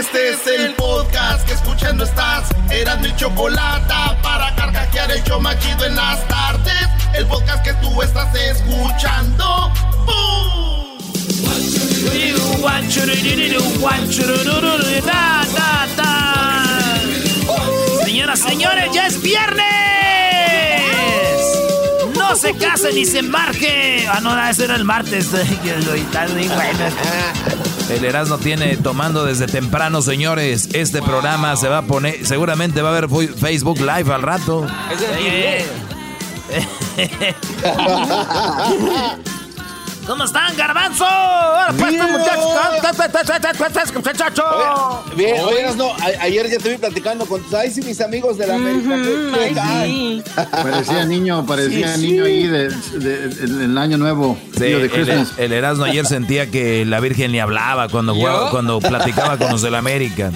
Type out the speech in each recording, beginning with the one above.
Este es el podcast que escuchando estás. Eran mi chocolate para carcajear el yo machido en las tardes. El podcast que tú estás escuchando. ¡Bum! Señoras, señores, ya es viernes. Se casen ni se embarque. Ah, no, ese era el martes. El Erasmo tiene tomando desde temprano, señores. Este programa se va a poner, seguramente va a haber Facebook Live al rato. ¿Cómo están, garbanzo? Pues, muchachos. Bien, oigas, no, ayer ya estuve platicando con tus ay, sí, mis amigos de la América. Parecía niño, parecía niño ahí del el año nuevo. Sí, el, el, Erasmo ayer sentía que la Virgen le hablaba cuando cuando platicaba con los del América.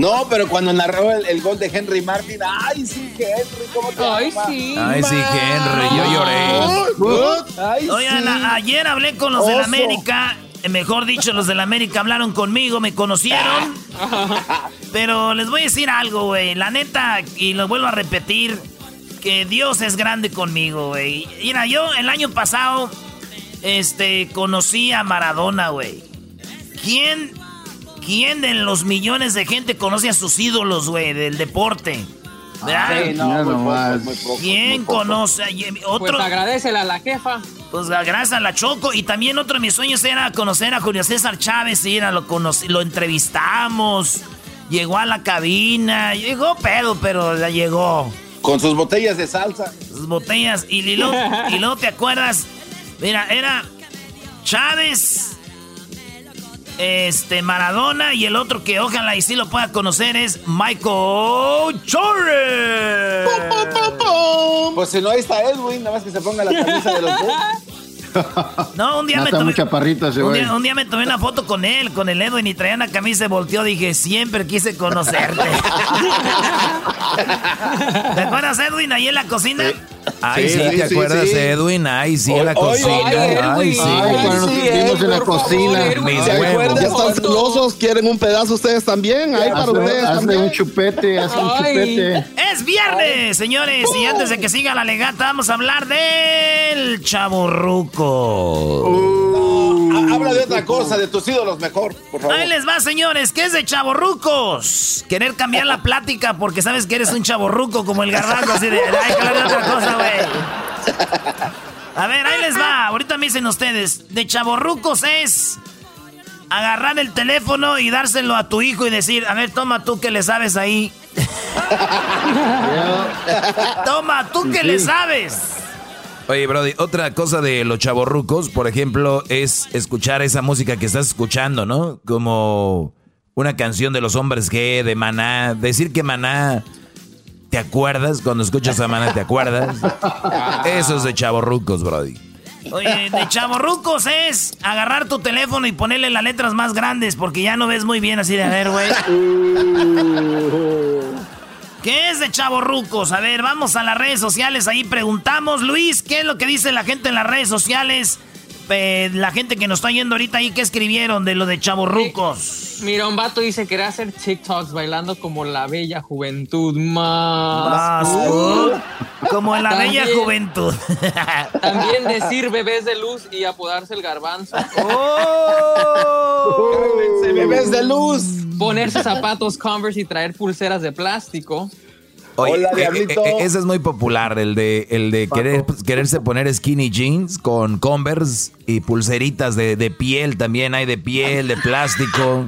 No, pero cuando narró el, gol de Henry Martin, ay sí, Henry, ¿cómo te Ay sí. Ay sí, Henry, yo lloré. Oigan, ayer hablé con los del América. Mejor dicho, los del América hablaron conmigo, me conocieron. pero les voy a decir algo, güey. La neta, y lo vuelvo a repetir, que Dios es grande conmigo, güey. Mira, yo el año pasado, este, conocí a Maradona, güey. ¿Quién ¿Quién de los millones de gente conoce a sus ídolos, güey, del deporte? ¿Quién conoce? Otro... Pues agradecele a la jefa. Pues gracias a la Choco. Y también otro de mis sueños era conocer a Julio César Chávez. Y era, lo, lo entrevistamos. Llegó a la cabina. Llegó pedo, pero ya llegó. Con sus botellas de salsa. Sus botellas. Y, y luego te acuerdas. Mira, era Chávez, este Maradona y el otro que ojalá y sí lo pueda conocer es Michael Jordan. Pues si no, ahí está Edwin, nada más que se ponga la camisa de los dos. No, un día, no, me tomé, un, día, un día, me tomé una foto con él, con el Edwin, y traía una camisa y volteó. Dije, siempre quise conocerte. ¿Te acuerdas, Edwin, ahí en la cocina? Ay, sí, ¿te acuerdas, Edwin? Ay, sí, en la cocina. Ay, sí. Ay, cuando nos vimos en la cocina. Mis huevos. Ya están celosos, quieren un pedazo ustedes también. Ahí para ustedes hazle un chupete, hazle un chupete. Es viernes, señores, y antes de que siga la legata, vamos a hablar del chaburruco. Habla de otra cosa, de tus ídolos mejor, por favor. Ahí les va, señores, ¿qué es de chaborrucos? Querer cambiar la plática porque sabes que eres un chaborruco como el garbanzo, así de, ay, que de otra cosa, a ver, ahí les va. Ahorita me dicen ustedes. De chaborrucos es agarrar el teléfono y dárselo a tu hijo y decir, a ver, toma tú que le sabes ahí. toma tú que le sabes. Oye, Brody, otra cosa de los chaborrucos, por ejemplo, es escuchar esa música que estás escuchando, ¿no? Como una canción de los hombres G, de Maná. Decir que Maná ¿Te acuerdas? Cuando escuchas a Maná, ¿te acuerdas? Eso es de chavorrucos, Brody. Oye, de chavorrucos es agarrar tu teléfono y ponerle las letras más grandes porque ya no ves muy bien así de a ver, güey. ¿Qué es de chavorrucos? A ver, vamos a las redes sociales, ahí preguntamos. Luis, ¿qué es lo que dice la gente en las redes sociales? la gente que nos está yendo ahorita ahí, ¿qué escribieron de lo de chavorrucos? Mira, un vato dice que quería hacer TikToks bailando como la bella juventud más. como en la bella juventud. También decir bebés de luz y apodarse el garbanzo. ¡Oh! bebés de luz. Ponerse zapatos Converse y traer pulseras de plástico. Hola, eh, eh, eh, ese es muy popular, el de, el de querer, quererse poner skinny jeans con Converse y pulseritas de, de piel también, hay de piel, de plástico.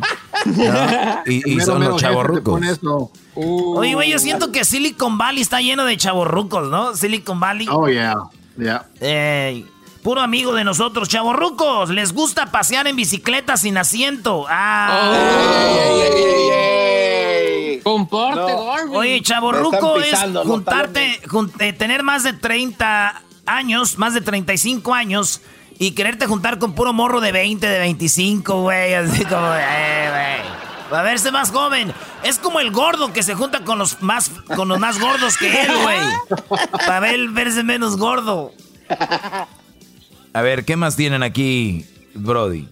Y, son los chavorrucos. Oye, güey, yo siento que Silicon Valley está lleno de chavorrucos, ¿no? Silicon Valley. Oh, yeah, yeah. Puro amigo de nosotros, chavorrucos. Les gusta pasear en bicicleta sin asiento. Ah. Comporte, Oye, chaborruco es juntarte, eh, tener más de 30 años, más de 35 años y quererte juntar con puro morro de 20, de 25, güey. Así como, eh, güey. Para verse más joven. Es como el gordo que se junta con los más, con los más gordos que él, güey. Para ver, verse menos gordo. A ver, ¿qué más tienen aquí, Brody?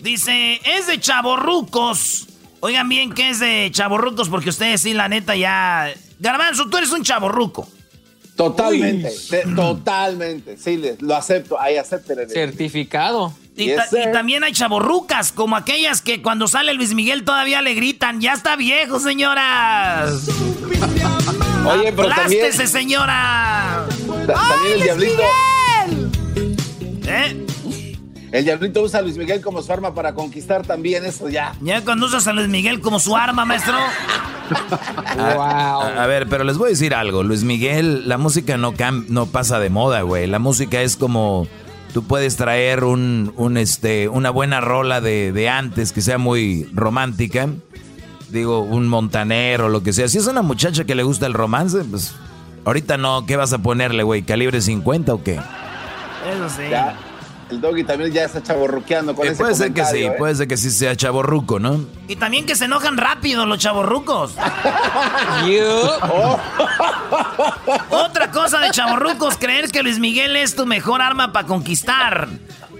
Dice, es de chaborrucos Oigan bien que es de chaborrucos porque ustedes sí, la neta, ya... Garbanzo, tú eres un chaborruco. Totalmente, totalmente. Sí, lo acepto, ahí acepten el certificado. Y, también hay chaborrucas, como aquellas que cuando sale Luis Miguel todavía le gritan, ya está viejo, señoras. Oye, pero también... señora! También el diablito... ¿Eh? El diablito usa a Luis Miguel como su arma para conquistar también eso ya. ¿Ya cuando usas a Luis Miguel como su arma, maestro? a, ver, pero les voy a decir algo. Luis Miguel, la música no, no pasa de moda, güey. La música es como... Tú puedes traer un, un este, una buena rola de, de antes que sea muy romántica. Digo, un montanero, lo que sea. Si es una muchacha que le gusta el romance, pues ahorita no. ¿Qué vas a ponerle, güey? ¿Calibre 50 o qué? Eso sí el doggy también ya está chaborruqueando con eh, ese Puede ser que sí, ¿eh? puede ser que sí sea chaborruco, ¿no? Y también que se enojan rápido los chaborrucos. Otra cosa de chaborrucos, creer que Luis Miguel es tu mejor arma para conquistar.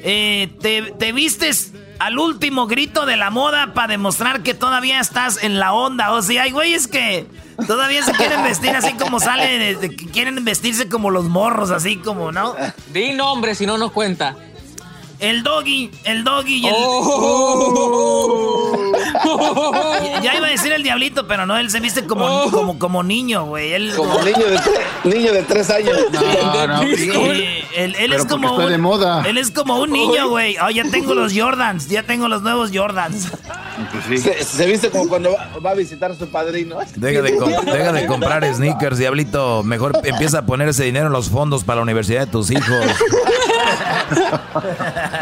Eh, te, te vistes al último grito de la moda para demostrar que todavía estás en la onda. O sea, hay güeyes que todavía se quieren vestir así como sale, quieren vestirse como los morros, así como, ¿no? Di nombre, si no, no cuenta. El doggy, el doggy y el. ya iba a decir el diablito, pero no, él se viste como, oh. como, como niño, güey. Él... Como niño de, niño de tres años. No, no, él, es como. Un, de moda. Él es como un niño, güey. Oh, ya tengo los Jordans, ya tengo los nuevos Jordans. Pues se, viste como cuando va, a visitar a su padrino. Deja de, deja de comprar sneakers, diablito. Mejor empieza a poner ese dinero en los fondos para la universidad de tus hijos.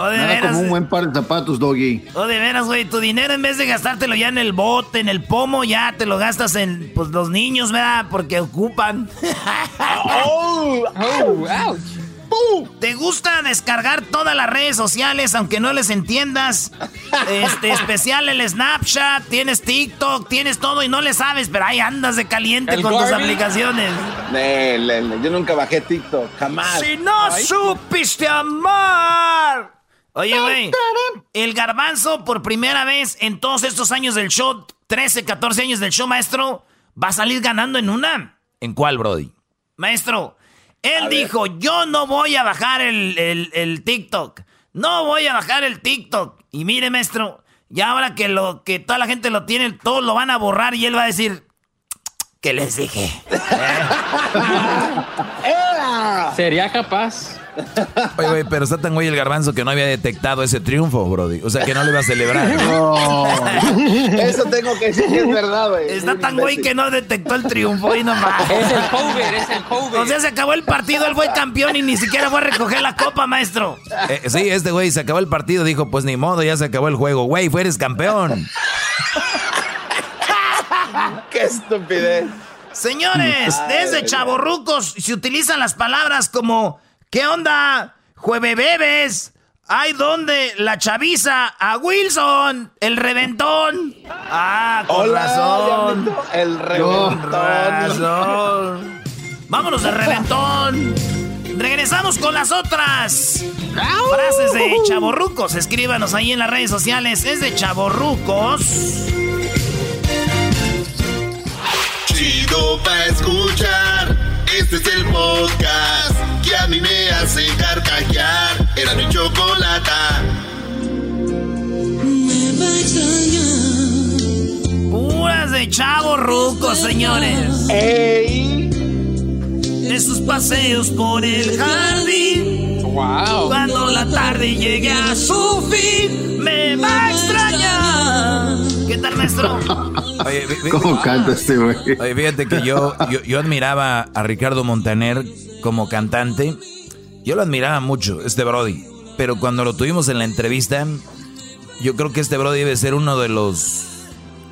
O de veras. como un buen par de zapatos, doggy. O de veras, güey. Tu dinero en vez de gastártelo ya en el bote, en el pomo, ya te lo gastas en pues, los niños, ¿verdad? Porque ocupan. oh, oh, ¿Te gusta descargar todas las redes sociales aunque no les entiendas? Este, especial el Snapchat, tienes TikTok, tienes todo y no le sabes, pero ahí andas de caliente con tus aplicaciones. yo nunca bajé TikTok, jamás. Si no supiste amar. Oye, güey, el garbanzo por primera vez en todos estos años del show, 13, 14 años del show, maestro, va a salir ganando en una. ¿En cuál, Brody? Maestro, él dijo, yo no voy a bajar el, TikTok. No voy a bajar el TikTok. Y mire, maestro, ya ahora que lo que toda la gente lo tiene, todos lo van a borrar y él va a decir, ¿qué les dije? Sería capaz. Oye, güey, pero está tan güey el garbanzo que no había detectado ese triunfo, Brody. O sea, que no le va a celebrar. No. Eso tengo que decir que es verdad, güey. Está tan güey que no detectó el triunfo y nomás. Es el cover, es el cover. O sea, se acabó el partido, él fue campeón y ni siquiera fue a recoger la copa, maestro. Eh, sí, este güey se acabó el partido, dijo, pues ni modo, ya se acabó el juego. Güey, eres campeón. Qué estupidez. Señores, desde chavorrucos se utilizan las palabras como ¿Qué onda? Juevebebes. Hay donde la chaviza a Wilson, el reventón. Ah, con razón. El reventón. Vámonos de reventón. Regresamos con las otras frases de chaborrucos. Escríbanos ahí en las redes sociales. Es de chaborrucos. Chido pa' escuchar. Este es el podcast que a mí me hace carcajear. Era mi chocolata. Puras de chaborrucos, señores. ¡Ey! De sus paseos por el jardín. Wow. Cuando la tarde llegue a su fin, me va a extrañar. ¿Qué tal, maestro? Oye, vi- vi- ¿Cómo canta este güey? Oye, fíjate que yo, yo, yo admiraba a Ricardo Montaner como cantante. Yo lo admiraba mucho, este Brody. Pero cuando lo tuvimos en la entrevista, yo creo que este Brody debe ser uno de los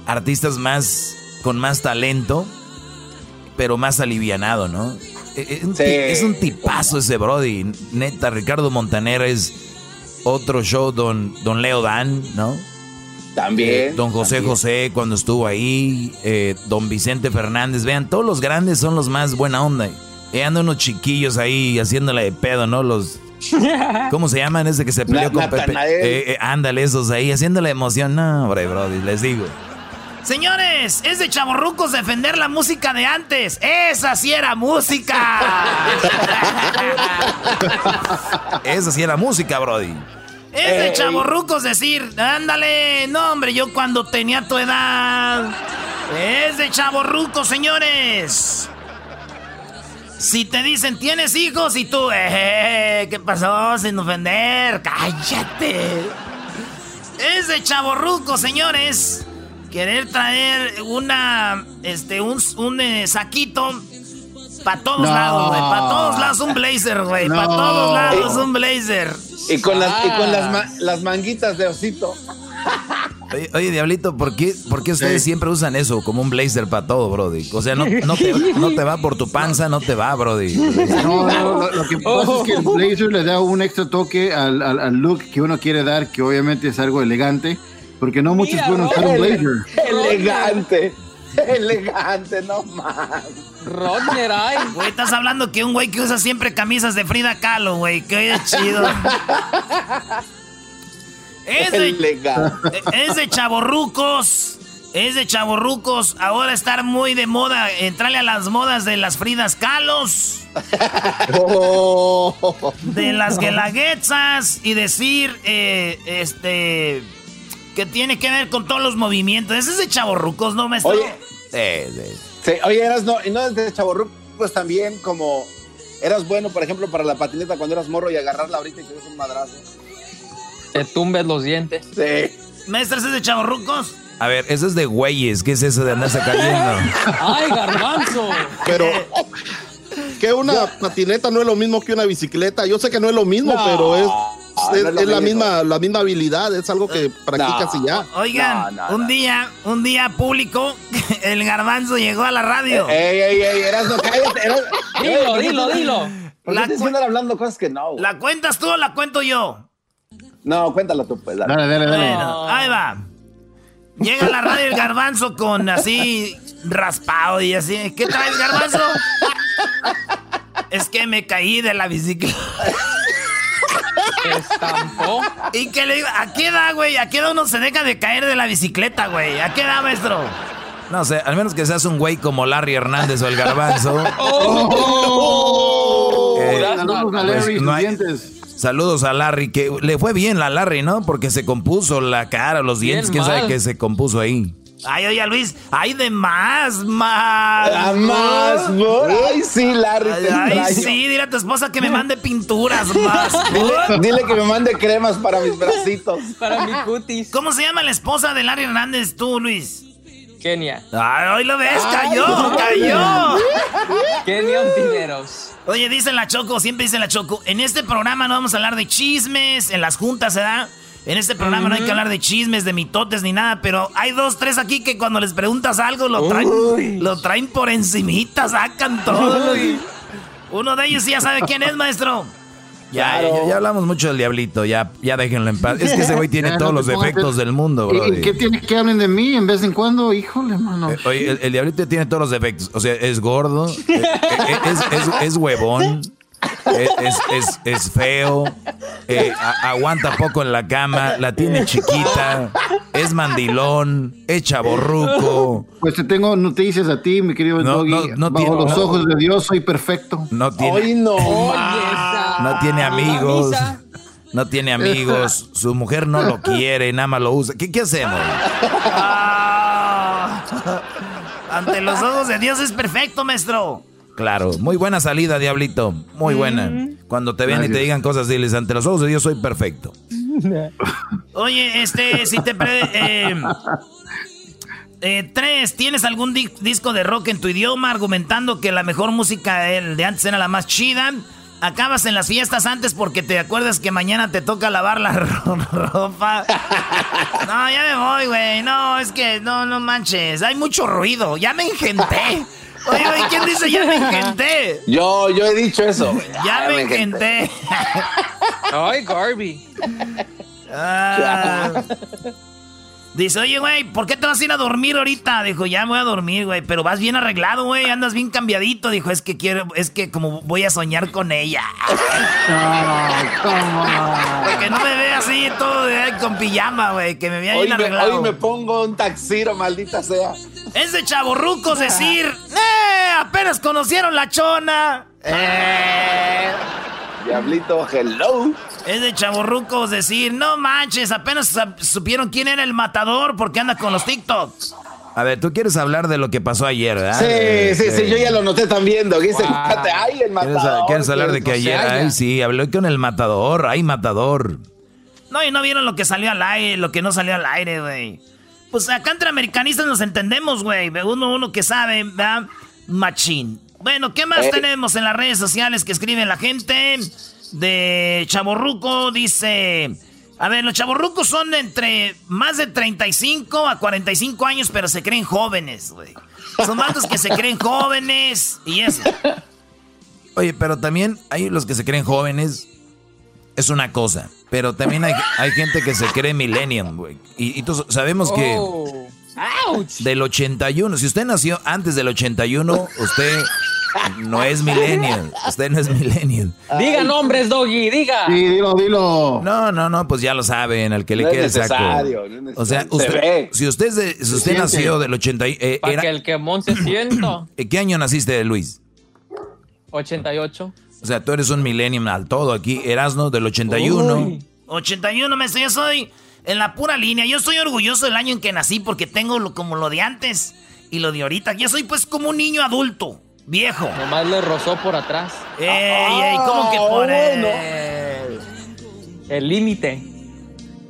artistas más con más talento, pero más alivianado, ¿no? E- e- un Sí. Es un tipazo ese Brody. Neta, Ricardo Montaner es otro show, don, don Leo Dan, ¿no? También. Eh, don José también. José cuando estuvo ahí, eh, don Vicente Fernández, vean, todos los grandes son los más buena onda. Y andan unos chiquillos ahí haciéndole de pedo, ¿no? Los... ¿Cómo se llaman ese que se peleó con Pepe? Eh, eh, ándale, esos ahí, haciéndole emoción. No, hombre, brody, les digo. Señores, es de chaborrucos defender la música de antes. Esa sí era música. Esa sí era música, brody. Es de Ey. chaborrucos decir, ándale, no hombre, yo cuando tenía tu edad. Es de chaborrucos, señores. Si te dicen, ¿tienes hijos? Y tú, eh, ¿qué pasó? Sin ofender, cállate. Es de chaborrucos, señores. Querer traer una, este, un, un eh, saquito para todos No. lados, güey. Para todos lados un blazer, güey. Para No. todos lados un blazer. Y con, las, y con las, Ah. ma- las manguitas de osito. Oye, oye, Diablito, ¿por qué, por qué ustedes siempre usan eso como un blazer para todo, brody? O sea, no, no, te, no te va por tu panza, no te va, brody. No, no, lo, lo que pasa es que el blazer le da un extra toque al, al- al look que uno quiere dar, que obviamente es algo elegante, porque no muchos Mira, pueden usar un blazer. Elegante. Elegante, no más. Rodner, ay. Güey, estás hablando que un güey que usa siempre camisas de Frida Kahlo, güey. Que chido. Es de, Elegante. es de chaborrucos. Es de chaborrucos. Ahora estar muy de moda. Entrarle a las modas de las Fridas Kalos. Oh. De las guelaguetzas. Y decir, eh, este. Que tiene que ver con todos los movimientos. Ese es de chaborrucos, ¿no, maestro? Oye, Eh, eh. sí, oye, eras no, y no desde chaborrucos también como eras bueno, por ejemplo, para la patineta cuando eras morro y agarrarla ahorita y te das un madrazo. Te tumbes los dientes. Sí. Maestro, ¿ese es de chaborrucos? A ver, eso es de güeyes. ¿Qué es eso de andarse cayendo? ¡Ay, garbanzo! Pero que una patineta no es lo mismo que una bicicleta. Yo sé que no es lo mismo, No, pero es, no es, la misma la misma habilidad, es algo que practicas y ya. Oigan, No, no, un no. día, un día público, el garbanzo llegó a la radio. Ey, ey, ey, eras no, cállate. Eras, Dilo, dilo, dilo. ¿Por La andar hablando cosas que no? ¿La cuentas tú o la cuento yo? No, cuéntalo tú, pues. dale. Dale, dale, dale. Bueno, ahí va. Llega a la radio el garbanzo con así raspado y así. ¿Qué traes, garbanzo? Es que me caí de la bicicleta. Estampó. ¿Y qué le digo? ¿A qué edad, güey? ¿A qué edad uno se deja de caer de la bicicleta, güey? ¿A qué edad, maestro? No sé, al menos que seas un güey como Larry Hernández o el garbanzo. Eh, Saludos a pues, Larry y sus no hay-. Saludos a Larry, que le fue bien a Larry, ¿no? Porque se compuso la cara, los Bien dientes, quién sabe mal. qué se compuso ahí. Ay, oye, Luis, hay de más, más. Ah, más, amor. Ay, sí, Larry. Ay, ay, sí, dile a tu esposa que me mande pinturas más. Dile, dile que me mande cremas para mis bracitos. Para mi cutis. ¿Cómo se llama la esposa de Larry Hernández, tú, Luis? Kenia. Ay, hoy lo ves, cayó, cayó. Kenia Ontiveros. Oye, dice la Choco, siempre dice la Choco, en este programa no vamos a hablar de chismes, en las juntas, ¿verdad? En este programa no hay que hablar de chismes, de mitotes ni nada, pero hay dos, tres aquí que cuando les preguntas algo lo traen, lo traen por encimita, sacan todo. Uno de ellos ya sabe quién es, maestro. Ya, Claro. ya, ya hablamos mucho del diablito, ya, ya déjenlo en paz. Es que ese güey tiene Ya, todos no los defectos del mundo, ¿Y- bro. ¿Y qué tiene que hablen de mí en vez en cuando? Híjole, mano. Eh, Oye, el, el diablito tiene todos los defectos. O sea, es gordo, eh, eh, es, es- es huevón, es, es, es, es feo, eh, a- aguanta poco en la cama, la tiene chiquita, es mandilón, es chaborruco. Pues te tengo noticias a ti, mi querido No, Doggy. no, no Bajo tiene- los ojos de Dios soy perfecto. No tiene, Hoy no. No tiene amigos, no tiene amigos, su mujer no lo quiere, nada más lo usa. ¿Qué, qué hacemos? Ah. Ante los ojos de Dios es perfecto, maestro. Claro, muy buena salida, Diablito, muy buena. Cuando te vean y te digan cosas, diles, ante los ojos de Dios soy perfecto. Oye, este, si te... pre- eh, eh, tres, ¿tienes algún di- disco de rock en tu idioma argumentando que la mejor música el de antes era la más chida? Acabas en las fiestas antes porque te acuerdas que mañana te toca lavar la ro- ropa. No, ya me voy, güey. No, es que no, no manches. Hay mucho ruido. Ya me engenté. Oye, oye, ¿quién dice ya me engenté? Yo, yo he dicho eso. Ya me engenté. Ay, Garby. Ah. Dice, oye, güey, ¿por qué te vas a ir a dormir ahorita? Dijo, ya me voy a dormir, güey, pero vas bien arreglado, güey, andas bien cambiadito. Dijo, es que quiero, es que como voy a soñar con ella. No, ¿cómo? Porque no me ve así todo de, con pijama, güey, que me vea Hoy bien me, arreglado. hoy me pongo un taxiro, maldita sea. Es de chavorrucos decir, ¡eh! Apenas conocieron la chona. Eh. Diablito, hello. Es de chavorrucos decir, no manches, apenas supieron quién era el matador porque anda con los TikToks. A ver, tú quieres hablar de lo que pasó ayer, ¿verdad? Sí, Eh, sí, sí, eh, yo ya lo noté también, Doggy. Dice, Wow. fíjate, ay, el ¿Quieres, matador. quieres hablar de que ayer, ay, sí, hablé con el matador, ay, matador. No, y no vieron lo que salió al aire, lo que no salió al aire, güey. Pues acá entre americanistas nos entendemos, güey. Uno, uno que sabe, ¿verdad? Machín. Bueno, ¿qué más Eh. tenemos en las redes sociales que escribe la gente? De Chaborruco dice... A ver, los chaborrucos son de entre más de 35 a 45 años, pero se creen jóvenes, güey. Son matos que se creen jóvenes y eso. Oye, pero también hay los que se creen jóvenes, es una cosa. Pero también hay, hay gente que se cree millennium, güey. Y, y tú- sabemos que Oh. Del 81, si usted nació antes del 81, usted no es millennial. Usted no es millennial. Diga nombres, Doggy, diga. Sí, dilo, dilo. No, no, no, pues ya lo saben, al que le No quede saco. necesario, no es O sea. Se usted, ve. si usted, es de- si usted nació del 80, y- eh, Para era- que el quemón se sienta. ¿eh, ¿qué año naciste, Luis? 88. O sea, tú eres un millennium al todo aquí. Erasno del 81. Uy. 81, maestro, yo soy en la pura línea. Yo estoy orgulloso del año en que nací porque tengo lo, como lo de antes y lo de ahorita. Yo soy pues como un niño adulto, viejo. Nomás le rozó por atrás. Ey, ey, ¿cómo que por él? El límite.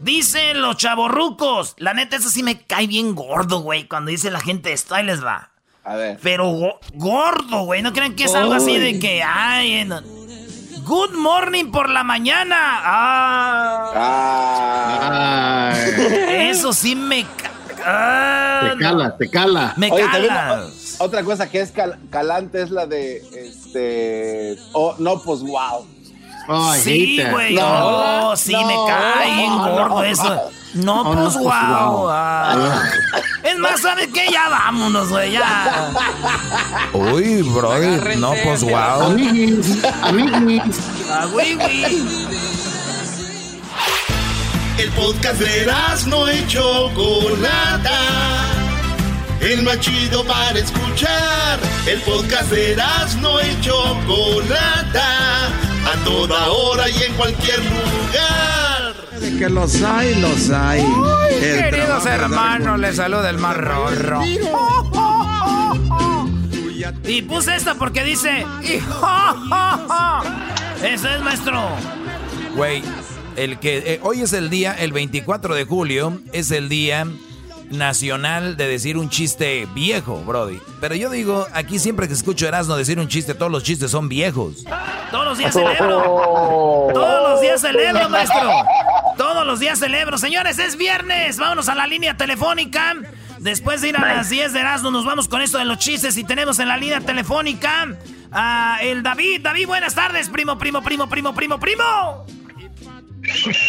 Dicen los chavorrucos. La neta, eso sí me cae bien gordo, güey. Cuando dice la gente esto, ahí les va. A ver. Pero go- gordo, güey. No crean que es algo así de que, ay, no. Good morning por la mañana. Ah, Ah. Ay, eso sí me... ca- ah, te cala, te cala. Me Oye, o- otra cosa que es cal- calante es la de, este, oh, no, pues, wow. Ay, Sí, güey. No, No, sí, no, me cae gordo no. eso. No, Oh, no, pues pues, guau. guau. ah. Es más, ¿sabes qué? Ya vámonos, güey, ya. Uy, brother. No, pues se wow. Amiguis, amiguis. Ah, güey, güey. El podcast de no y Chocolata. El más chido para escuchar. El podcast de no y Chocolata. A toda hora y en cualquier lugar. De que los hay, los hay. El Queridos hermanos, les saluda el rorro. Y puse esta porque dice. ja. Eso es, maestro. Güey, el que eh, hoy es el día, el 24 de julio, es el día nacional de decir un chiste viejo, Brody. Pero yo digo, aquí siempre que escucho a Erasmo decir un chiste, todos los chistes son viejos. Todos los días celebro. Todos los días celebro, maestro. Todos los días celebro. Señores, es viernes. Vámonos a la línea telefónica. Después de ir a las 10 de Erasmo, nos vamos con esto de los chistes y tenemos en la línea telefónica a el David. David, buenas tardes, primo, primo, primo, primo, primo, primo.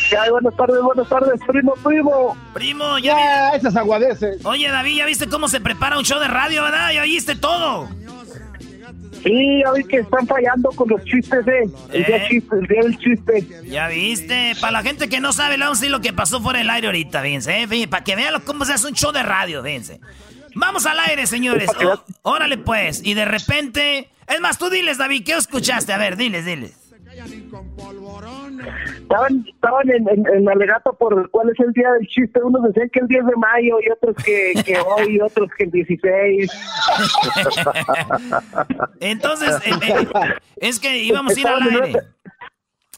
¿Qué hay? Buenas tardes, buenas tardes, primo, primo. Primo, ya Ya, esas aguadeces. Oye, David, ya viste cómo se prepara un show de radio, ¿verdad? Ya oíste todo. Sí, ya vi que están fallando con los chistes, ¿eh? El, día, ¿Eh? chiste, el día del chiste. Ya viste, para la gente que no sabe, le vamos a decir lo que pasó fuera del aire ahorita, fíjense, ¿eh? Fíjense, para que vean cómo se hace un show de radio, fíjense. Vamos al aire, señores. Ó- órale, pues. Y de repente. Es más, tú diles, David, ¿qué escuchaste? A ver, diles, diles. Estaban, estaban en, en, en alegato por cuál es el día del chiste. Unos decían que el 10 de mayo y otros que, que hoy y otros que el 16. Entonces, eh, eh, es que íbamos a ir al aire.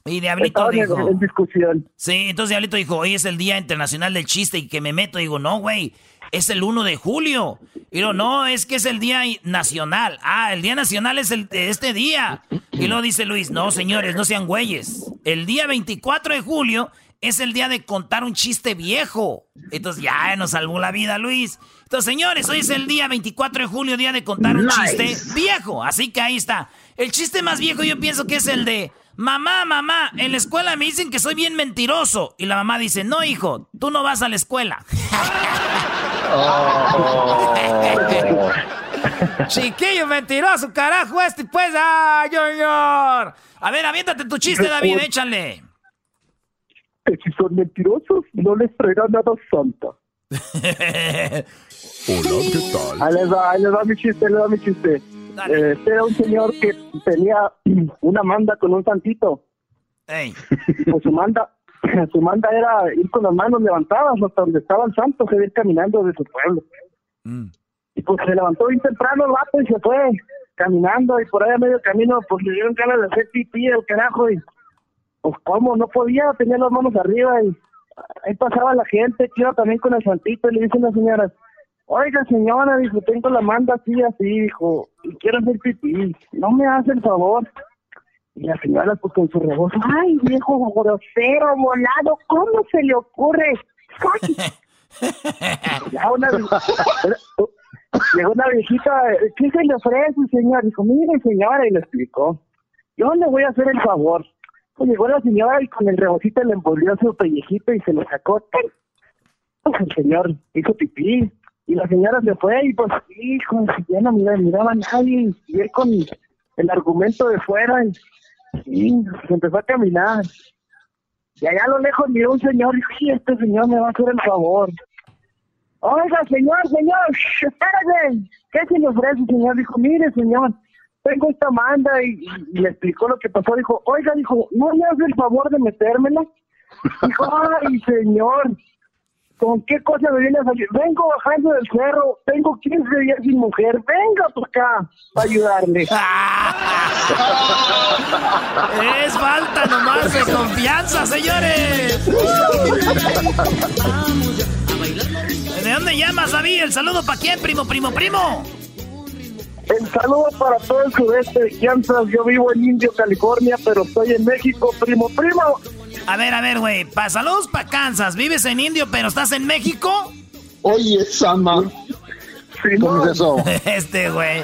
Y Diablito en- dijo. en discusión. Sí, entonces Diablito dijo, hoy es el Día Internacional del Chiste y que me meto. Digo, no, güey, es el 1 de julio. Y luego, no, es que es el Día Nacional. Ah, el Día Nacional es el de este día. Y luego dice Luis, no, señores, no sean güeyes. El día 24 de julio es el día de contar un chiste viejo. Entonces ya nos salvó la vida, Luis. Entonces, señores, hoy es el día 24 de julio, día de contar un Nice. chiste viejo. Así que ahí está. El chiste más viejo yo pienso que es el de, mamá, mamá, en la escuela me dicen que soy bien mentiroso. Y la mamá dice, no, hijo, tú no vas a la escuela. Chiquillo mentiroso, carajo, este pues, ah, Junior. A ver, aviéntate tu chiste, David, échale. Que si son mentirosos, no les traerá nada santa. Hola, ¿qué tal? Ahí les va, ahí les va mi chiste, ahí les va mi chiste. Eh, Este era un señor que tenía una manda con un santito. Ey. Y pues su manda, su manda era ir con las manos levantadas hasta donde estaba el santo, se ir caminando de su pueblo. Y pues se levantó bien temprano el vato y se fue caminando y por ahí a medio camino pues le dieron ganas de hacer pipí el carajo y pues cómo, no podía, tenía las manos arriba y ahí pasaba la gente que iba también con el santito y le dice a la señora, oiga señora, dijo, tengo la manda así, así, dijo, y quiero hacer pipí, no me hace el favor. Y la señora pues con su rebozo, ay viejo grosero, volado, ¿cómo se le ocurre? Ya una, llegó una viejita, ¿qué se le ofrece, señor? Dijo, mire, señora, y le explicó. Yo le voy a hacer el favor. Pues llegó la señora y con el rebocito le envolvió su pellejito y se lo sacó. Pues el señor hizo pipí. Y la señora se fue y pues, hijo, ya no miraba, miraba a nadie. Y él con el argumento de fuera y se empezó a caminar. Y allá a lo lejos miró un señor y sí, este señor me va a hacer el favor. Oiga, señor, señor, espérate. ¿Qué se le ofrece, señor? Dijo, mire, señor, tengo esta manda y, y le explicó lo que pasó. Dijo, oiga, dijo, ¿no me hace el favor de metérmela? Dijo, ay, señor, ¿con qué cosa me viene a salir? Vengo bajando del cerro, tengo 15 días sin mujer, venga por acá para ayudarle. Es falta nomás de confianza, señores. ¿De dónde llamas, David? ¿El saludo para quién, primo, primo, primo? El saludo para todo el sudeste de Kansas. Yo vivo en Indio, California, pero estoy en México, primo, primo. A ver, a ver, güey. Pa saludos para Kansas. ¿Vives en Indio, pero estás en México? Oye, Sama. ¿Cómo es eso? este, güey.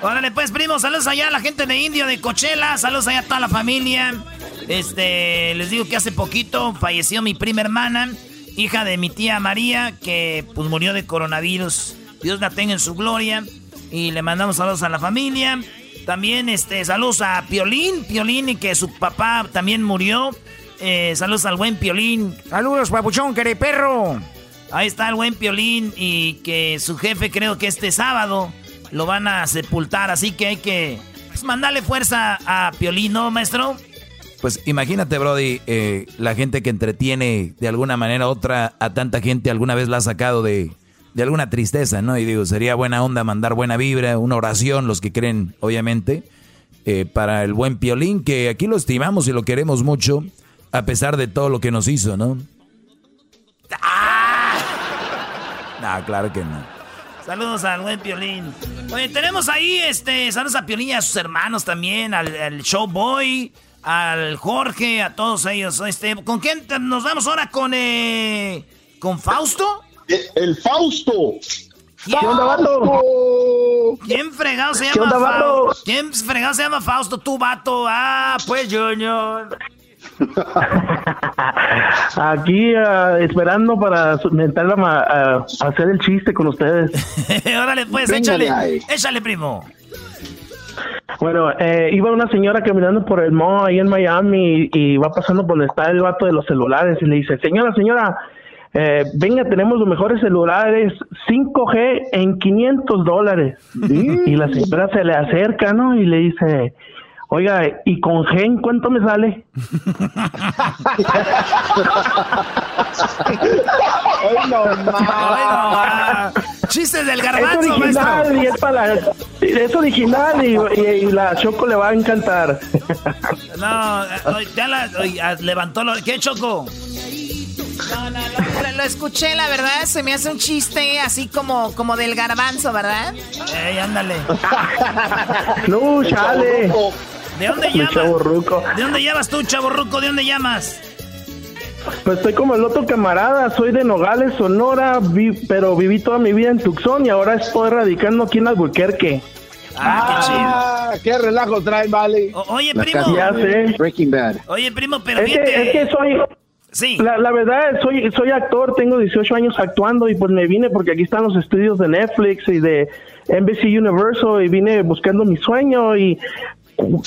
Órale, pues, primo, saludos allá a la gente de Indio, de Coachella, saludos allá a toda la familia. Este, les digo que hace poquito falleció mi prima hermana, hija de mi tía María, que pues murió de coronavirus. Dios la tenga en su gloria. Y le mandamos saludos a la familia. También, este, saludos a Piolín, Piolín, y que su papá también murió. Eh, saludos al buen Piolín. Saludos, papuchón, queré perro. Ahí está el buen Piolín y que su jefe creo que este sábado lo van a sepultar, así que hay que pues, mandarle fuerza a Piolín, ¿no, maestro? Pues imagínate, Brody, eh, la gente que entretiene de alguna manera u otra a tanta gente alguna vez la ha sacado de, de alguna tristeza, ¿no? Y digo, sería buena onda mandar buena vibra, una oración, los que creen, obviamente, eh, para el buen Piolín, que aquí lo estimamos y lo queremos mucho, a pesar de todo lo que nos hizo, ¿no? No, claro que no. Saludos al buen Piolín. Oye, tenemos ahí, este, saludos a Piolín y a sus hermanos también, al, al Showboy, al Jorge, a todos ellos. Este, ¿Con quién te- nos vamos ahora? ¿Con, eh, ¿con Fausto? El Fausto. ¿Quién, ¿Qué onda, vato? ¿Quién fregado se ¿Qué llama onda? Fausto? ¿Quién fregado se llama Fausto? Tú, vato. Ah, pues, Junior. Aquí ah, esperando para a hacer el chiste con ustedes. Órale, pues, Véngale échale. ahí. Échale, primo. Bueno, eh, iba una señora caminando por el mall ahí en Miami y, y va pasando por donde está el vato de los celulares y le dice, señora, señora, eh, venga, tenemos los mejores celulares 5G en 500 dólares. Y la señora se le acerca, ¿no? Y le dice, oiga, ¿y con G en cuánto me sale? Ay, no, ma. Chistes del Es garbanzo, original maestro. y es para es original y, y- y la Choco le va a encantar. No, eh, ya la, levantó lo... ¿Qué, Choco? No, no, lo, lo- lo escuché, la verdad, se me hace un chiste así como, como del garbanzo, ¿verdad? Ey, ándale. No, chale. ¿De dónde Mi llamas? chavorruco. ¿De dónde llamas tú, chaborruco? ¿De dónde llamas? Pues estoy como el otro camarada, soy de Nogales, Sonora, vi- pero viví toda mi vida en Tucson y ahora estoy radicando aquí en Albuquerque. Ah, qué relajo trae, vale. oye, La primo. casa Ya sé. Breaking Bad. Oye, primo, pero Es que, es que soy... Sí. La, la verdad, soy, soy actor, tengo 18 años actuando y pues me vine porque aquí están los estudios de Netflix y de NBC Universal y vine buscando mi sueño y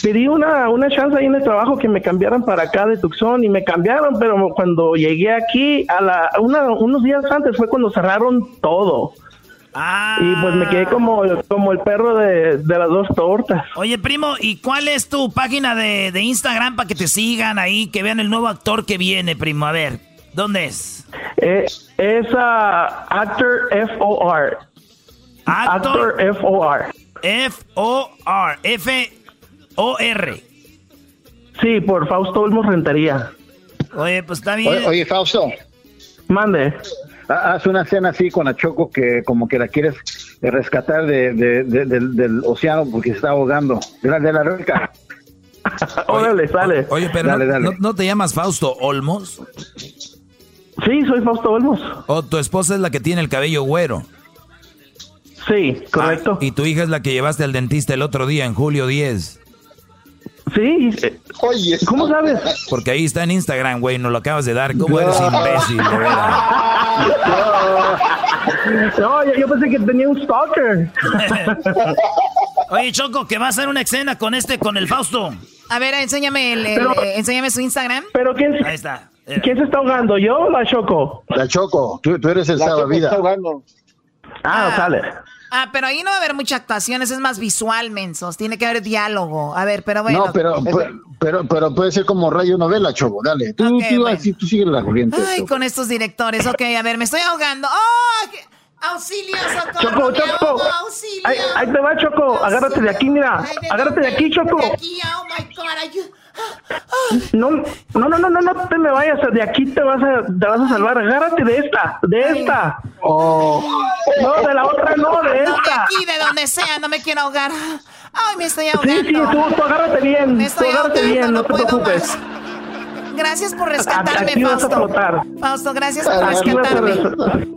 pedí una, una chance ahí en el trabajo que me cambiaran para acá de Tucson y me cambiaron, pero cuando llegué aquí, a la, una- unos días antes fue cuando cerraron todo. Y pues me quedé como, como el perro de, de las dos tortas. Oye, primo, ¿y cuál es tu página de, de Instagram para que te sigan ahí, que vean el nuevo actor que viene, primo? A ver, ¿dónde es? Eh, es ah, Actor F-O-R. Actor F-O-R. F-O-R. F-O-R. Sí, por Fausto Olmos Rentería. Oye, pues está bien. Oye, oye, Fausto. Mande. Ha- Haz una escena así con la Choco que como que la quieres rescatar de, de- de- del, del océano porque se está ahogando. De la, de la. Órale, sale. Oye, pero Dale, no, dale. no- no te llamas Fausto Olmos? Sí, soy Fausto Olmos. ¿O tu esposa es la que tiene el cabello güero? Sí, correcto. ¿Y tu hija es la que llevaste al dentista el otro día, en julio 10? Sí. Oye, ¿Cómo sabes? Porque ahí está en Instagram, güey, nos lo acabas de dar. ¿Cómo eres imbécil, de? No, yo, yo pensé que tenía un stalker. Oye, Choco, que va a hacer una escena con este, con el Fausto. A ver, enséñame, el, el- Pero- eh, enséñame su Instagram. ¿Pero quién, Ahí está. quién se está ahogando? ¿Yo o la Choco? La Choco, tú, tú eres el La Choco salvavidas. está ahogando. Ah, sale. Ah, pero ahí no va a haber mucha actuación, eso es más visual, mensos. Tiene que haber diálogo. A ver, pero bueno. No, pero, pero, pero, pero puede ser como radio novela, Choco. Dale. Tú, Ok, tú, bueno. así, tú sigue la corriente. Ay, Choco. con estos directores. Ok, a ver, me estoy ahogando. ¡Oh! qué- ¡Auxilio, socorro! Choco, me Choco. ahogo, ¡Auxilio! Ahí, ahí te va, Choco. Agárrate de aquí, mira. Ay, ¿de Agárrate de aquí, Choco. De aquí, oh my God, ayú- No, no, no, no, no, no te me vayas. De aquí te vas a, te vas a salvar. Agárrate de esta, de esta. Oh, No, de la otra no, de No, de esta. aquí, de donde sea, no me quiero ahogar. Ay, me estoy Sí, sí, ahogando. tú, tú agárrate bien. Me Tú estoy agárrate ahogando, bien, no te puedo preocupes. más. Gracias por rescatarme, Aquí vas a Fausto. flotar. Fausto, gracias por rescatarme.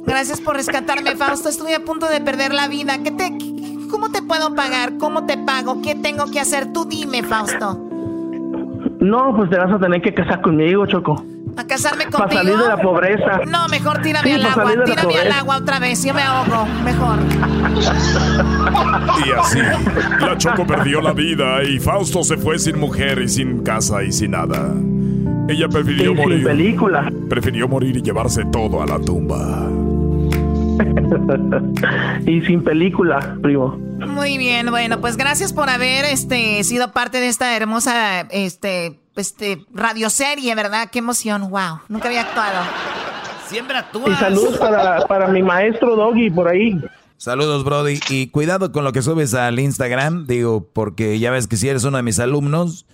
Gracias por rescatarme, Fausto. Estuve a punto de perder la vida. ¿Qué te, ¿Cómo te puedo pagar? ¿Cómo te pago? ¿Qué tengo que hacer? Tú dime, Fausto. No, pues te vas a tener que casar conmigo, Choco. ¿A casarme Para contigo? salir de la pobreza. No, mejor tírame Sí, al para agua. salir de la Tírame al agua otra vez. Yo me ahogo. Mejor. Y así, la Choco perdió la vida y Fausto se fue sin mujer y sin casa y sin nada. Ella prefirió sin morir. película. Prefirió morir y llevarse todo a la tumba. y sin película, primo. Muy bien, bueno, pues gracias por haber este sido parte de esta hermosa este este radioserie, ¿verdad? Qué emoción, wow. Nunca había actuado. Siempre actúas. Y saludos para, para mi maestro Doggy por ahí. Saludos, Brody. Y cuidado con lo que subes al Instagram, digo, porque ya ves que si eres uno de mis alumnos,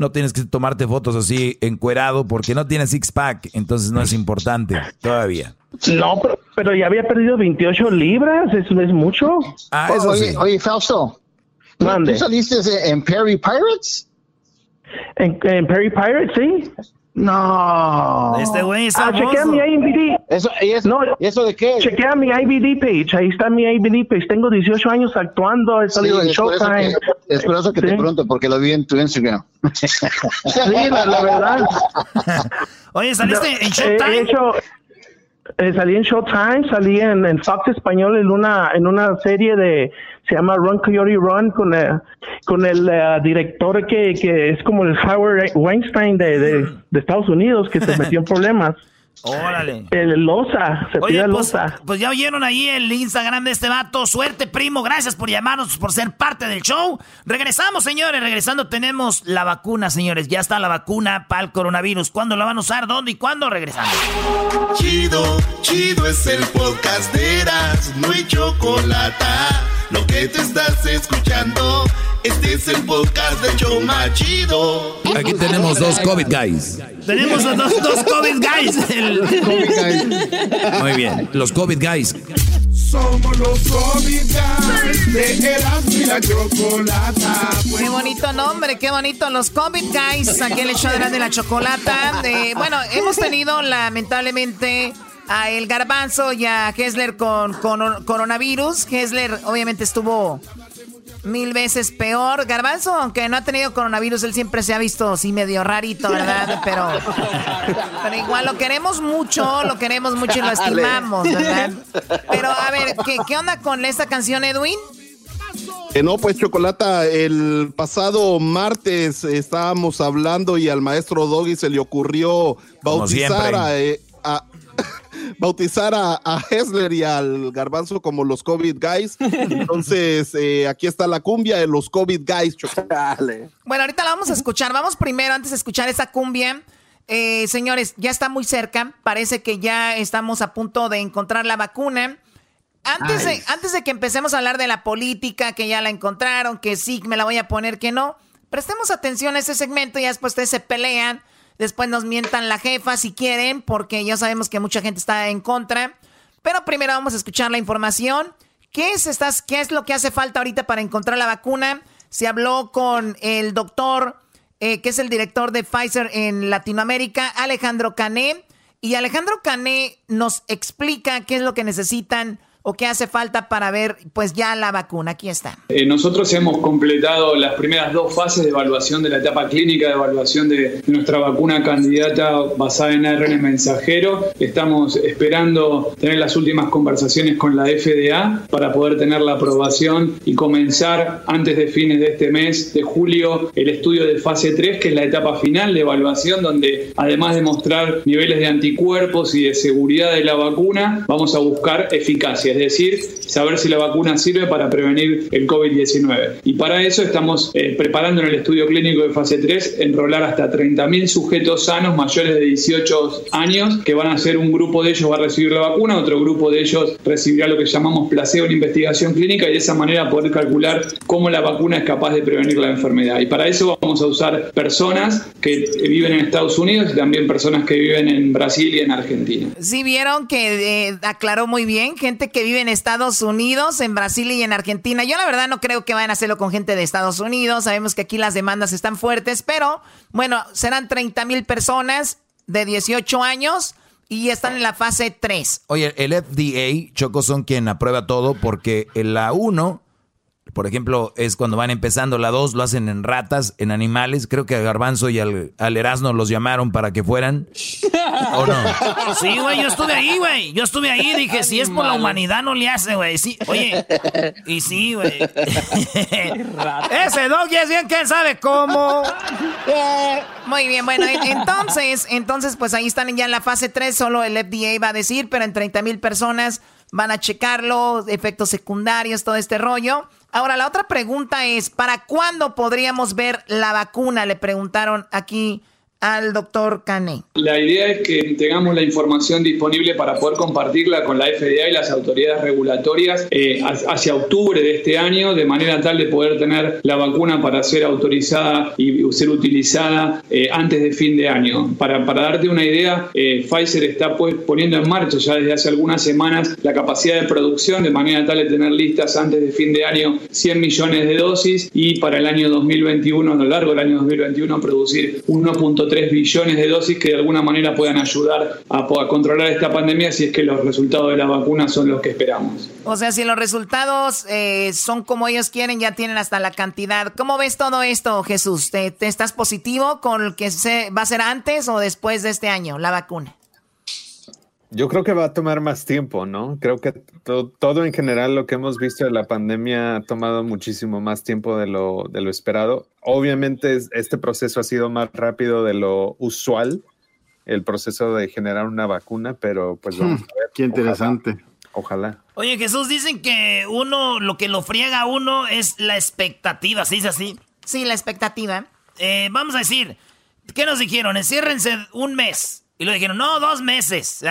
no tienes que tomarte fotos así encuerado porque no tienes six-pack, entonces no es importante todavía. No, pero, pero ya había perdido 28 libras, eso es mucho. Ah, oye, oye, Fausto. ¿tú- Mande. ¿Tú saliste en Perry Pirates? En, en Perry Pirates, sí. No. Este güey es Ah, chequea mi IBD. ¿Eso, y eso, No, ¿y eso de qué? Chequea mi IBD page, ahí está mi IBD page. Tengo 18 años actuando, he Sí, salido en es por eso Showtime. que, es por eso que te Sí. pregunto, porque lo vi en tu Instagram. Sí, la, la verdad. Oye, ¿saliste en He- he Showtime? hecho- eh, salí en Showtime, salí en, en Fox Español en una, en una serie de se llama Run Coyote Run con, eh, con el eh, director que, que es como el Howard Weinstein de, de, de Estados Unidos que se metió en problemas. Órale. El Loza, se Oye, pide pues, Loza. pues ya oyeron ahí el Instagram de este vato. Suerte, primo. Gracias por llamarnos, por ser parte del show. Regresamos, señores. Regresando tenemos la vacuna, señores. Ya está la vacuna para el coronavirus. ¿Cuándo la van a usar? ¿Dónde y cuándo? Regresamos. Chido, chido es el podcast de Eras, no hay chocolate. Lo que te estás escuchando, este es el podcast de Choma Chido. Aquí tenemos dos COVID guys. Tenemos a dos, dos COVID guys. El- Muy bien, los COVID guys. Somos los COVID Guys de Eras y la chocolata. Qué bonito nombre, qué bonito. Los COVID Guys, aquí el show de la, de la chocolata. De- bueno, hemos tenido lamentablemente a El Garbanzo y a Hessler con, con coronavirus. Hessler obviamente estuvo mil veces peor. Garbanzo, aunque no ha tenido coronavirus, él siempre se ha visto así medio rarito, ¿verdad? Pero, pero igual lo queremos mucho, lo queremos mucho y lo estimamos, ¿verdad? Pero a ver, ¿qué, qué onda con esta canción, Edwin? Eh, no, pues Chocolata, el pasado martes estábamos hablando y al maestro Doggy se le ocurrió bautizar a, eh, a- bautizar a, a Hessler y al Garbanzo como los COVID guys. Entonces, eh, aquí está la cumbia de los COVID guys. Chocolata. Bueno, ahorita la vamos a escuchar. Vamos primero, antes de escuchar esa cumbia. Eh, señores, ya está muy cerca. Parece que ya estamos a punto de encontrar la vacuna. Antes de, antes de que empecemos a hablar de la política, que ya la encontraron, que sí, me la voy a poner, que no, prestemos atención a ese segmento y ya después ustedes se pelean. Después nos mientan la jefa si quieren, porque ya sabemos que mucha gente está en contra. Pero primero vamos a escuchar la información. ¿Qué es, estas, ¿Qué es lo que hace falta ahorita para encontrar la vacuna? Se habló con el doctor, eh, que es el director de Pfizer en Latinoamérica, Alejandro Cané. Y Alejandro Cané nos explica qué es lo que necesitan o qué hace falta para ver pues ya la vacuna. Aquí está. Eh, nosotros hemos completado las primeras dos fases de evaluación de la etapa clínica de evaluación de nuestra vacuna candidata basada en ARN mensajero. Estamos esperando tener las últimas conversaciones con la FDA para poder tener la aprobación y comenzar antes de fines de este mes de julio el estudio de fase 3, que es la etapa final de evaluación donde además de mostrar niveles de anticuerpos y de seguridad de la vacuna, vamos a buscar eficacia, es decir, saber si la vacuna sirve para prevenir el COVID-19. Y para eso estamos eh, preparando en el estudio clínico de fase 3 enrolar hasta 30.000 sujetos sanos mayores de 18 años, que van a ser un grupo de ellos va a recibir la vacuna, otro grupo de ellos recibirá lo que llamamos placebo en investigación clínica y de esa manera poder calcular cómo la vacuna es capaz de prevenir la enfermedad. Y para eso vamos a usar personas que viven en Estados Unidos y también personas que viven en Brasil y en Argentina. Sí vieron que eh, aclaró muy bien, gente que vive en Estados Unidos, en Brasil y en Argentina. Yo la verdad no creo que vayan a hacerlo con gente de Estados Unidos. Sabemos que aquí las demandas están fuertes, pero bueno, serán 30 mil personas de 18 años y están en la fase 3. Oye, el FDA, Choco, son quien aprueba todo porque en la 1, por ejemplo, es cuando van empezando, la 2 lo hacen en ratas, en animales. Creo que a Garbanzo y al, al Erasmo los llamaron para que fueran. ¿O no? Sí, güey, yo estuve ahí, güey. Yo estuve ahí, dije, si es por la humanidad, no le hace, güey. Sí, oye, y sí, güey. Ese dog ya es bien, quién sabe cómo. Muy bien, bueno, en- entonces, entonces, pues ahí están ya en la fase 3, solo el FDA va a decir, pero en 30 mil personas van a checarlo, efectos secundarios, todo este rollo. Ahora, la otra pregunta es, ¿para cuándo podríamos ver la vacuna? Le preguntaron aquí al doctor Cané. La idea es que tengamos la información disponible para poder compartirla con la FDA y las autoridades regulatorias eh, ha- hacia octubre de este año, de manera tal de poder tener la vacuna para ser autorizada y ser utilizada eh, antes de fin de año. Para, para darte una idea, eh, Pfizer está pues, poniendo en marcha ya desde hace algunas semanas la capacidad de producción de manera tal de tener listas antes de fin de año 100 millones de dosis y para el año 2021, a lo largo del año 2021, producir 1.3 billones de dosis que de alguna manera puedan ayudar a, controlar esta pandemia si es que los resultados de la vacuna son los que esperamos. O sea, si los resultados eh, son como ellos quieren, ya tienen hasta la cantidad. ¿Cómo ves todo esto, Jesús? ¿Te, te estás positivo con el que se, va a ser antes o después de este año, la vacuna? Yo creo que va a tomar más tiempo, ¿no? Creo que todo en general lo que hemos visto de la pandemia ha tomado muchísimo más tiempo de lo, de lo esperado. Obviamente este proceso ha sido más rápido de lo usual, el proceso de generar una vacuna, pero pues vamos a ver. Qué interesante. Ojalá. Oye, Jesús, dicen que uno, lo que lo friega a uno es la expectativa, ¿sí es así? Sí, la expectativa. Eh, vamos a decir, ¿qué nos dijeron? Enciérrense un mes. Y lo dijeron, no, dos meses.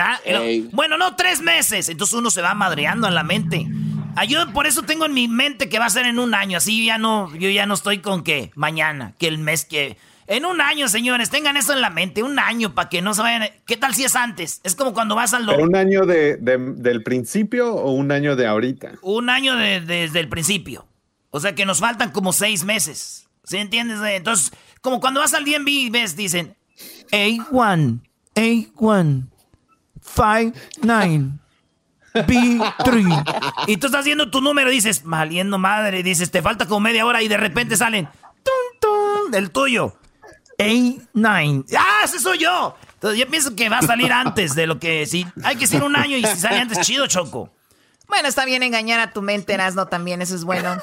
bueno, no, tres meses. Entonces uno se va madreando en la mente. Ah, yo por eso tengo en mi mente que va a ser en un año. Así ya no, yo ya no estoy con que mañana, que el mes que. En un año, señores, tengan eso en la mente, un año para que no se vayan. ¿Qué tal si es antes? Es como cuando vas al. ¿Un año de, del principio o un año de ahorita? Un año desde el principio. O sea que nos faltan como seis meses. ¿Sí entiendes? Entonces, como cuando vas al DMV y ves, dicen A1 A1 59 B3. Y tú estás haciendo tu número y dices, maliendo madre, dices, te falta como media hora y de repente salen tum, del tuyo. A9. ¡Ah, ese soy yo! Entonces yo pienso que va a salir antes de lo que si hay que ser un año y si sale antes chido, choco. Bueno, está bien engañar a tu mente, Erasno, también, eso es bueno.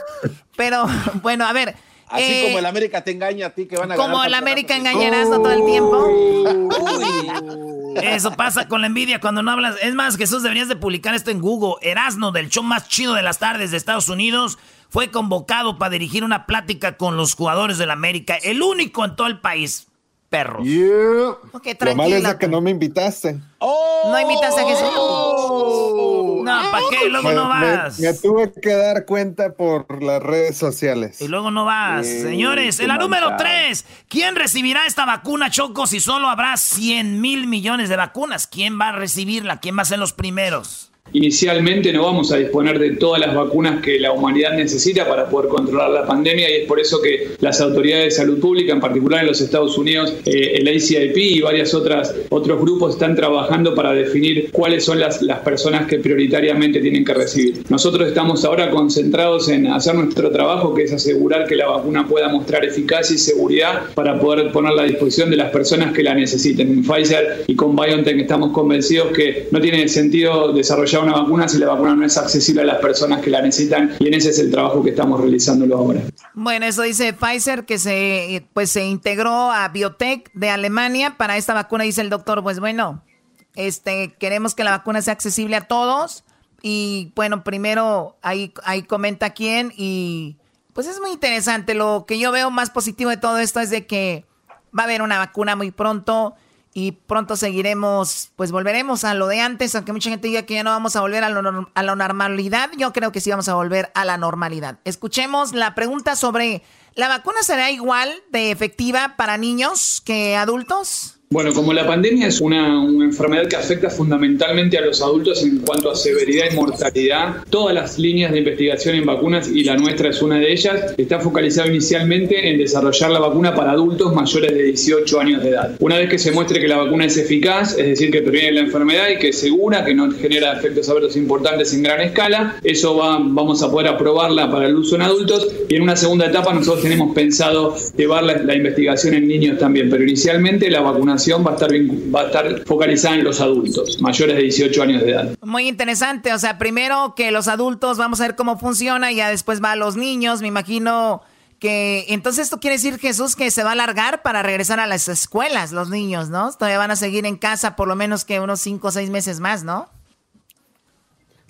Pero, bueno, a ver, Así eh, como el América te engaña a ti que van a ganar. Como el América engañarás todo el tiempo. Eso pasa con la envidia cuando no hablas. Es más, Jesús, deberías de publicar esto en Google. Erasno, del show más chido de las tardes de Estados Unidos, fue convocado para dirigir una plática con los jugadores del América. El único en todo el país. Perros. Lo malo es que no me invitaste. ¿No invitaste a Jesús? No, ¿para qué? Luego no vas. Me, tuve que dar cuenta por las redes sociales. Y luego no vas. Señores, en la número 3, ¿quién recibirá esta vacuna, Choco, si solo habrá 100 mil millones de vacunas? ¿Quién va a recibirla? ¿Quién va a ser los primeros? Inicialmente no vamos a disponer de todas las vacunas que la humanidad necesita para poder controlar la pandemia y es por eso que las autoridades de salud pública, en particular en los Estados Unidos, eh, el ACIP y varias otras otros grupos están trabajando para definir cuáles son las, las personas que prioritariamente tienen que recibir. Nosotros estamos ahora concentrados en hacer nuestro trabajo, que es asegurar que la vacuna pueda mostrar eficacia y seguridad para poder ponerla a disposición de las personas que la necesiten. En Pfizer y con BioNTech estamos convencidos que no tiene sentido desarrollar una vacuna si la vacuna no es accesible a las personas que la necesitan y en ese es el trabajo que estamos realizándolo ahora. Bueno, eso dice Pfizer que se pues se integró a Biotech de Alemania para esta vacuna dice el doctor, pues bueno, este queremos que la vacuna sea accesible a todos y bueno, primero ahí ahí comenta quién y pues es muy interesante, lo que yo veo más positivo de todo esto es de que va a haber una vacuna muy pronto y pronto seguiremos, pues volveremos a lo de antes, aunque mucha gente diga que ya no vamos a volver a, a la normalidad, yo creo que sí vamos a volver a la normalidad. Escuchemos la pregunta sobre, ¿la vacuna será igual de efectiva para niños que adultos? Bueno, como la pandemia es una, enfermedad que afecta fundamentalmente a los adultos en cuanto a severidad y mortalidad, todas las líneas de investigación en vacunas, y la nuestra es una de ellas, está focalizado inicialmente en desarrollar la vacuna para adultos mayores de 18 años de edad. Una vez que se muestre que la vacuna es eficaz, es decir, que previene la enfermedad y que es segura, que no genera efectos adversos importantes en gran escala, eso va, vamos a poder aprobarla para el uso en adultos y en una segunda etapa nosotros tenemos pensado llevar la, la investigación en niños también, pero inicialmente la vacuna va a estar, va a estar focalizada en los adultos, mayores de 18 años de edad. Muy interesante, o sea, primero que los adultos, vamos a ver cómo funciona y ya después va a los niños, me imagino que entonces esto quiere decir Jesús que se va a alargar para regresar a las escuelas los niños, ¿no? Todavía van a seguir en casa por lo menos que unos 5 o 6 meses más, ¿no?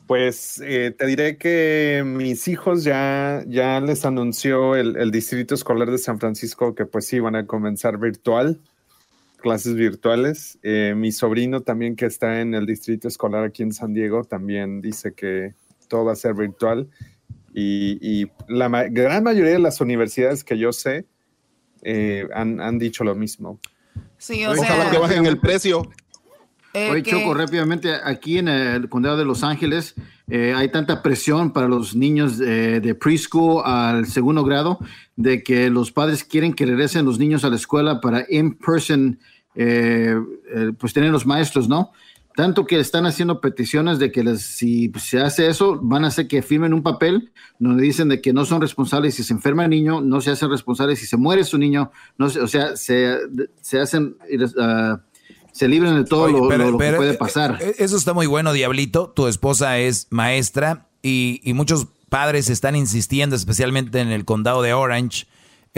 Pues eh, te diré que mis hijos ya, ya les anunció el, el, Distrito Escolar de San Francisco que pues sí van a comenzar virtual clases virtuales. Eh, mi sobrino también que está en el distrito escolar aquí en San Diego también dice que todo va a ser virtual y, la gran mayoría de las universidades que yo sé eh, han, dicho lo mismo. Sí, o sea, que bajen el precio. Eh, Oye, Choco, rápidamente, aquí en el condado de Los Ángeles hay tanta presión para los niños de preschool al segundo grado de que los padres quieren que regresen los niños a la escuela para in-person eh, eh, pues tienen los maestros, ¿no? Tanto que están haciendo peticiones de que les, si se hace eso, van a hacer que firmen un papel donde dicen de que no son responsables si se enferma el niño, no se hacen responsables si se muere su niño, no o sea, se, se hacen, uh, se libren de todo lo, que puede eh, pasar. Eh, eso está muy bueno, Diablito. Tu esposa es maestra y, y muchos padres están insistiendo, especialmente en el condado de Orange,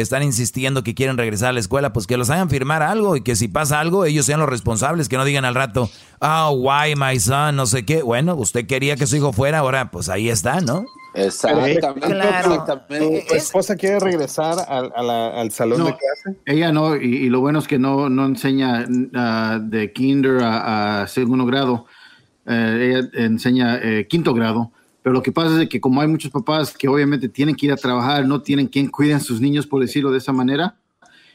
están insistiendo que quieren regresar a la escuela, pues que los hagan firmar algo y que si pasa algo, ellos sean los responsables, que no digan al rato, oh, why my son, no sé qué. Bueno, usted quería que su hijo fuera, ahora pues ahí está, ¿no? Exactamente. Claro. ¿Tu esposa quiere regresar al, salón de clase? Ella no, y, lo bueno es que no, no enseña uh, de kinder a, segundo grado, eh, ella enseña eh, quinto grado. Pero lo que pasa es que como hay muchos papás que obviamente tienen que ir a trabajar, no tienen quien cuiden a sus niños, por decirlo de esa manera,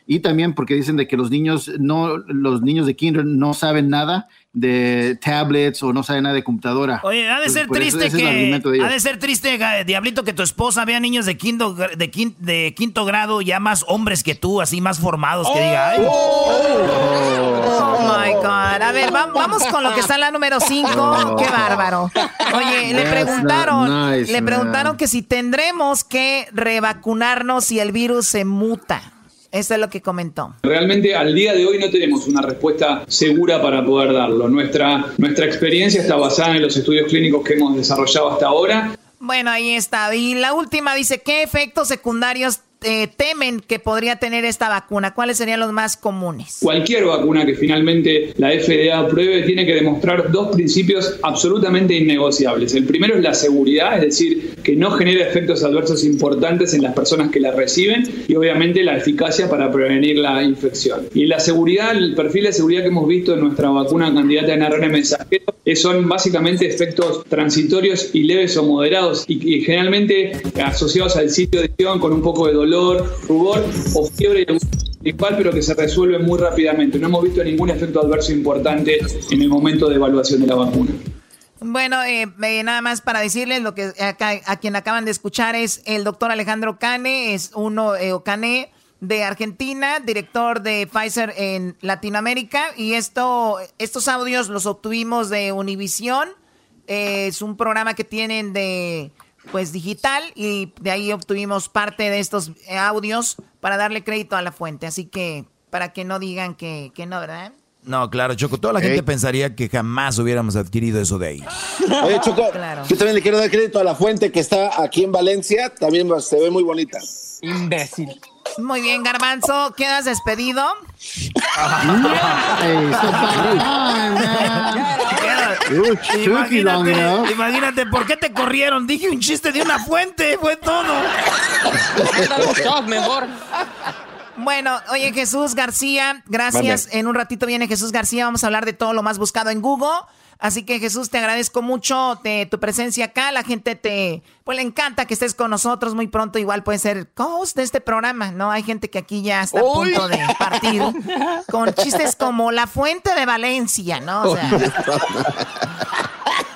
y también porque dicen de que los niños no los niños de kinder no saben nada de tablets o no saben nada de computadora. Oye, ha de ser triste que ha de ser triste diablito que tu esposa vea niños de quinto de quinto, de quinto grado ya más hombres que tú, así más formados que diga, Ay. Oh, my god. A ver, vamos con lo que está en la número 5. Qué bárbaro. Oye, le preguntaron, le preguntaron que si tendremos que revacunarnos si el virus se muta. Eso es lo que comentó. Realmente al día de hoy no tenemos una respuesta segura para poder darlo. Nuestra, nuestra experiencia está basada en los estudios clínicos que hemos desarrollado hasta ahora. Bueno, ahí está. Y la última dice, ¿qué efectos secundarios eh, temen que podría tener esta vacuna? ¿Cuáles serían los más comunes? Cualquier vacuna que finalmente la FDA apruebe tiene que demostrar dos principios absolutamente innegociables. El primero es la seguridad, es decir, que no genera efectos adversos importantes en las personas que la reciben y obviamente la eficacia para prevenir la infección. Y la seguridad, el perfil de seguridad que hemos visto en nuestra vacuna candidata en ARN mensajero son básicamente efectos transitorios y leves o moderados y, y generalmente asociados al sitio de acción con un poco de dolor rubor o fiebre principal, pero que se resuelve muy rápidamente. No hemos visto ningún efecto adverso importante en el momento de evaluación de la vacuna. Bueno, eh, eh, nada más para decirles lo que a quien acaban de escuchar es el doctor Alejandro Cane, es uno eh, Cane de Argentina, director de Pfizer en Latinoamérica y esto, estos audios los obtuvimos de Univisión. es un programa que tienen de pues digital y de ahí obtuvimos parte de estos audios para darle crédito a la fuente. Así que para que no digan que, que no, ¿verdad? No, claro, Choco. Toda la gente pensaría que jamás hubiéramos adquirido eso de ahí. Oye, Choco, yo también le quiero dar crédito a la fuente que está aquí en Valencia. También se ve muy bonita. Imbécil. Muy bien, Garbanzo, quedas despedido. imagínate, imagínate, ¿por qué te corrieron? Dije un chiste de una fuente, fue todo. mejor. Bueno, oye Jesús García, gracias. En un ratito viene Jesús García, vamos a hablar de todo lo más buscado en Google. Así que Jesús, te agradezco mucho de tu presencia acá. La gente te, pues le encanta que estés con nosotros. Muy pronto igual puede ser host de este programa, ¿no? Hay gente que aquí ya está a punto de partir con chistes como la fuente de Valencia, ¿no?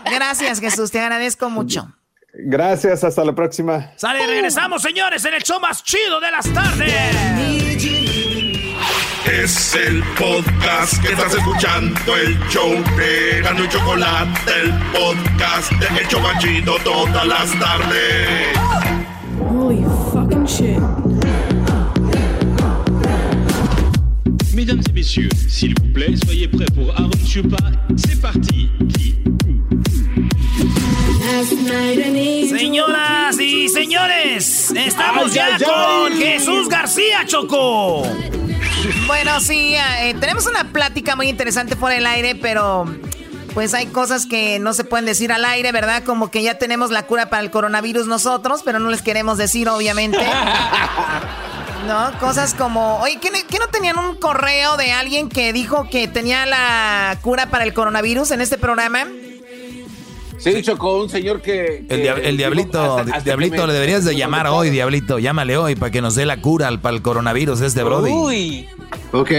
gracias Jesús, te agradezco mucho. Gracias, hasta la próxima. Sale, regresamos señores en el show más chido de las tardes. Es el podcast que estás escuchando, el show de Gano y Chocolate, el podcast de El Chocachito todas las tardes. Holy fucking shit. Mesdames et messieurs, s'il vous plaît, soyez prêts pour Aaron Chupa. C'est parti. Señoras y señores, estamos ya con Jesús García Choco. Bueno, sí, eh, tenemos una plática muy interesante por el aire, pero pues hay cosas que no se pueden decir al aire, ¿verdad? Como que ya tenemos la cura para el coronavirus nosotros, pero no les queremos decir, obviamente. ¿No? Cosas como, oye, ¿qué, ¿qué, no tenían un correo de alguien que dijo que tenía la cura para el coronavirus en este programa? Sí, Choco, un señor que... el, diablito, diablito le deberías de llamar hoy, diablito. Llámale hoy para que nos dé la cura para el coronavirus este Brody. Uy. Ok.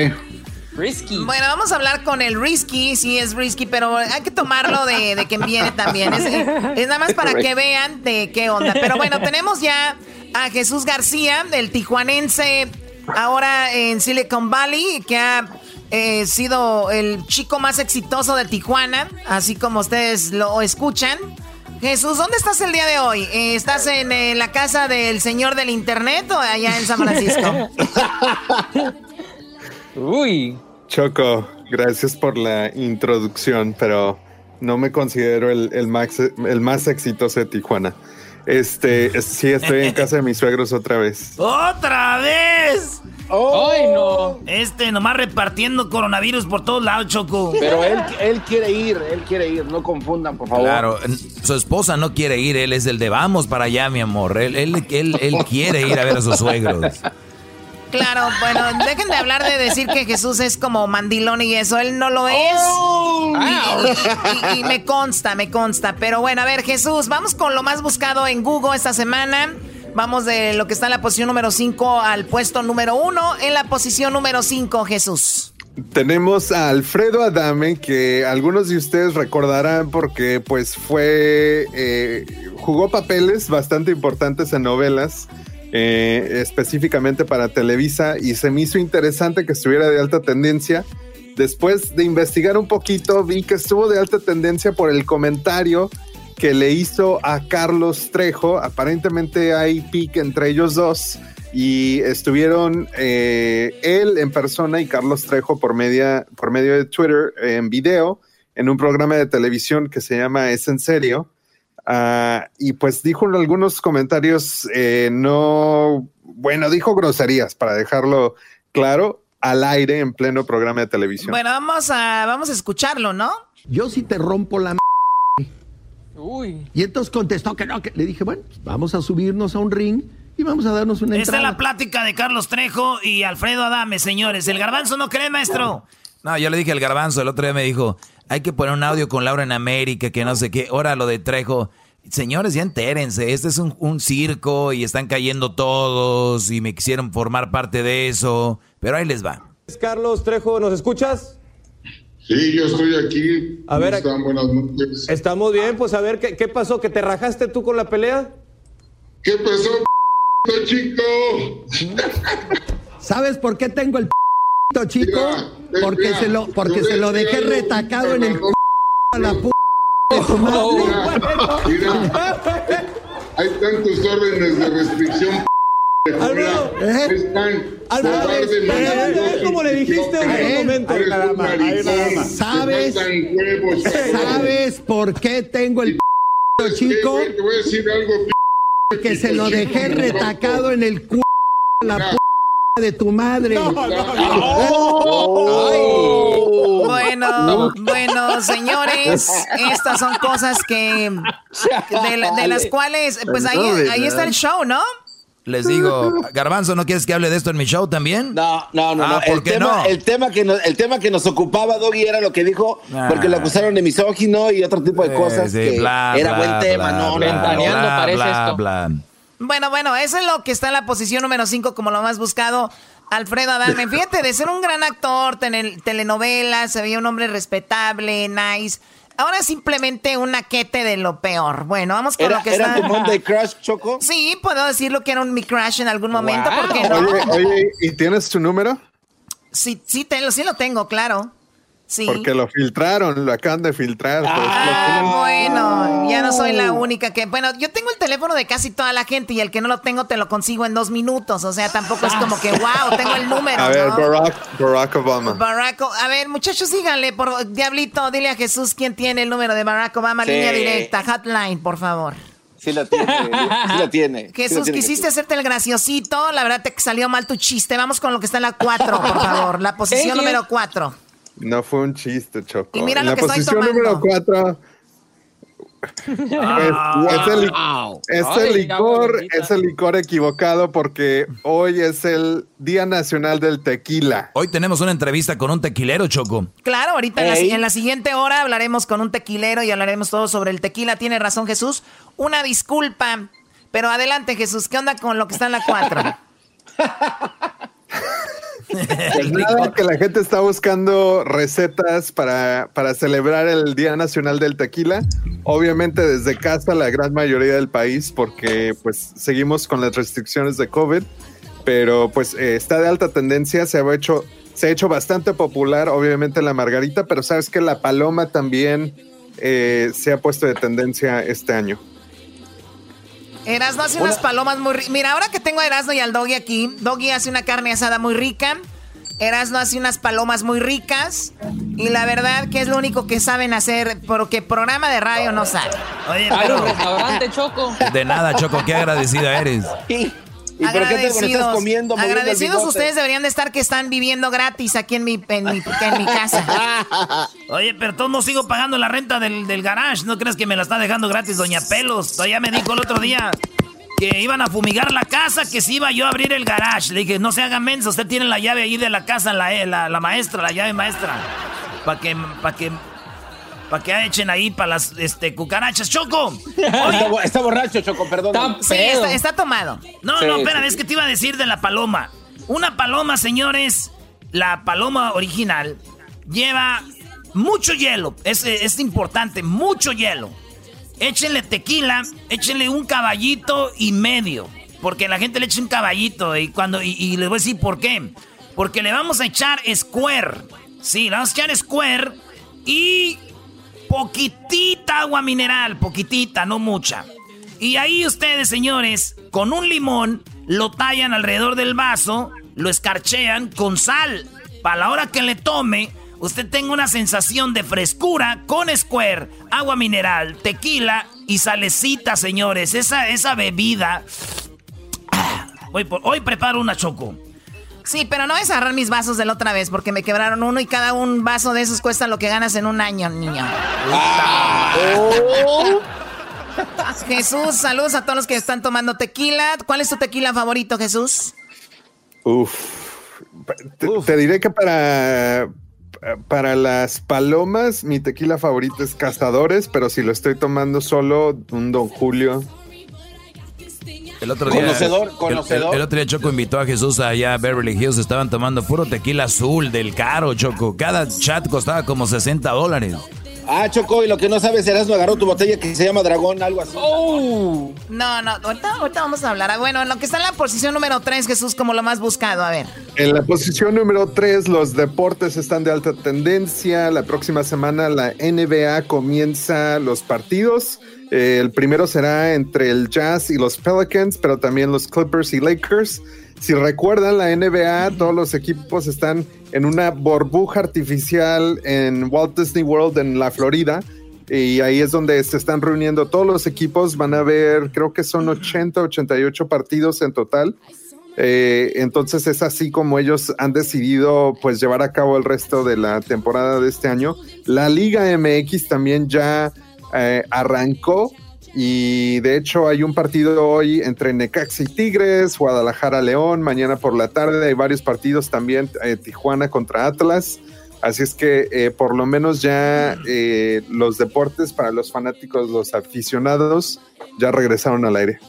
Risky. Bueno, vamos a hablar con el risky, sí es risky, pero hay que tomarlo de, de quien viene también. Es, es, nada más para que vean de qué onda. Pero bueno, tenemos ya a Jesús García, el tijuanense, ahora en Silicon Valley, que ha He sido el chico más exitoso de Tijuana, así como ustedes lo escuchan. Jesús, ¿dónde estás el día de hoy? Eh, ¿Estás en eh, la casa del señor del internet o allá en San Francisco? Uy. Choco, Gracias por la introducción, pero no me considero el, max- el más exitoso de Tijuana. Este, sí, estoy en casa de mis suegros otra vez. ¡Otra vez! ¡Ay, no! Este, nomás repartiendo coronavirus por todos lados, Choco. Pero él, él quiere ir, él quiere ir, no confundan, por favor. Claro, su esposa no quiere ir, él es el de vamos para allá, mi amor. Él, él, él, él quiere ir a ver a sus suegros. Claro, bueno, dejen de hablar de decir que Jesús es como mandilón y eso, él no lo es. Y, y- y me consta, me consta. Pero bueno, a ver, Jesús, vamos con lo más buscado en Google esta semana. Vamos de lo que está en la posición número 5 al puesto número 1. En la posición número 5, Jesús. Tenemos a Alfredo Adame, que algunos de ustedes recordarán porque pues fue, eh, jugó papeles bastante importantes en novelas, eh, específicamente para Televisa, y se me hizo interesante que estuviera de alta tendencia. Después de investigar un poquito, vi que estuvo de alta tendencia por el comentario que le hizo a Carlos Trejo. Aparentemente hay pique entre ellos dos y estuvieron eh, él en persona y Carlos Trejo por, media, por medio de Twitter en video en un programa de televisión que se llama Es en serio. Ah, y pues dijo algunos comentarios, eh, no, bueno, dijo groserías para dejarlo claro al aire en pleno programa de televisión. Bueno, vamos a, vamos a escucharlo, ¿no? Yo sí te rompo la m Uy. Y entonces contestó que no, que le dije, bueno, pues vamos a subirnos a un ring y vamos a darnos una Esta es la plática de Carlos Trejo y Alfredo Adame, señores. ¿El garbanzo no cree, maestro? No, yo le dije al garbanzo, el otro día me dijo, hay que poner un audio con Laura en América, que no sé qué. Ahora lo de Trejo. Señores, ya entérense, este es un, un circo y están cayendo todos y me quisieron formar parte de eso. Pero ahí les va. Carlos Trejo, ¿nos escuchas? Sí, yo estoy aquí. A ver, ¿Cómo están? Buenas noches. Estamos bien, pues a ver, ¿qué, qué pasó? ¿Que te rajaste tú con la pelea? ¿Qué pasó, p chico? ¿Sabes por qué tengo el p chico? Porque se lo, porque se lo dejé retacado en el c a la p de madre. Mira, hay tantos órdenes de restricción. Alfredo, están Alfredo, cobarde, eh, eh, como le dijiste momento. ¿Sabes? ¿Sabes por qué tengo el p chico? Eh, Te voy a decir algo, p***. Porque se lo dejé retacado en el c a la p de tu madre. Bueno, bueno, señores, estas son cosas que de, la- de las cuales, pues ahí, ahí está el show, ¿no? Les digo, garbanzo, ¿no quieres que hable de esto en mi show también? No, no, no, Ah, no. ¿por El qué tema, no? el, tema que nos, el tema que nos ocupaba, Doggy, era lo que dijo, Ah. porque lo acusaron de misógino y otro tipo de cosas Sí, sí, que bla, era bla, buen tema, bla, no, Ventaneando parece bla, esto. Bueno, bueno, eso es lo que está en la posición número 5 como lo más buscado. Alfredo Adame, fíjate, de ser un gran actor, tener telenovelas, se veía un hombre respetable, nice. Ahora simplemente un naquete de lo peor. Bueno, vamos con ¿Era, lo que era está. tu Monday Crush, Choco? Sí, puedo decirlo que era un mi crush en algún momento, ¿por qué no? Oye, oye, ¿y tienes su número? Sí, sí, te sí lo tengo, claro. Sí. Porque lo filtraron, lo acaban de filtrar. lo Ah, bueno, ya no soy la única que. Bueno, yo tengo el teléfono de casi toda la gente y el que no lo tengo te lo consigo en dos minutos. O sea, tampoco es como que, wow, tengo el número. A ver, ¿no? Barack, Barack Obama. Barack, a ver, muchachos, díganle, por Diablito, dile a Jesús quién tiene el número de Barack Obama, Sí. línea directa, hotline, por favor. Sí la tiene, sí la tiene. sí la Jesús, tiene, quisiste hacerte el graciosito, la verdad te salió mal tu chiste. Vamos con lo que está en la 4, por favor, la posición número 4. No fue un chiste, Choco. Y mira en lo la que estoy posición tomando. número 4 es, el, es el Ay, licor, abuelita. es el licor equivocado porque hoy es el Día Nacional del Tequila. Hoy tenemos una entrevista con un tequilero, Choco. Claro, ahorita en la, Ey. en la siguiente hora hablaremos con un tequilero y hablaremos todo sobre el tequila. Tiene razón Jesús. Una disculpa, pero adelante Jesús, ¿qué onda con lo que está en la 4? Pues nada, que la gente está buscando recetas para, para celebrar el Día Nacional del Tequila. Obviamente desde casa la gran mayoría del país porque pues seguimos con las restricciones de COVID, pero pues eh, está de alta tendencia, se ha hecho se ha hecho bastante popular obviamente la margarita, pero sabes que la paloma también eh, se ha puesto de tendencia este año. Erasno hace unas palomas muy ricas. Mira, ahora que tengo a Erasno y al Doggy aquí, Doggy hace una carne asada muy rica. Erasno hace unas palomas muy ricas. Y la verdad que es lo único que saben hacer, porque programa de radio no sabe. Oye, pero... restaurante, Choco. De nada, Choco, qué agradecida eres. ¿Y por qué te estás comiendo? agradecidos ustedes deberían de estar que están viviendo gratis aquí en mi, en mi, en mi casa. Oye, pero todo no sigo pagando la renta del, del garage. ¿No crees que me la está dejando gratis, Doña Pelos? Todavía me dijo el otro día que iban a fumigar la casa, que si iba yo a abrir el garage. Le dije, no se haga mensa, usted tiene la llave ahí de la casa, la, eh, la, la maestra, la llave maestra. Para que, para que, para que echen ahí para las este, cucarachas. ¡Choco! Está, bo- está borracho, Choco, perdón. Sí, está, está tomado. No, Sí, no, espérame, sí. es que te iba a decir de la paloma. Una paloma, señores, la paloma original, lleva mucho hielo. Es, es importante, mucho hielo. Échenle tequila, échenle un caballito y medio. Porque la gente le echa un caballito y cuando y, y les voy a decir por qué. Porque le vamos a echar square. Sí, le vamos a echar square y poquitita agua mineral, poquitita, no mucha. Y ahí ustedes, señores, con un limón, lo tallan alrededor del vaso, lo escarchean con sal. Para la hora que le tome, usted tenga una sensación de frescura con square, agua mineral, tequila y salecita, señores. Esa, esa bebida. Hoy, hoy preparo una choco. Sí, pero no es agarrar mis vasos de la otra vez porque me quebraron uno y cada un vaso de esos cuesta lo que ganas en un año, niño. Jesús, saludos a todos los que están tomando tequila. ¿Cuál es tu tequila favorito, Jesús? Uf. Te, te diré que para, para las palomas, mi tequila favorito es Cazadores, pero si lo estoy tomando solo, un Don Julio. El otro día, Conocedor, el- conocedor. El, el otro día Choco invitó a Jesús allá a Beverly Hills. Estaban tomando puro tequila azul del caro, Choco. Cada chat costaba como 60 dólares. Ah, Choco, y lo que no sabes, Erasmo agarró tu botella que se llama Dragón, algo así. No, no, ahorita, ahorita vamos a hablar. Ah, Bueno, en lo que está en la posición número 3, Jesús, como lo más buscado. A ver. En la posición número 3, los deportes están de alta tendencia. La próxima semana la NBA comienza los partidos. Eh, el primero será entre el Jazz y los Pelicans, pero también los Clippers y Lakers. Si recuerdan, la NBA, todos los equipos están en una burbuja artificial en Walt Disney World en la Florida. Y ahí es donde se están reuniendo todos los equipos. Van a ver, creo que son 80, 88 partidos en total. Eh, entonces es así como ellos han decidido pues llevar a cabo el resto de la temporada de este año. La Liga MX también ya eh, arrancó y de hecho hay un partido hoy entre Necaxa y Tigres, Guadalajara León, mañana por la tarde hay varios partidos también, eh, Tijuana contra Atlas. Así es que eh, por lo menos ya eh, los deportes para los fanáticos, los aficionados, ya regresaron al aire.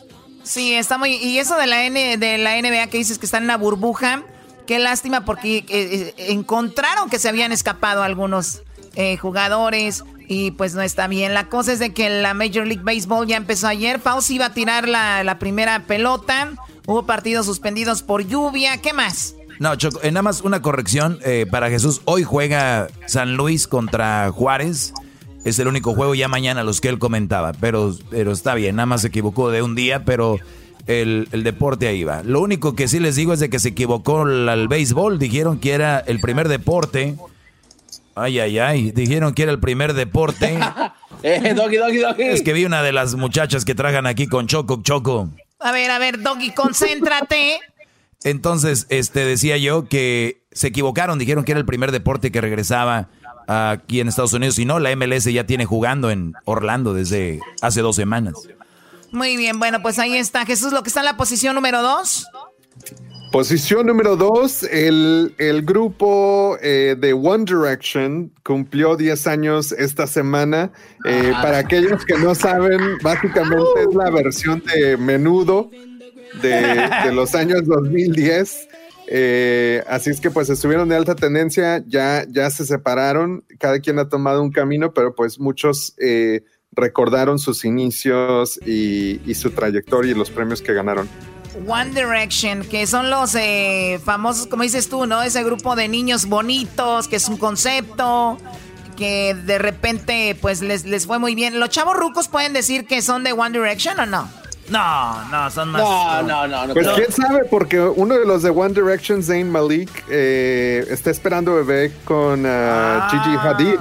Sí, está muy. Y eso de la, N, de la NBA que dices que está en una burbuja, qué lástima porque encontraron que se habían escapado algunos jugadores y pues no está bien. La cosa es de que la Major League Baseball ya empezó ayer. Fauci iba a tirar la, la primera pelota. Hubo partidos suspendidos por lluvia. ¿Qué más? No, Choco, eh, nada más una corrección eh, para Jesús. Hoy juega San Luis contra Juárez. Es el único juego ya mañana los que él comentaba. Pero, pero está bien, nada más se equivocó de un día, pero el, el deporte ahí va. Lo único que sí les digo es de que se equivocó el béisbol. Dijeron que era el primer deporte. Ay, ay, ay. Dijeron que era el primer deporte. eh, doggy, doggy, doggy. Es que vi una de las muchachas que trajan aquí con Choco, Choco. A ver, a ver, Doggy, concéntrate. Entonces, este decía yo que se equivocaron, dijeron que era el primer deporte que regresaba aquí en Estados Unidos y no, la MLS ya tiene jugando en Orlando desde hace dos semanas. Muy bien, bueno, pues ahí está. Jesús, lo que está en la posición número 2. Posición número dos, el, el grupo eh, de One Direction cumplió 10 años esta semana. Eh, Ah. Para aquellos que no saben, básicamente es la versión de menudo de, de los años 2010. Eh, así es que pues estuvieron de alta tendencia, ya, ya se separaron, cada quien ha tomado un camino, pero pues muchos eh, recordaron sus inicios y, y su trayectoria y los premios que ganaron. One Direction, que son los eh, famosos, como dices tú, ¿no? Ese grupo de niños bonitos, que es un concepto, que de repente pues les, les fue muy bien. ¿Los chavos rucos pueden decir que son de One Direction o no? No, no, son más. No, no, no. no Pues quién sabe, porque uno de los de One Direction, Zayn Malik, eh, está esperando bebé con ah, Gigi Hadid.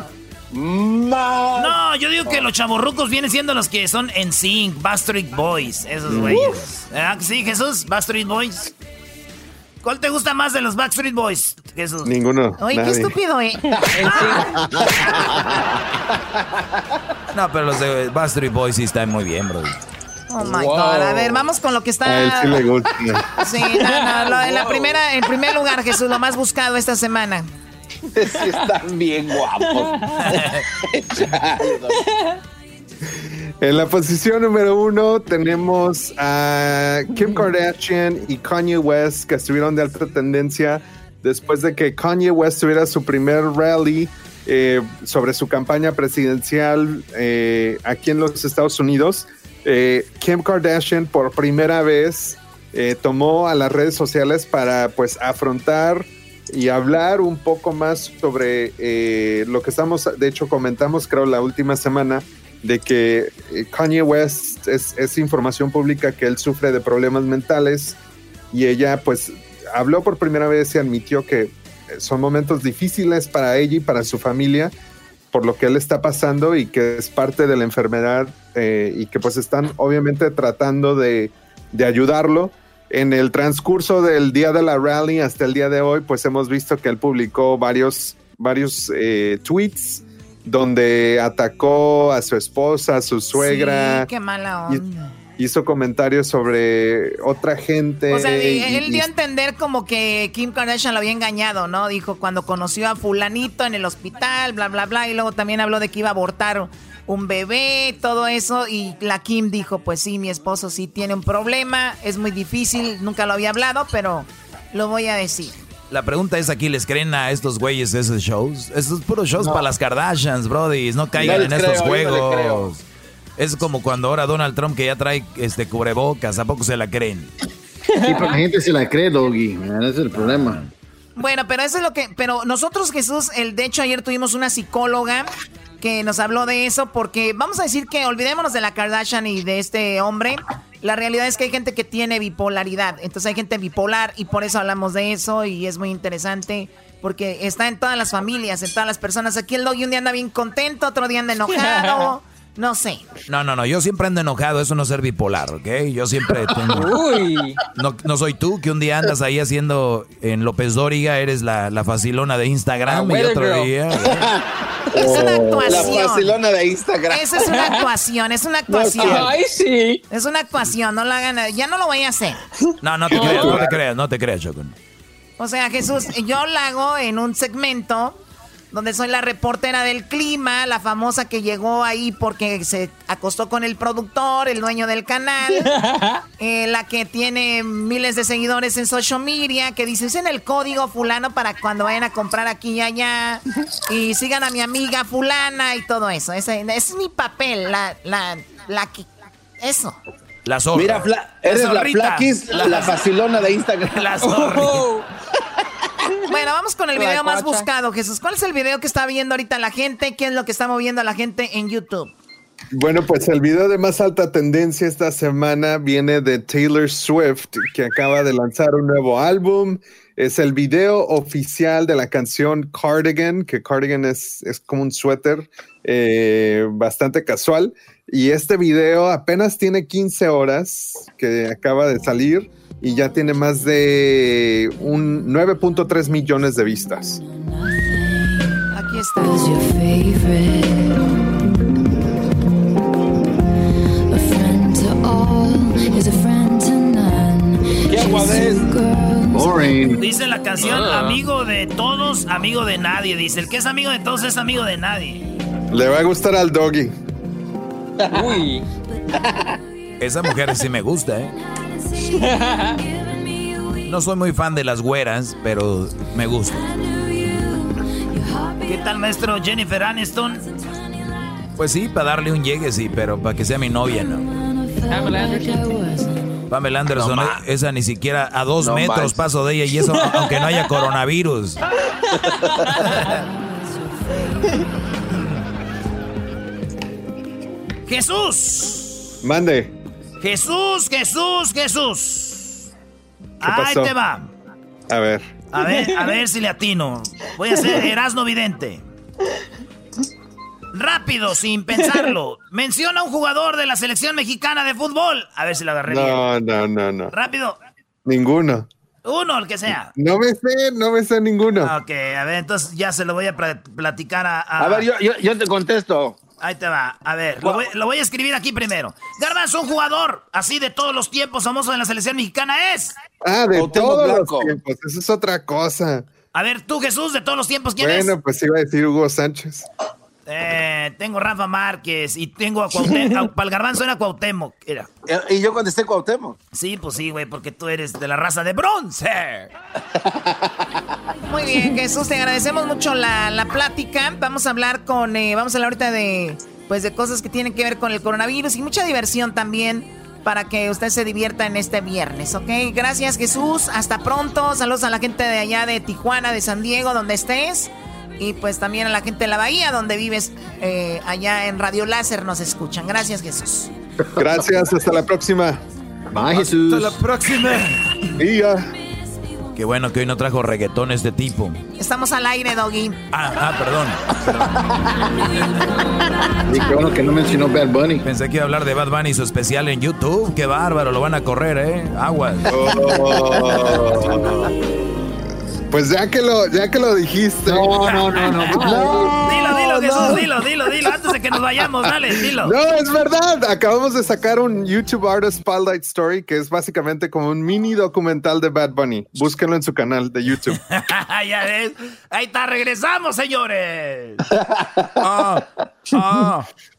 No, yo digo que los chavorrucos vienen siendo los que son en Sync, Backstreet Boys, esos güeyes. ¿Verdad que sí, Jesús? Backstreet Boys. ¿Cuál te gusta más de los Backstreet Boys, Jesús? Ninguno. Oye, qué estúpido, ¿eh? No, pero los de Bastard Boys sí están muy bien, bro. Oh my God. A ver, vamos con lo que A él está. sí le gusta. Sí, no, no, lo- en la primera, en primer lugar, Jesús, lo más buscado esta semana. Sí están bien guapos. En la posición número uno tenemos a Kim Kardashian y Kanye West que estuvieron de alta tendencia después de que Kanye West tuviera su primer rally eh, sobre su campaña presidencial eh, aquí en los Estados Unidos. Eh, Kim Kardashian por primera vez tomó a las redes sociales para pues afrontar y hablar un poco más sobre eh, lo que estamos, de hecho comentamos creo la última semana, de que eh, Kanye West es, información pública que él sufre de problemas mentales y ella pues habló por primera vez y admitió que eh, son momentos difíciles para ella y para su familia por lo que él está pasando y que es parte de la enfermedad y que pues están obviamente tratando de, de ayudarlo. En el transcurso del día de la rally hasta el día de hoy, pues hemos visto que él publicó varios, varios eh, tweets donde atacó a su esposa, a su suegra, Sí, qué mala onda. hizo comentarios sobre otra gente. O sea, él y- dio a entender como que Kim Kardashian lo había engañado, ¿no? Dijo cuando conoció a fulanito en el hospital, bla, bla, bla, y luego también habló de que iba a abortar un bebé, todo eso, y la Kim dijo, pues sí, mi esposo sí tiene un problema, es muy difícil, nunca lo había hablado, pero lo voy a decir. La pregunta es aquí, ¿les creen a estos güeyes esos shows? Estos puros shows para las Kardashians, brody. No caigan No en estos no juegos. Es como cuando ahora Donald Trump que ya trae este cubrebocas, ¿a poco se la creen? Sí, pero la gente se la cree, Doggy. Ese es el problema. Bueno, pero eso es lo que. Pero nosotros, Jesús, el de hecho, ayer tuvimos una psicóloga que nos habló de eso, porque vamos a decir que olvidémonos de la Kardashian y de este hombre. La realidad es que hay gente que tiene bipolaridad. Entonces hay gente bipolar y por eso hablamos de eso y es muy interesante. Porque está en todas las familias, en todas las personas. Aquí el doggy un día anda bien contento, otro día anda enojado. No sé. No, no, no, yo siempre ando enojado, eso no es ser bipolar, ¿ok? Yo siempre tengo... Uy. No, no soy tú, que un día andas ahí haciendo en López Dóriga, eres la, la facilona de Instagram Ah, y otro girl. día... Es una La actuación. facilona de Instagram. Esa es una actuación, es una actuación. Ay, sí. Es una actuación, no la hagan. Ya no lo voy a hacer. No, no te creas, no te creas, no te creas, Choco. O sea, Jesús, yo la hago en un segmento donde soy la reportera del clima, la famosa que llegó ahí porque se acostó con el productor, el dueño del canal, eh, la que tiene miles de seguidores en social media, que dice, usen el código fulano para cuando vayan a comprar aquí y allá, y sigan a mi amiga fulana y todo eso. Ese, ese es mi papel, la, la, la que... Eso. La zorra. Mira, Fla- eres la zorrita. flaquis, la, facilona de Instagram. La zorra. Bueno, vamos con el video más buscado, Jesús. ¿Cuál es el video que está viendo ahorita la gente? ¿Qué es lo que está moviendo a la gente en YouTube? Bueno, pues el video de más alta tendencia esta semana viene de Taylor Swift, que acaba de lanzar un nuevo álbum. Es el video oficial de la canción Cardigan, que Cardigan es, es como un suéter eh, bastante casual. Y este video apenas tiene 15 horas que acaba de salir y ya tiene más de un 9.3 millones de vistas. Aquí está. Dice la canción, Ah. amigo de todos, amigo de nadie. Dice, el que es amigo de todos es amigo de nadie. Le va a gustar al doggy. Uy. Esa mujer sí me gusta, ¿eh? No soy muy fan de las güeras, pero me gusta. ¿Qué tal, maestro Jennifer Aniston? Pues sí, para darle un llegue, sí, pero para que sea mi novia, no. Pamela Anderson. Pamela Anderson, No eh, esa ni siquiera a dos No metros manches. paso de ella y eso aunque no haya coronavirus. Jesús. Mande. Jesús, Jesús, Jesús. Ahí te va. A ver. A ver, a ver si le atino. Voy a hacer Erasno Vidente. Rápido, sin pensarlo. Menciona un jugador de la selección mexicana de fútbol. A ver si lo agarré No, no, no, no. Rápido. Ninguno. Uno, el que sea. No me sé, no me sé ninguno. Ok, a ver, entonces ya se lo voy a platicar a... A, ver, yo, yo, te contesto. Ahí te va. A ver, lo voy, a escribir aquí primero. Garbanzo, un jugador así de todos los tiempos famoso de la selección mexicana es. Ah, de todos los tiempos. Eso es otra cosa. A ver, tú, Jesús, de todos los tiempos, ¿quién es? Bueno, pues iba a decir Hugo Sánchez. Eh, tengo Rafa Márquez y tengo a Cuauhtémoc. Para el garbanzo era Cuauhtémoc. Era. Y yo contesté Cuauhtémoc. Sí, pues sí, güey, porque tú eres de la raza de bronce. Muy bien, Jesús, te agradecemos mucho la, plática. Vamos a hablar con, eh, vamos a hablar ahorita de, pues, de cosas que tienen que ver con el coronavirus y mucha diversión también para que usted se divierta en este viernes, ¿ok? Gracias, Jesús. Hasta pronto. Saludos a la gente de allá de Tijuana, de San Diego, donde estés. Y pues también a la gente de la Bahía, donde vives, eh, allá en Radio Láser nos escuchan. Gracias, Jesús. Gracias, hasta la próxima. Bye, Jesús. Hasta la próxima. Y Qué bueno que hoy no trajo reggaetón este tipo. Estamos al aire, Doggy. Ah, ah perdón. Y qué bueno que no mencionó Bad Bunny. Pensé que iba a hablar de Bad Bunny su especial en YouTube. Qué bárbaro, lo van a correr, ¿eh? Aguas. Oh. Pues ya que lo, ya que lo dijiste. No, no, no, no. dilo, dilo, Jesús, dilo, dilo, dilo, antes de que nos vayamos, dale, dilo. No, es verdad. Acabamos de sacar un YouTube Artist Spotlight Story que es básicamente como un mini documental de Bad Bunny. Búsquenlo en su canal de YouTube. ya ves. Ahí está, regresamos, señores. ah,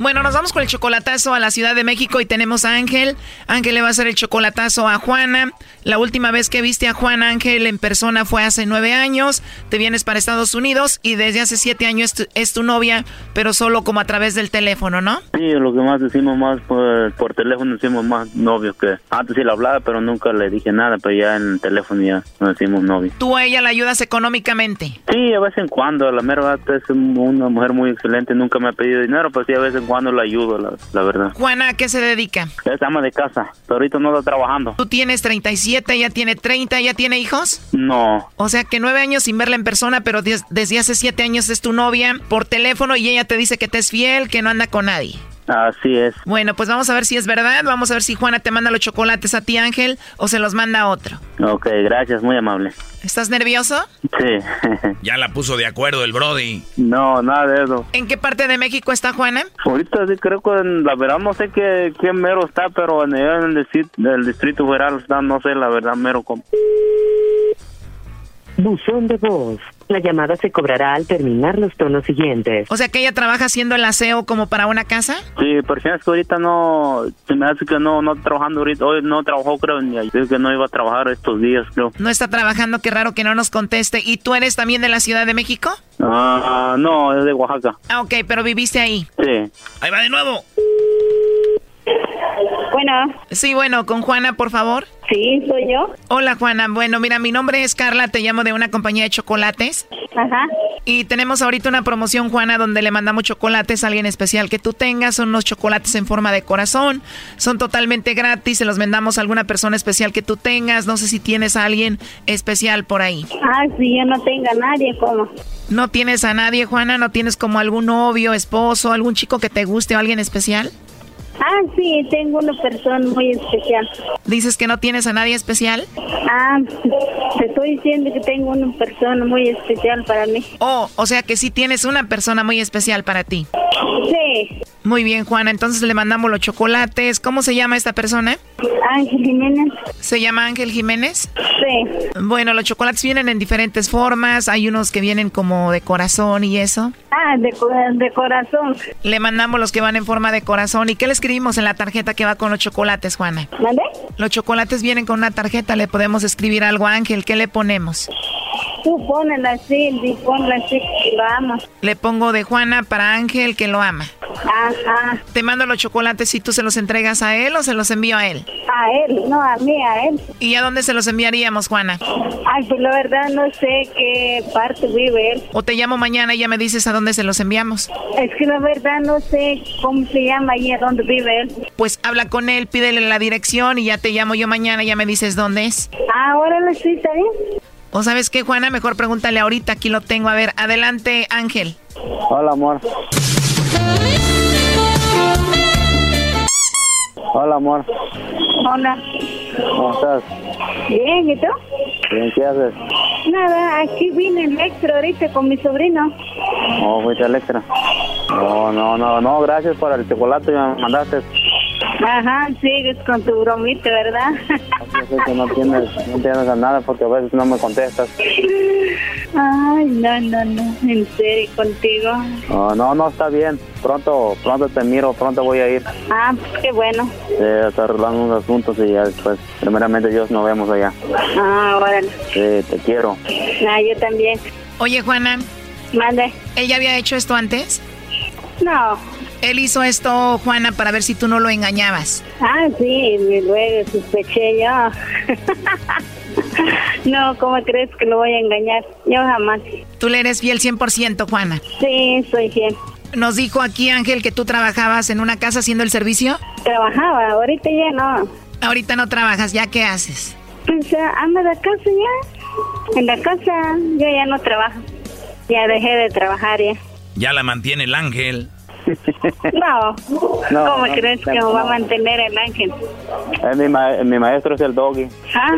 Bueno, nos vamos con el chocolatazo a la Ciudad de México y tenemos a Ángel. Ángel le va a hacer el chocolatazo a Juana. La última vez que viste a Juan Ángel en persona fue hace nueve años. Te vienes para Estados Unidos y desde hace siete años es tu, novia, pero solo como a través del teléfono, ¿no? Sí, lo que más decimos más por, por teléfono decimos más novios que antes sí le hablaba, pero nunca le dije nada, pero ya en el teléfono ya nos decimos novios. ¿Tú a ella la ayudas económicamente? Sí, a vez en cuando. La mera es una mujer muy excelente, nunca me ha pedido dinero, pero sí a veces en cuando la ayudo, la, verdad. Juana, ¿a qué se dedica? Es ama de casa, pero ahorita no está trabajando. ¿Tú tienes 37, ella tiene 30, ella tiene hijos? No. O sea que nueve años sin verla en persona, pero desde hace siete años es tu novia por teléfono y ella te dice que te es fiel, que no anda con nadie. Así es. Bueno, pues vamos a ver si es verdad. Vamos a ver si Juana te manda los chocolates a ti, Ángel, o se los manda a otro. Ok, gracias, muy amable. ¿Estás nervioso? Sí. ya la puso de acuerdo el Brody. No, nada de eso. ¿En qué parte de México está Juana? Ahorita sí creo que en, la verdad no sé qué, qué mero está, pero en el, el distrito federal está, no sé la verdad mero. Con... Buzón de voz. La llamada se cobrará al terminar los tonos siguientes. O sea que ella trabaja haciendo el aseo como para una casa. Sí, pero si es que ahorita no, se me hace que no, no trabajando ahorita, hoy no trabajó creo, ni ayer, que no iba a trabajar estos días creo. No está trabajando, qué raro que no nos conteste. ¿Y tú eres también de la Ciudad de México? Ah, no, es de Oaxaca. Ah, ok, pero viviste ahí. Sí. Ahí va de nuevo. Bueno. Sí, bueno, con Juana, por favor. Sí, soy yo. Hola, Juana. Bueno, mira, mi nombre es Carla, te llamo de una compañía de chocolates. Ajá. Y tenemos ahorita una promoción, Juana, donde le mandamos chocolates a alguien especial que tú tengas. Son unos chocolates en forma de corazón. Son totalmente gratis. Se los vendamos a alguna persona especial que tú tengas. No sé si tienes a alguien especial por ahí. Ah, sí, yo no tengo a nadie, ¿cómo? ¿No tienes a nadie, Juana? ¿No tienes como algún novio, esposo, algún chico que te guste o alguien especial? Ah, sí, tengo una persona muy especial. ¿Dices que no tienes a nadie especial? Ah, Te estoy diciendo que tengo una persona muy especial para mí. Oh, o sea que sí tienes una persona muy especial para ti. Sí. Muy bien, Juana. Entonces le mandamos los chocolates. ¿Cómo se llama esta persona? Ángel Jiménez. ¿Se llama Ángel Jiménez? Sí. Bueno, los chocolates vienen en diferentes formas. Hay unos que vienen como de corazón y eso. Ah, de, de corazón. Le mandamos los que van en forma de corazón. ¿Y qué le escribimos en la tarjeta que va con los chocolates, Juana? ¿Mande? Los chocolates vienen con una tarjeta. Le podemos escribir algo a Ángel. ¿Qué le ponemos? Tú ponela así, ponla así, que lo amo. Le pongo de Juana para Ángel que lo ama. Ajá. Te mando los chocolates y tú se los entregas a él o se los envío a él. A él, no a mí, a él. ¿Y a dónde se los enviaríamos, Juana? Ay, pues la verdad no sé qué parte vive él. O te llamo mañana y ya me dices a dónde se los enviamos. Es que la verdad no sé cómo se llama y a dónde vive él. Pues habla con él, pídele la dirección y ya te llamo yo mañana y ya me dices dónde es. Ah, ahora lo sí, está bien. ¿O sabes qué, Juana? Mejor pregúntale ahorita, aquí lo tengo. A ver, adelante, Ángel. Hola, amor. Hola, amor. Hola. ¿Cómo estás? Bien, ¿y tú? Bien, ¿qué haces? Nada, aquí vine en Electra ahorita con mi sobrino. Oh, fuiste a Electra. No, no, no, no, gracias por el chocolate que me mandaste. Ajá, sigues con tu bromita, ¿verdad? Yo sé que no tienes, no tienes a nada porque a veces no me contestas. Ay, no, no, no, en serio, contigo. No, no, no, está bien. Pronto, pronto te miro, pronto voy a ir. Ah, pues qué bueno. Sí, está arreglando unos asuntos y ya después, primeramente Dios, nos vemos allá. Ah, bueno. Sí, te quiero. Ah, yo también. Oye, Juana. Mande. ¿Él ya había hecho esto antes? No. Él hizo esto, Juana, para ver si tú no lo engañabas. Ah, sí, luego sospeché yo. no, ¿cómo crees que lo voy a engañar? Yo jamás. ¿Tú le eres fiel 100%, Juana? Sí, soy fiel. Nos dijo aquí Ángel que tú trabajabas en una casa haciendo el servicio. Trabajaba, ahorita ya no. Ahorita no trabajas, ¿ya qué haces? Pues anda de casa ya. En la casa yo ya no trabajo. Ya dejé de trabajar ya. Ya la mantiene el ángel. No, ¿cómo crees que va a mantener el ángel? Eh, mi, ma mi, maestro es el doggy. ¿Ah?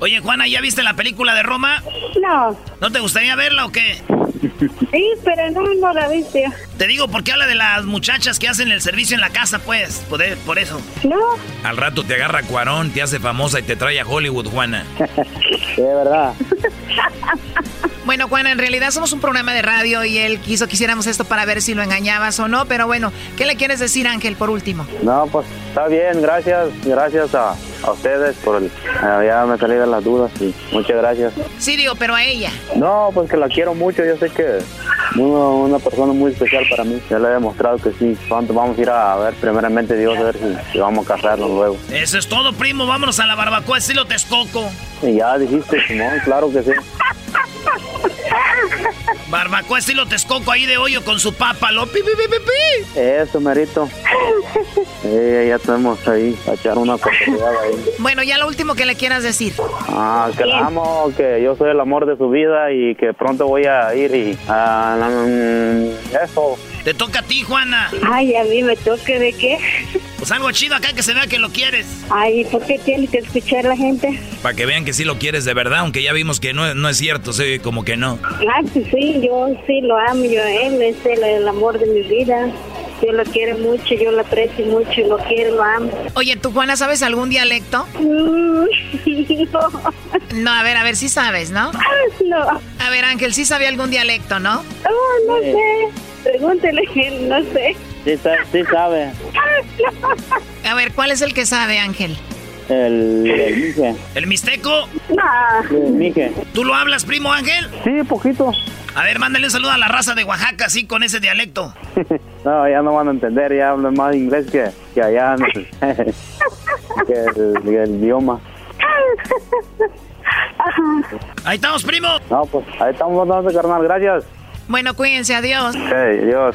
Oye, Juana, ¿ya viste la película de Roma? No. ¿No te gustaría verla o qué? Sí, pero no, no la viste. Te digo porque habla de las muchachas que hacen el servicio en la casa, pues, por, por eso. No. Al rato te agarra Cuarón, te hace famosa y te trae a Hollywood, Juana. sí, de verdad. Bueno, Juana, en realidad somos un programa de radio y él quiso que hiciéramos esto para ver si lo engañabas o no, pero bueno, ¿qué le quieres decir, Ángel, por último? No, pues está bien, gracias, gracias a, a ustedes por el... Uh, ya me salí de las dudas y muchas gracias. Sí, digo, pero a ella. No, pues que la quiero mucho, yo que una, una persona muy especial para mí. Ya le he demostrado que sí. Pronto vamos a ir a ver primeramente Dios a ver si, si vamos a casarnos luego. Eso es todo, primo. Vámonos a la barbacoa estilo Texcoco. Y ya dijiste, Simón, claro que sí. Barbacoa estilo Texcoco ahí de hoyo con su papa, lo pi, pi, pi, pi. Eso, merito. Eh, ya tenemos ahí a echar una oportunidad ahí. Bueno, ya lo último que le quieras decir. Ah, que la amo, que yo soy el amor de su vida y que pronto voy a ir y a eso. Te toca a ti, Juana. Ay, a mí me toca de qué. Pues algo chido acá que se vea que lo quieres. Ay, ¿por qué tiene que escuchar la gente? Para que vean que sí lo quieres de verdad, aunque ya vimos que no, no es cierto, sí, como que no. Ah, sí, sí, yo sí lo amo, yo a él es el, el amor de mi vida. Yo lo quiero mucho, yo lo aprecio mucho, lo quiero, lo amo. Oye, ¿tú, Juana, sabes algún dialecto? no. No, a ver, a ver, sí sabes, ¿no? No. A ver, Ángel, sí sabe algún dialecto, ¿no? Oh, no Sí. sé. Pregúntele, no sé. Sí, sa- sí sabe. A ver, ¿cuál es el que sabe, Ángel? El, el Mije. ¿El mixteco? No. El Mije. ¿Tú lo hablas, primo Ángel? Sí, poquito. A ver, mándale un saludo a la raza de Oaxaca, así, con ese dialecto. No, ya no van a entender, ya hablan más inglés que, que allá. ¿no? que el, que el idioma. Ahí estamos, primo. No, pues ahí estamos carnal, gracias. Bueno, cuídense, adiós. Adiós.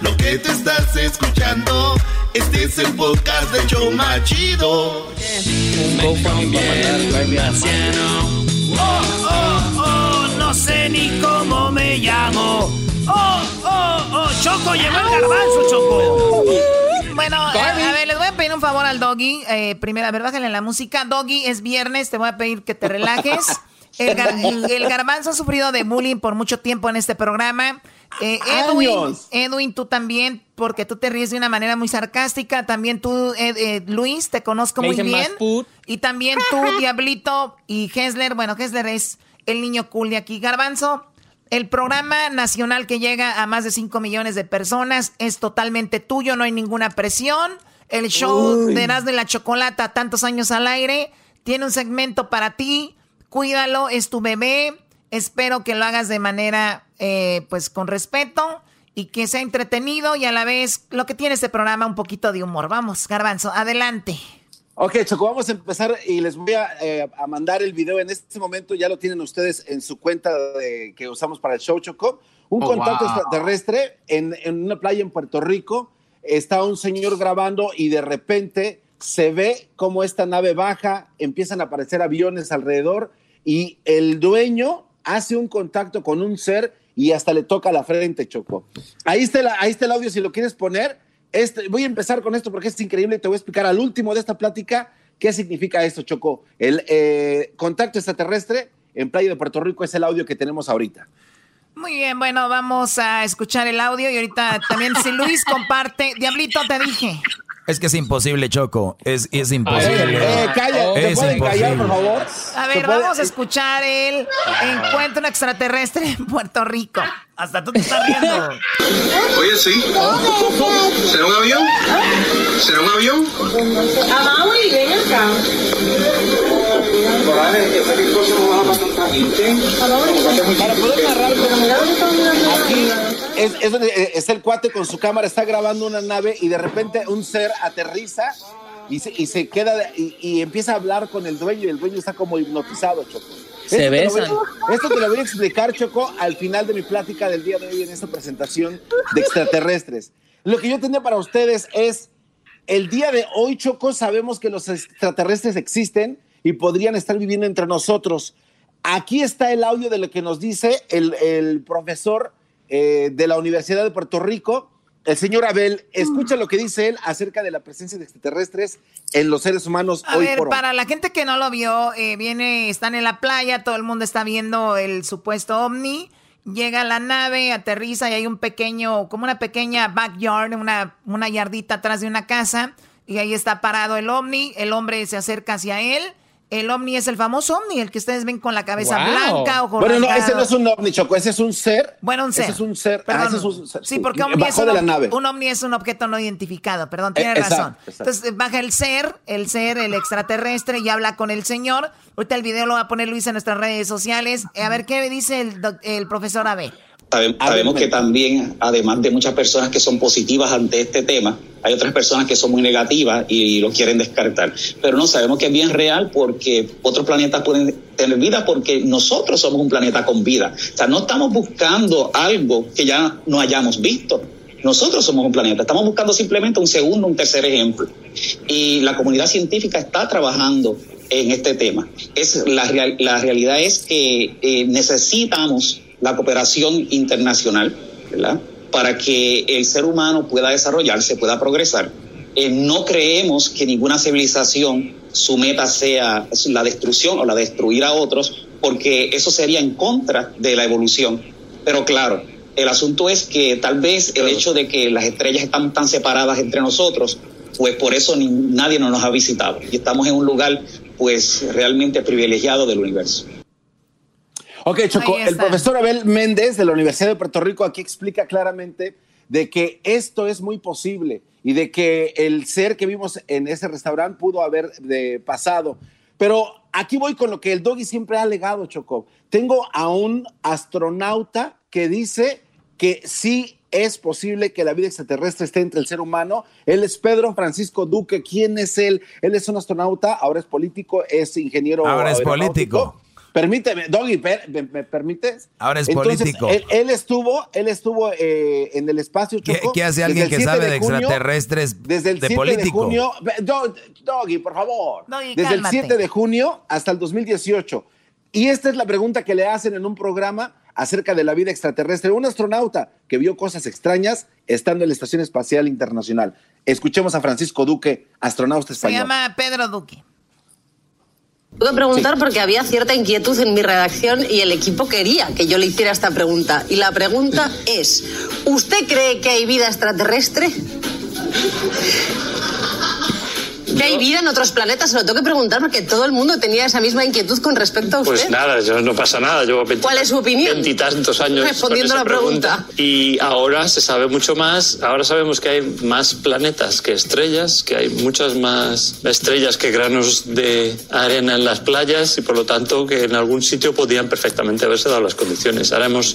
Lo que te estás escuchando, este es el podcast de Choma Chido. Oh, oh, oh, no sé ni cómo me llamo. Oh, oh, oh, Choco, llegó el garbanzo, Choco. Bueno, a, a ver, les voy a pedir un favor al Doggy. Eh, primero, a ver, bájale la música. Doggy, es viernes, te voy a pedir que te relajes. El, gar- el- el garbanzo ha sufrido de bullying por mucho tiempo en este programa. Eh, Edwin, Años. Edwin, tú también, porque tú te ríes de una manera muy sarcástica. También tú, eh, Luis, te conozco Me muy bien. Y también tú, Diablito y Hessler. Bueno, Hessler es el niño cool de aquí. Garbanzo, el programa nacional que llega a más de 5 millones de personas es totalmente tuyo, no hay ninguna presión. El show Uy. de Erasmo y la Chocolata, tantos años al aire, tiene un segmento para ti. Cuídalo, es tu bebé. Espero que lo hagas de manera, eh, pues, con respeto y que sea entretenido y a la vez lo que tiene este programa, un poquito de humor. Vamos, Garbanzo, adelante. Ok, Choco, vamos a empezar y les voy a, eh, a mandar el video en este momento. Ya lo tienen ustedes en su cuenta de- que usamos para el show, Choco. Un Oh, contacto wow. extraterrestre en, en una playa en Puerto Rico. Está un señor grabando y de repente se ve cómo esta nave baja, empiezan a aparecer aviones alrededor y el dueño hace un contacto con un ser y hasta le toca la frente, Choco. Ahí está el, ahí está el audio si lo quieres poner. Este, voy a empezar con esto porque es increíble y te voy a explicar al último de esta plática qué significa esto, Choco. El eh, contacto extraterrestre en Playa de Puerto Rico es el audio que tenemos ahorita. Muy bien, bueno, vamos a escuchar el audio y ahorita también si Luis comparte, Diablito te dije. Es que es imposible, Choco. Es, es imposible. Eh, calla, ¿te es pueden callar, por favor? A ver, vamos a escuchar el encuentro extraterrestre en Puerto Rico. Hasta tú te estás riendo. Oye, sí. ¿Será un avión? ¿Será un avión? Amaury, ven acá. Para poder narrar, pero mira, aquí es, es eh, el cuate con su cámara, está grabando una nave y de repente un ser aterriza y se, y se queda y, y empieza a hablar con el dueño y el dueño está como hipnotizado, Choco. Se te lo besan. voy- esto te lo voy a explicar, Choco, al final de mi plática del día de hoy en esta presentación de extraterrestres. Lo que yo tenía para ustedes es, el día de hoy, Choco, sabemos que los extraterrestres existen y podrían estar viviendo entre nosotros. Aquí está el audio de lo que nos dice el, el profesor eh, de la Universidad de Puerto Rico, el señor Abel. Escucha lo que dice él acerca de la presencia de extraterrestres en los seres humanos A hoy ver, por hoy. para la gente que no lo vio, eh, viene, están en la playa, todo el mundo está viendo el supuesto ovni. Llega la nave, aterriza y hay un pequeño, como una pequeña backyard, una, una yardita atrás de una casa. Y ahí está parado el ovni. El hombre se acerca hacia él. El ovni es el famoso ovni, el que ustedes ven con la cabeza Wow. blanca, ojos Bueno, no, ese no es un ovni, Choco, ese es un ser. Bueno, un ser. Ese es un ser. Perdón. Ah, ese es un ser. Sí, porque ovni es un, de la ob- nave. un ovni es un objeto no identificado. Perdón, Eh, tiene razón. exacto. Entonces eh, baja el ser, el ser, el extraterrestre y habla con el señor. Ahorita el video lo va a poner Luis en nuestras redes sociales. A ver qué dice el, el profesor Abe. Sabe- Sabemos que también, además de muchas personas que son positivas ante este tema, hay otras personas que son muy negativas y lo quieren descartar. Pero no sabemos que es bien real porque otros planetas pueden tener vida porque nosotros somos un planeta con vida. O sea, no estamos buscando algo que ya no hayamos visto. Nosotros somos un planeta, estamos buscando simplemente un segundo, un tercer ejemplo. Y la comunidad científica está trabajando en este tema. Es, la, real- la realidad es que eh, necesitamos la cooperación internacional, ¿verdad? Para que el ser humano pueda desarrollarse, pueda progresar. Eh, no creemos que ninguna civilización su meta sea la destrucción o la destruir a otros, porque eso sería en contra de la evolución. Pero claro, el asunto es que tal vez el hecho de que las estrellas están tan separadas entre nosotros, pues por eso ni- nadie no nos ha visitado. Y estamos en un lugar pues realmente privilegiado del universo. Ok, Choco, el profesor Abel Méndez de la Universidad de Puerto Rico aquí explica claramente de que esto es muy posible y de que el ser que vimos en ese restaurante pudo haber de pasado. Pero aquí voy con lo que el doggy siempre ha alegado, Choco. Tengo a un astronauta que dice que sí es posible que la vida extraterrestre esté entre el ser humano. Él es Pedro Francisco Duque. ¿Quién es él? Él es un astronauta, ahora es político, es ingeniero. Ahora es político. Permíteme, Doggy, ¿me, permites? Ahora es político. Él, estuvo, él estuvo eh, en el espacio Choco. ¿Qué, hace alguien que sabe de, extraterrestres desde el de 7 político? de junio? Doggy, por favor. desde el 7 de junio hasta el 2018. Y esta es la pregunta que le hacen en un programa acerca de la vida extraterrestre. Un astronauta que vio cosas extrañas estando en la Estación Espacial Internacional. Escuchemos a Francisco Duque, astronauta español. Se llama Pedro Duque. Puedo preguntar porque había cierta inquietud en mi redacción y el equipo quería que yo le hiciera esta pregunta. Y la pregunta es, ¿usted cree que hay vida extraterrestre? ¿Que hay vida en otros planetas? Se lo tengo que preguntar porque todo el mundo tenía esa misma inquietud con respecto a usted. Pues nada, yo, no pasa nada. Llevo ¿Cuál es su opinión? Veintitantos años respondiendo a la pregunta. Y ahora se sabe mucho más. Ahora sabemos que hay más planetas que estrellas, que hay muchas más estrellas que granos de arena en las playas y por lo tanto que en algún sitio podían perfectamente haberse dado las condiciones. Ahora hemos,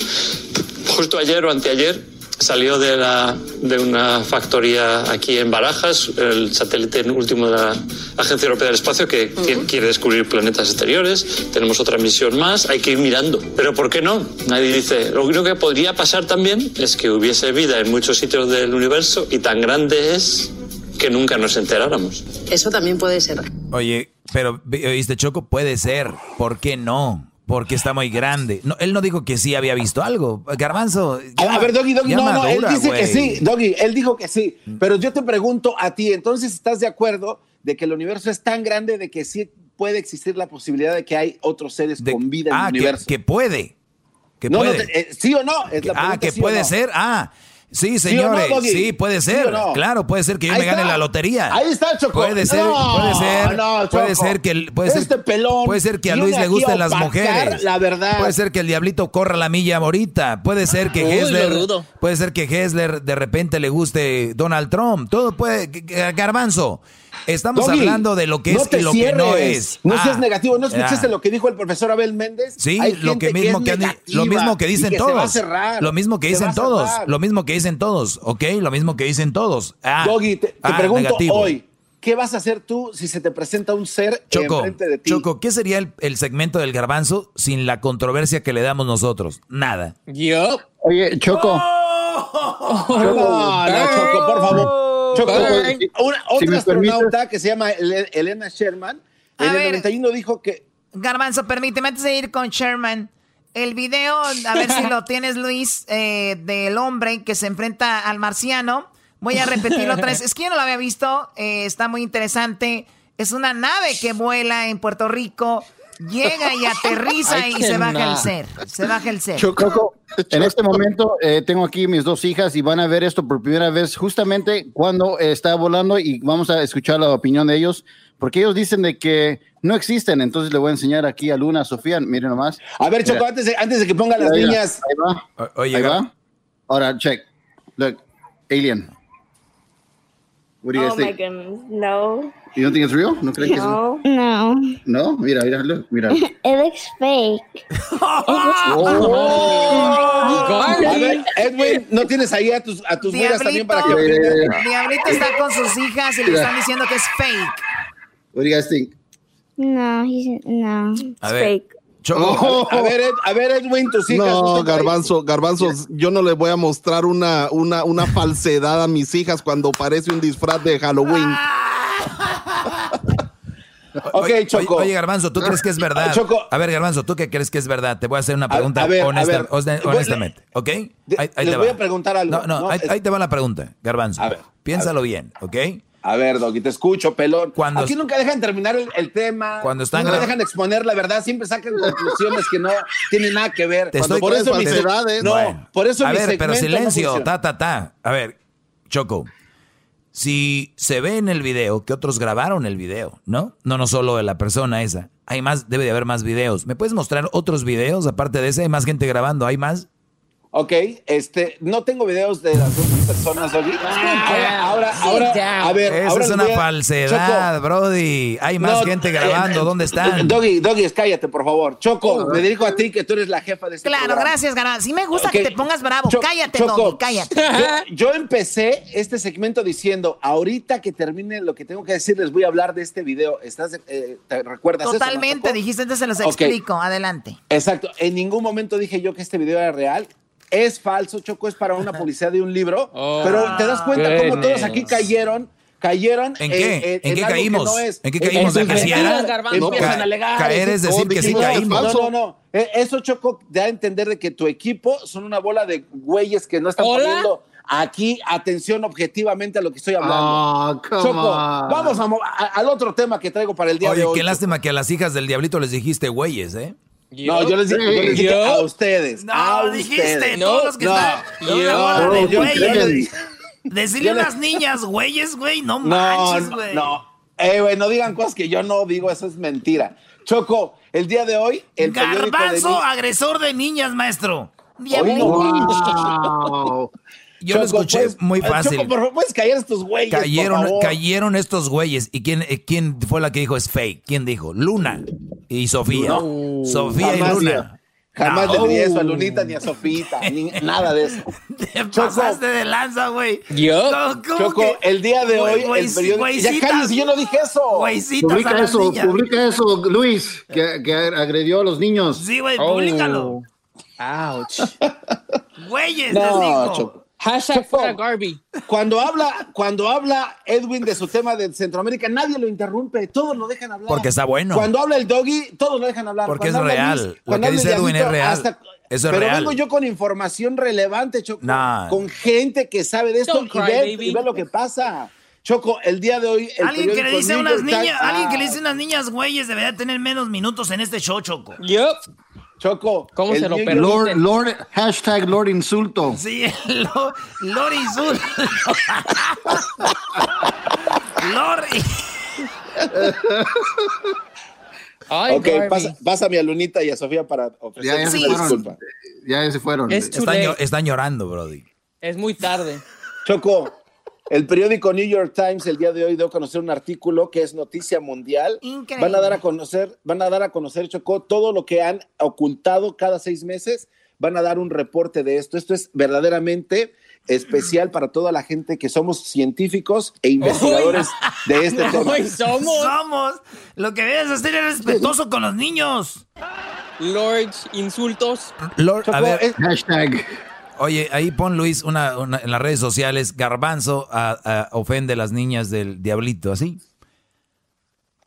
justo ayer o anteayer, salió de, la, de una factoría aquí en Barajas, el satélite último de la Agencia Europea del Espacio, que quiere descubrir planetas exteriores. Tenemos otra misión más, hay que ir mirando. Pero ¿por qué no? Nadie dice. Lo único que podría pasar también es que hubiese vida en muchos sitios del universo y tan grande es que nunca nos enteráramos. Eso también puede ser. Oye, pero, ¿oíste, Choco? Puede ser. ¿Por qué no? Porque está muy grande. No, él no dijo que sí había visto algo. Garbanzo. a ver, Doggy, Doggy, no, no, él dice que sí, Doggy, él dijo que sí. Pero yo te pregunto a ti, entonces, ¿estás de acuerdo de que el universo es tan grande de que sí puede existir la posibilidad de que hay otros seres con vida en el ah, universo? Que, puede. Que puede. Eh, ¿Sí o no? ah, que puede ser. Ah. Sí, señores, sí, puede ser. Claro, puede ser que yo me gane la lotería. Ahí está, Choco. Puede ser, puede ser, puede ser que puede ser, este pelón puede ser que a Luis le gusten las mujeres. La verdad. Puede ser que el diablito corra la milla ahorita. Puede ser que Hessler, puede ser que Hessler de repente le guste Donald Trump. Todo puede, Garbanzo. Estamos hablando de lo que es y lo que no es. No seas ah, negativo. ¿No escuchaste lo que dijo el profesor Abel Méndez? Sí, lo, que mismo que, lo mismo que dicen todos. Lo mismo que dicen todos. Lo mismo que dicen todos. ¿Ok? Lo mismo que dicen todos. Ah, Doggy, te, ah, pregunto hoy. ¿Qué vas a hacer tú si se te presenta un ser Choco, enfrente de ti? Choco, ¿qué sería el, segmento del garbanzo sin la controversia que le damos nosotros? Nada. Yo. Oye, Choco. Oh. no, Choco, por favor. Una, otra astronauta que se llama Elena Sherman, en el 91 dijo que... Garbanzo, permíteme antes de ir con Sherman. El video, a ver si lo tienes, Luis, eh, del hombre que se enfrenta al marciano. Voy a repetirlo otra vez. Es que yo no lo había visto. Eh, está muy interesante. Es una nave que vuela en Puerto Rico llega y aterriza y se baja el ser. Se baja el ser. Choco, en este momento eh, tengo aquí mis dos hijas y van a ver esto por primera vez justamente cuando está volando y vamos a escuchar la opinión de ellos porque ellos dicen de que no existen. Entonces le voy a enseñar aquí a Luna, a Sofía, miren nomás. A ver, Choco, antes de, antes de que ponga las niñas. Ahí va. Oye, ahí va. Ahora, check. Look, alien. What do you oh my goodness, no. You don't think it's real? ¿No crees no, que es No. No, mira, mira, look, mira. It looks fake. oh, Edwin, ¿no tienes ahí a tus, a tus también para que aprendan? Diablito está con sus hijas y le están diciendo que es fake. What do you guys think? No, he's, no, it's fake. Oh. A, ver, a ver, Edwin, tus hijas. No, Garbanzo, Garbanzo, yo no le voy a mostrar una, una, una falsedad a mis hijas cuando parece un disfraz de Halloween. ok, Choco. Oye, Garbanzo, ¿tú crees que es verdad? A ver, Garbanzo, ¿tú qué crees que es verdad? Te voy a hacer una pregunta honestamente, ¿ok? Ahí, les voy a preguntar algo. No, no, ahí, te va la pregunta, Garbanzo. A ver, Piénsalo bien, ¿ok? A ver, Doggy, te escucho, pelón. Cuando, Aquí nunca dejan terminar el, tema. Cuando están nunca dejan exponer la verdad. Siempre sacan conclusiones que no tienen nada que ver. Te estoy por eso mis No, por eso A ver, pero silencio, ta, ta, ta. A ver, Choco. Si se ve en el video que otros grabaron el video, ¿no? No, no solo de la persona esa. Hay más, debe de haber más videos. ¿Me puedes mostrar otros videos aparte de ese? Hay más gente grabando, ¿hay más? Ok, este, no tengo videos de las dos personas, Doggy. Ahora, ahora, ahora, a ver. Esa ahora es una a- falsedad, Choco, Brody. Hay más No, gente eh, grabando. eh, ¿Dónde están? Doggy, Doggy, cállate, por favor. Choco, me dirijo a ti, que tú eres la jefa de este Claro, programa. gracias, Garbanzo. Sí me gusta que te pongas bravo. Cho- cállate, Choco, Doggy, cállate. Yo, yo empecé este segmento diciendo, ahorita que termine lo que tengo que decir, les voy a hablar de este video. ¿Estás, eh, ¿Te recuerdas eso, no, Totalmente, dijiste, entonces se los explico. Adelante. Exacto. En ningún momento dije yo que este video era real. Es falso, Choco, es para una publicidad de un libro. Oh, pero te das cuenta cómo goodness. todos aquí cayeron. Cayeron ¿En qué? ¿En qué algo que caímos? no es. ¿En qué caímos? ¿En que No, ca- alegar. caer es decir que sí No, caímos. No, no, no. Eh, Eso, Choco, da a entender de que tu equipo son una bola de güeyes que no están ¿Hola? poniendo aquí atención objetivamente a lo que estoy hablando. Come Choco, on. vamos a a- al otro tema que traigo para el día Oye, de hoy. qué lástima que a las hijas del diablito les dijiste güeyes, ¿eh? No, yo les, di- yo les dije ¿Yo? a ustedes. No, a dijiste, ustedes. todos los que no, están- no, de yo- dije- Decirle a unas niñas, güeyes, güey, no No, manches, no, güey. no. Eh, güey, no digan cosas que yo no digo, eso es mentira. Choco, el día de hoy, el de Garbanzo, mí- agresor de niñas, maestro. Hoy no Wow. Yo lo Choco, escuché pues, muy fácil. Choco, por favor, puedes callar estos güeyes, por Cayeron, favor? cayeron estos güeyes. ¿Y quién, eh, quién fue la que dijo es fake? ¿Quién dijo? Luna y Sofía. No. Sofía y Luna. Jamás No. le diría eso a Lunita ni a Sofita, ni nada de eso. Te pasaste de lanza, güey. ¿Yo? ¿Cómo- cómo Choco, que- el día de hoy, güey, el periódico... Ya yo no dije eso. Güeycitas a Publica eso, publica eso, Luis, que, que agredió a los niños. Sí, güey, Oh. públicalo. Ouch. Güeyes, les No, digo. Choco. Hashtag fuera Garby. Cuando habla, cuando habla Edwin de su tema de Centroamérica, nadie lo interrumpe, todos lo dejan hablar. Porque está bueno. Cuando habla el doggy, todos lo dejan hablar. Porque Cuando es real. Lo cuando que dice Edwin es real. Eso es pero real. vengo yo con información relevante, Choco. Nah. Con gente que sabe de esto y cry, ve, y ve lo que pasa. Choco, el día de hoy. El Alguien que le dice a unas Times- niñas, alguien que le Ah, dice a unas niñas güeyes debería tener menos minutos en este show, Choco. Yup. Choco. ¿Cómo se lo? York- Lord, Lord, hashtag Lord Insulto. Sí, lo, Lori Zul. Lori. Ay, Ok, pasa, pásame a Lunita y a Sofía para Ya, ofrecer ya fueron. disculpa. Ya se fueron. Es están llorando, Brody. Es muy tarde. Choco, el periódico New York Times el día de hoy dio a conocer un artículo que es noticia mundial. Increíble. Van a dar a conocer, van a dar a conocer, Choco, todo lo que han ocultado cada seis meses. Van a dar un reporte de esto. Esto es verdaderamente especial para toda la gente que somos científicos e investigadores de este tema. Hoy somos Somos. Lo que debes hacer es respetuoso con los niños. Lords insultos. Lord, a ver, es- Hashtag. Oye, ahí pon Luis una, una- en las redes sociales, Garbanzo a- a- ofende a las niñas del diablito, ¿así?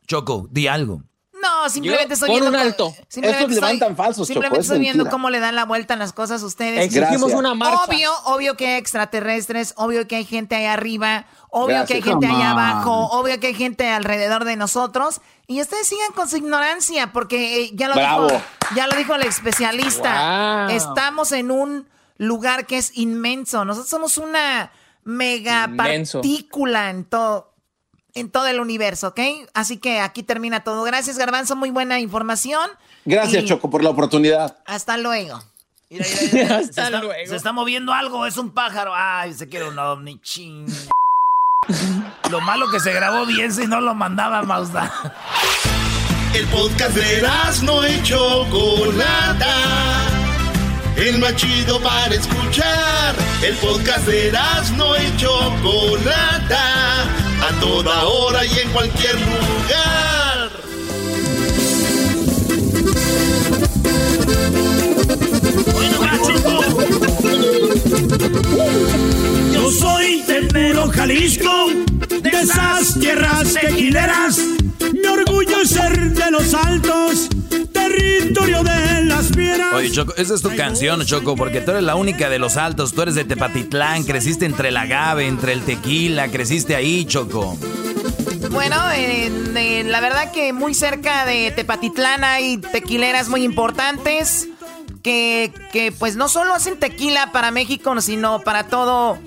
Choco, di algo. No, simplemente estoy pon viendo. un cómo- alto. Simplemente Esos levantan falsos, Simplemente Choco, estoy viendo cómo le dan la vuelta a las cosas a ustedes. Exigimos una marcha. Obvio, obvio que hay extraterrestres, obvio que hay gente ahí arriba, obvio que hay gente allá abajo, obvio que hay gente alrededor de nosotros. Y ustedes sigan con su ignorancia, porque eh, ya lo Bravo. dijo, ya lo dijo el especialista. Wow. Estamos en un lugar que es inmenso. Nosotros somos una mega Inmenso. partícula en todo. En todo el universo, ¿ok? Así que aquí termina todo. Gracias, Garbanzo. Muy buena información. Gracias, Y Choco, por la oportunidad. Hasta luego. Mira, mira, mira, se, Hasta está, luego. se está moviendo algo, es un pájaro. Ay, se quiere un ovni. Ching. Lo malo que se grabó bien si no lo mandaba Mazda. El podcast de no y Chocolata. El más chido para escuchar. El podcast de no y Chocolata. A toda hora y en cualquier lugar. Bueno. Yo soy del Jalisco, de esas tierras tequileras. Mi orgullo es ser de los altos, territorio de las fieras. Oye, Choco, esa es tu canción, Choco, porque tú eres la única de los altos. Tú eres de Tepatitlán, creciste entre el agave, entre el tequila, creciste ahí, Choco. Bueno, eh, eh, la verdad que muy cerca de Tepatitlán hay tequileras muy importantes que, que pues no solo hacen tequila para México, sino para todo,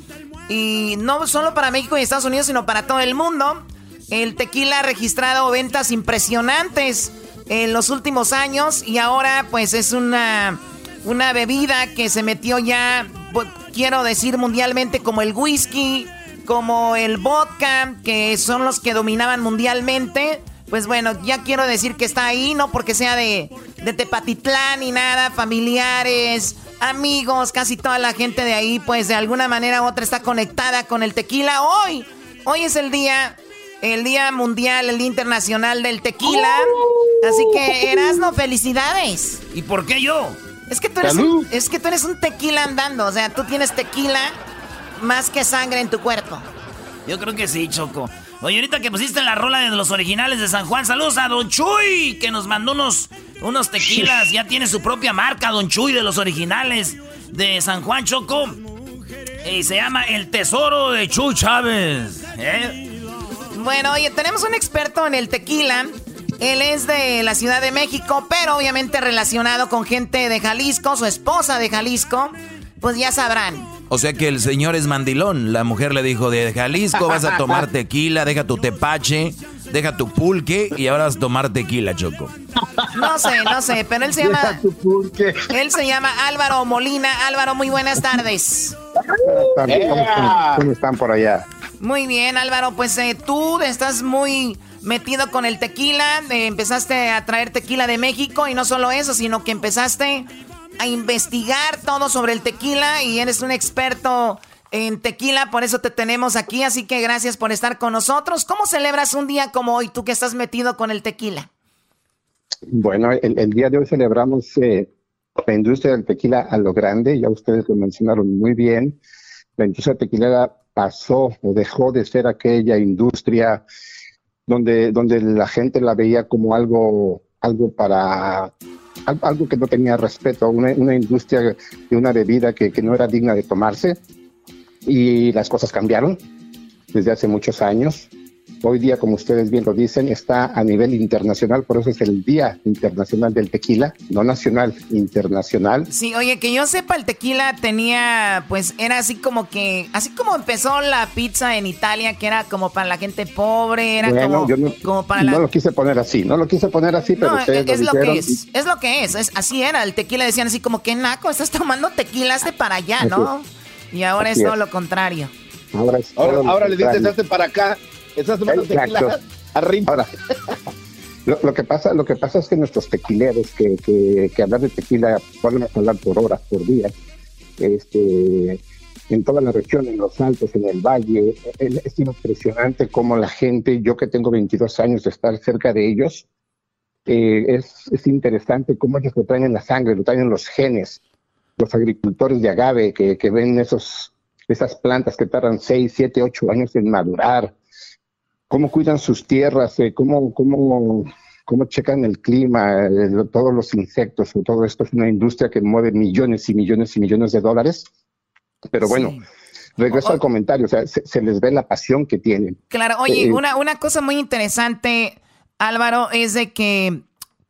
y no solo para México y Estados Unidos, sino para todo el mundo. El tequila ha registrado ventas impresionantes en los últimos años y ahora pues es una, una bebida que se metió ya, quiero decir mundialmente, como el whisky, como el vodka, que son los que dominaban mundialmente. Pues bueno, ya quiero decir que está ahí, no porque sea de, de Tepatitlán ni nada, familiares, amigos, casi toda la gente de ahí, pues de alguna manera u otra está conectada con el tequila. Hoy, hoy es el día, el día mundial, el día internacional del tequila. Así que, Erasno, felicidades. ¿Y por qué yo? Es que, tú eres un, es que tú eres un tequila andando, o sea, tú tienes tequila más que sangre en tu cuerpo. Yo creo que sí, Choco. Oye, ahorita que pusiste la rola de los originales de San Juan, saludos a Don Chuy, que nos mandó unos, unos tequilas. Ya tiene su propia marca, Don Chuy, de los originales de San Juan Choco. Y se llama El Tesoro de Chuy Chávez. ¿eh? Bueno, oye, tenemos un experto en el tequila él es de la Ciudad de México, pero obviamente relacionado con gente de Jalisco, su esposa de Jalisco, pues ya sabrán. O sea que el señor es mandilón. La mujer le dijo, de Jalisco vas a tomar tequila, deja tu tepache, deja tu pulque y ahora vas a tomar tequila, Choco. No sé, no sé, pero él se llama... Él se llama Álvaro Molina. Álvaro, muy buenas tardes. ¿Cómo, están por allá? Muy bien, Álvaro, pues eh, tú estás muy metido con el tequila, eh, empezaste a traer tequila de México y no solo eso, sino que empezaste a investigar todo sobre el tequila y eres un experto en tequila, por eso te tenemos aquí, así que gracias por estar con nosotros. ¿Cómo celebras un día como hoy, tú que estás metido con el tequila? Bueno, el, día de hoy celebramos eh, la industria del tequila a lo grande, ya ustedes lo mencionaron muy bien. La industria tequilera pasó o dejó de ser aquella industria donde, donde la gente la veía como algo, algo para algo que no tenía respeto, una, una industria de una bebida que, que no era digna de tomarse y las cosas cambiaron desde hace muchos años hoy día, como ustedes bien lo dicen, está a nivel internacional, por eso es el Día Internacional del Tequila, no nacional, internacional. Sí, oye, que yo sepa, el tequila tenía, pues era así como que, así como empezó la pizza en Italia, que era como para la gente pobre, era como, no, para No lo quise poner así, no lo quise poner así, pero ustedes es lo, que es, es lo que es, es, así era, el tequila decían así como que naco, estás tomando tequila, hazte para allá, ¿no? Y ahora es todo lo contrario. Ahora, ahora, le dices, para acá Ahora, lo, que pasa, lo que pasa es que nuestros tequileros, que, que, hablar de tequila, podemos hablar por horas, por días, este, en toda la región, en los altos, en el valle, es impresionante cómo la gente, yo que tengo 22 años de estar cerca de ellos, eh, es, es, interesante cómo ellos lo traen en la sangre, lo traen en los genes. Los agricultores de agave que, que ven esos, esas plantas que tardan 6, 7, 8 años en madurar, cómo cuidan sus tierras, eh, cómo, cómo, cómo checan el clima, eh, todos los insectos, todo esto es una industria que mueve millones y millones y millones de dólares. Pero bueno, regreso al comentario, o sea, se, les ve la pasión que tienen. Claro, oye, eh, una, una cosa muy interesante, Álvaro, es de que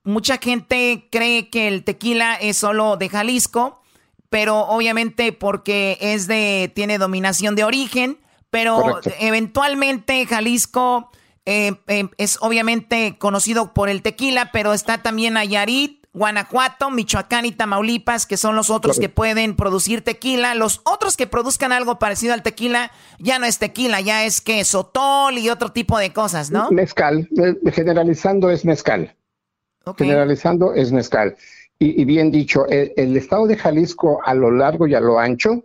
mucha gente cree que el tequila es solo de Jalisco, pero obviamente porque es de, tiene dominación de origen, pero eventualmente Jalisco eh, eh, es obviamente conocido por el tequila, pero está también Nayarit, Guanajuato, Michoacán y Tamaulipas, que son los otros que pueden producir tequila. Los otros que produzcan algo parecido al tequila ya no es tequila, ya es que sotol y otro tipo de cosas, ¿no? Mezcal, eh, generalizando es mezcal. Generalizando es mezcal. Y, bien dicho, el, estado de Jalisco a lo largo y a lo ancho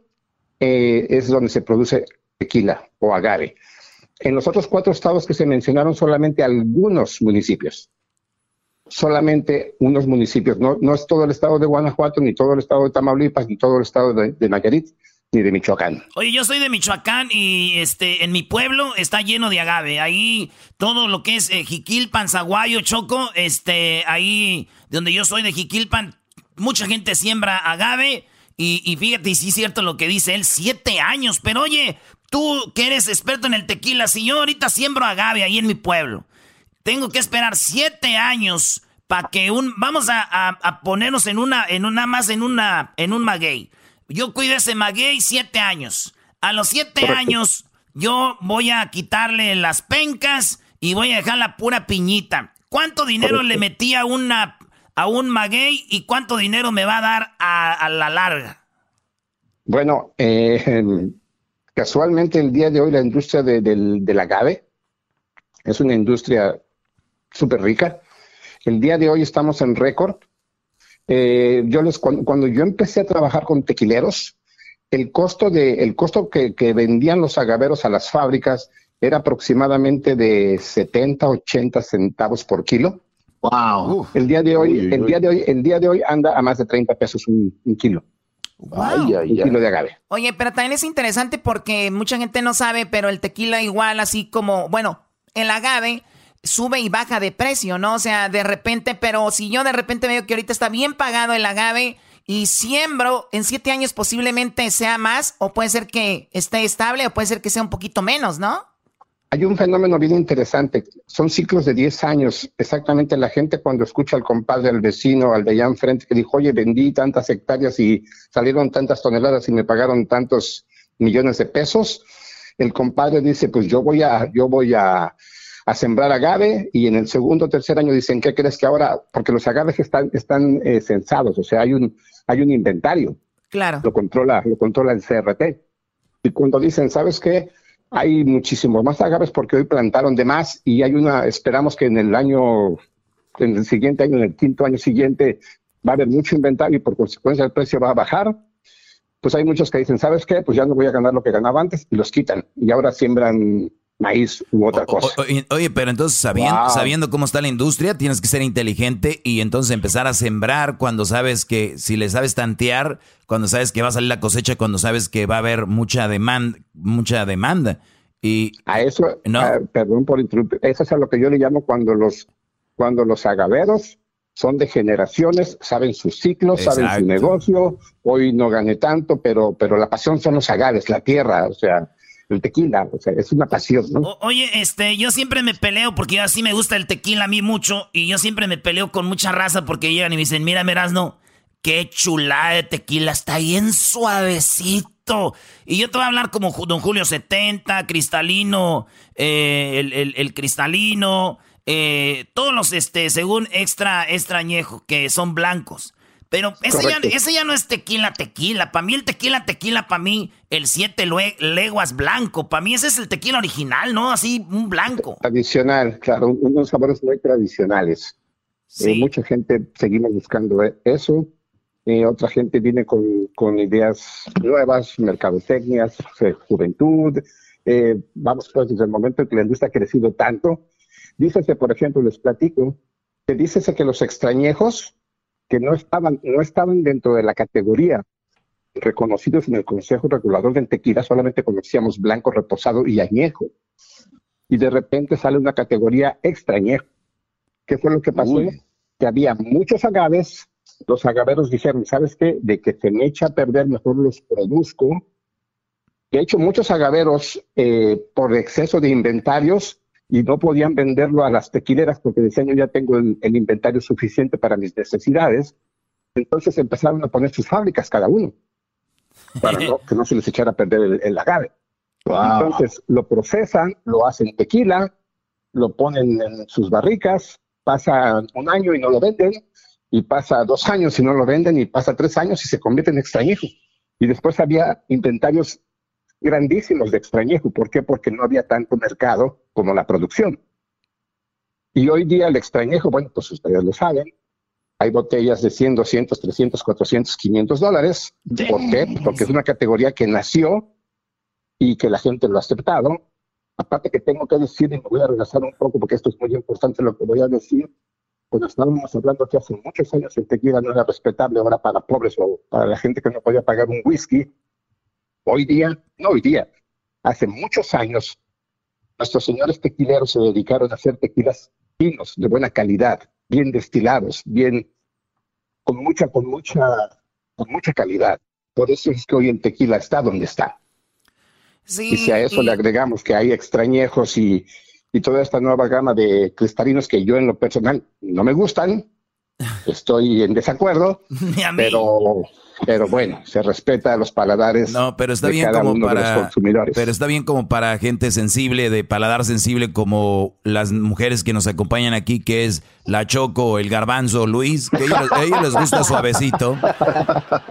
es donde se produce tequila o agave. En los otros cuatro estados que se mencionaron, solamente algunos municipios. Solamente unos municipios. No, no es todo el estado de Guanajuato, ni todo el estado de Tamaulipas, ni todo el estado de, de Nayarit, ni de Michoacán. Oye, yo soy de Michoacán y este en mi pueblo está lleno de agave. Ahí todo lo que es eh, Jiquilpan, Zaguayo, Choco, este, ahí donde yo soy de Jiquilpan, mucha gente siembra agave. Y, y fíjate, y sí es cierto lo que dice él, siete años. Pero oye, Tú que eres experto en el tequila, si yo ahorita siembro agave ahí en mi pueblo, tengo que esperar siete años para que un... Vamos a, ponernos en una, en una más, en una, en un maguey. Yo cuido ese maguey siete años. A los siete años yo voy a quitarle las pencas y voy a dejar la pura piñita. ¿Cuánto dinero le metí a una, a un maguey y cuánto dinero me va a dar a, la larga? Bueno, eh, casualmente el día de hoy la industria de, del, del agave es una industria súper rica. El día de hoy estamos en récord. Eh, yo les, cuando, yo empecé a trabajar con tequileros, el costo, de, el costo que, que vendían los agaveros a las fábricas era aproximadamente de 70, 80 centavos por kilo. Wow. El día de hoy, el día de hoy, el día de hoy anda a más de 30 pesos un, kilo. Un kilo de agave. Oye, pero también es interesante porque mucha gente no sabe, pero el tequila igual así como, bueno, el agave sube y baja de precio, ¿no? O sea, de repente, pero si yo de repente veo que ahorita está bien pagado el agave y siembro, en siete años posiblemente sea más, o puede ser que esté estable, o puede ser que sea un poquito menos, ¿no? Hay un fenómeno bien interesante, son ciclos de 10 años. Exactamente la gente cuando escucha al compadre, al vecino, al de allá enfrente, que dijo, oye, vendí tantas hectáreas y salieron tantas toneladas y me pagaron tantos millones de pesos, el compadre dice, pues yo voy a, yo voy a, sembrar agave y en el segundo o tercer año dicen, ¿qué crees que ahora? Porque los agaves están, están eh, censados, o sea, hay un, hay un inventario. Claro. Lo controla, lo controla el CRT. Y cuando dicen, ¿sabes qué? Hay muchísimos más agaves porque hoy plantaron de más y hay una, esperamos que en el año, en el siguiente año, en el quinto año siguiente, va a haber mucho inventario y por consecuencia el precio va a bajar. Pues hay muchos que dicen, ¿sabes qué? Pues ya no voy a ganar lo que ganaba antes y los quitan. Y ahora siembran maíz u otra cosa. oye, pero entonces sabiendo, sabiendo cómo está la industria, tienes que ser inteligente y entonces empezar a sembrar cuando sabes que, si le sabes tantear, cuando sabes que va a salir la cosecha, cuando sabes que va a haber mucha demanda, mucha demanda. Y a eso, no. perdón por interrumpir, eso es a lo que yo le llamo cuando los, cuando los agaveros son de generaciones, saben sus ciclos, saben su negocio, hoy no gané tanto, pero, pero la pasión son los agaves, la tierra, o sea, el tequila, o sea, es una pasión, ¿no? oye, este, yo siempre me peleo porque así me gusta el tequila a mí mucho y yo siempre me peleo con mucha raza porque llegan y me dicen, mira, Merasno, qué chulada de tequila, está bien suavecito. Y yo te voy a hablar como Don Julio 70, cristalino, eh, el, cristalino, eh, todos los, este, según extra, extrañejo, que son blancos. Pero ese ya, no es tequila, tequila. Para mí el tequila, tequila, para mí el siete leguas blanco. Para mí ese es el tequila original, ¿no? Así, un blanco. Tradicional, claro, unos sabores muy tradicionales. Eh, mucha gente seguimos buscando e-, eso. Eh, otra gente viene con, ideas nuevas, mercadotecnias, juventud. Eh, vamos, pues desde el momento en que la industria ha crecido tanto, dícese, por ejemplo, les platico, que dícese que los extrañejos que no estaban, no estaban dentro de la categoría reconocidos en el Consejo Regulador del Tequila, solamente conocíamos blanco, reposado y añejo. Y de repente sale una categoría extrañejo. ¿Qué fue lo que pasó? Que había muchos agaves, los agaveros dijeron, ¿sabes qué? De que se me echa a perder, mejor los produzco. De hecho, muchos agaveros, eh, por exceso de inventarios, y no podían venderlo a las tequileras porque decían yo ya tengo el, inventario suficiente para mis necesidades. Entonces empezaron a poner sus fábricas cada uno para que no se les echara a perder el, agave. Entonces lo procesan, lo hacen tequila, lo ponen en sus barricas, pasa un año y no lo venden, y pasa dos años y no lo venden, y pasa tres años y se convierte en extrañejo. Y después había inventarios grandísimos de extrañejo. ¿Por qué? Porque no había tanto mercado como la producción. Y hoy día el extrañejo, bueno, pues ustedes lo saben, hay botellas de 100, 200, 300, 400, 500 dólares. ¿Por qué? Porque es una categoría que nació y que la gente lo ha aceptado. Aparte que tengo que decir, y me voy a regresar un poco porque esto es muy importante lo que voy a decir, pues estábamos hablando que hace muchos años el tequila no era respetable ahora para pobres o para la gente que no podía pagar un whisky. Hoy día, no hoy día, hace muchos años, nuestros señores tequileros se dedicaron a hacer tequilas finos, de buena calidad, bien destilados, bien, con mucha, con mucha, con mucha calidad. Por eso es que hoy el tequila está donde está. y si a eso le agregamos que hay extrañejos y, y toda esta nueva gama de cristalinos que yo en lo personal no me gustan, estoy en desacuerdo, pero pero bueno, se respeta a los paladares. No, pero está bien como para consumidores. Pero está bien como para gente sensible, de paladar sensible, como las mujeres que nos acompañan aquí, que es la Choco, el Garbanzo, Luis, que a ellos, les gusta suavecito.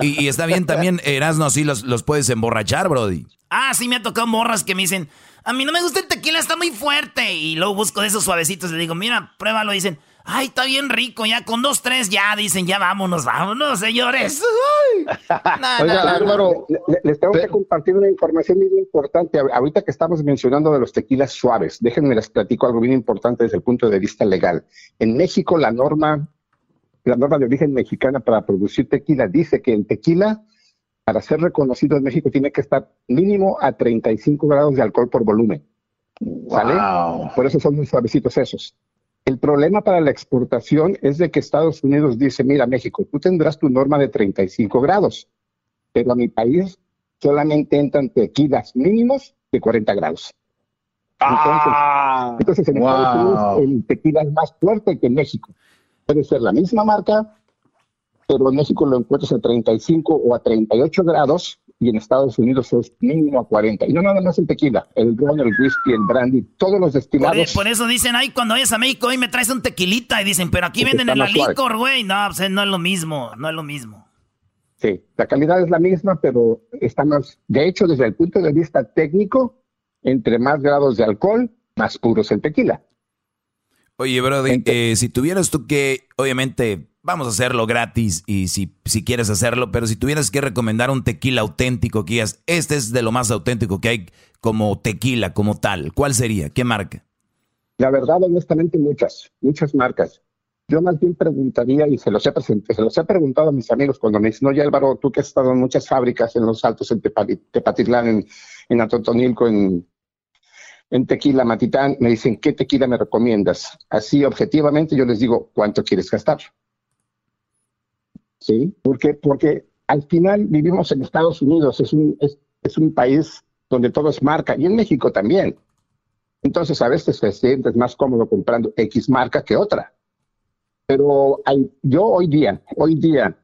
Y, está bien también, Erasno, así los, los puedes emborrachar, Brody. Ah, sí, me ha tocado morras que me dicen, a mí no me gusta el tequila, está muy fuerte. Y luego busco de esos suavecitos y le digo, mira, pruébalo. Y dicen, Ay, está bien rico, ya con dos, tres, ya dicen, ya vámonos, vámonos, señores. Oiga, Álvaro, les tengo que compartir una información muy importante. Ahorita que estamos mencionando de los tequilas suaves, déjenme les platico algo bien importante desde el punto de vista legal. En México, la norma, la norma de origen mexicana para producir tequila dice que el tequila, para ser reconocido en México, tiene que estar mínimo a 35 grados de alcohol por volumen. ¿Sale? Por eso son muy suavecitos esos. El problema para la exportación es de que Estados Unidos dice, mira México, tú tendrás tu norma de 35 grados, pero a mi país solamente entran tequilas mínimos de 40 grados. Entonces, en Estados Unidos el tequila es más fuerte que en México. Puede ser la misma marca, pero en México lo encuentras a 35 o a 38 grados y en Estados Unidos es mínimo a 40. Y no nada más el tequila, el ron, el whisky, el brandy, todos los destilados. Por, eso dicen, ay, cuando vayas a México, hoy me traes un tequilita. Y dicen, pero aquí venden el licor, güey. No, pues, no es lo mismo, no es lo mismo. Sí, la calidad es la misma, pero está más, de hecho, desde el punto de vista técnico, entre más grados de alcohol, más puro es el tequila. Oye, Brody, eh, si tuvieras tú que, obviamente, vamos a hacerlo gratis y si, si quieres hacerlo, pero si tuvieras que recomendar un tequila auténtico que este es de lo más auténtico que hay como tequila, como tal, ¿cuál sería? ¿Qué marca? La verdad, honestamente, muchas, muchas marcas. Yo más bien preguntaría, y se los he, se los he preguntado a mis amigos cuando me dicen, oye Álvaro, tú que has estado en muchas fábricas en los altos, en Tepatitlán, en, en Atotonilco, en, en Tequila Matitán, me dicen, ¿qué tequila me recomiendas? Así, objetivamente, yo les digo, ¿cuánto quieres gastar? ¿Sí? Porque, porque al final vivimos en Estados Unidos, es un, es, un país donde todo es marca, y en México también. Entonces a veces te sientes más cómodo comprando X marca que otra. Pero hay, yo hoy día, hoy día,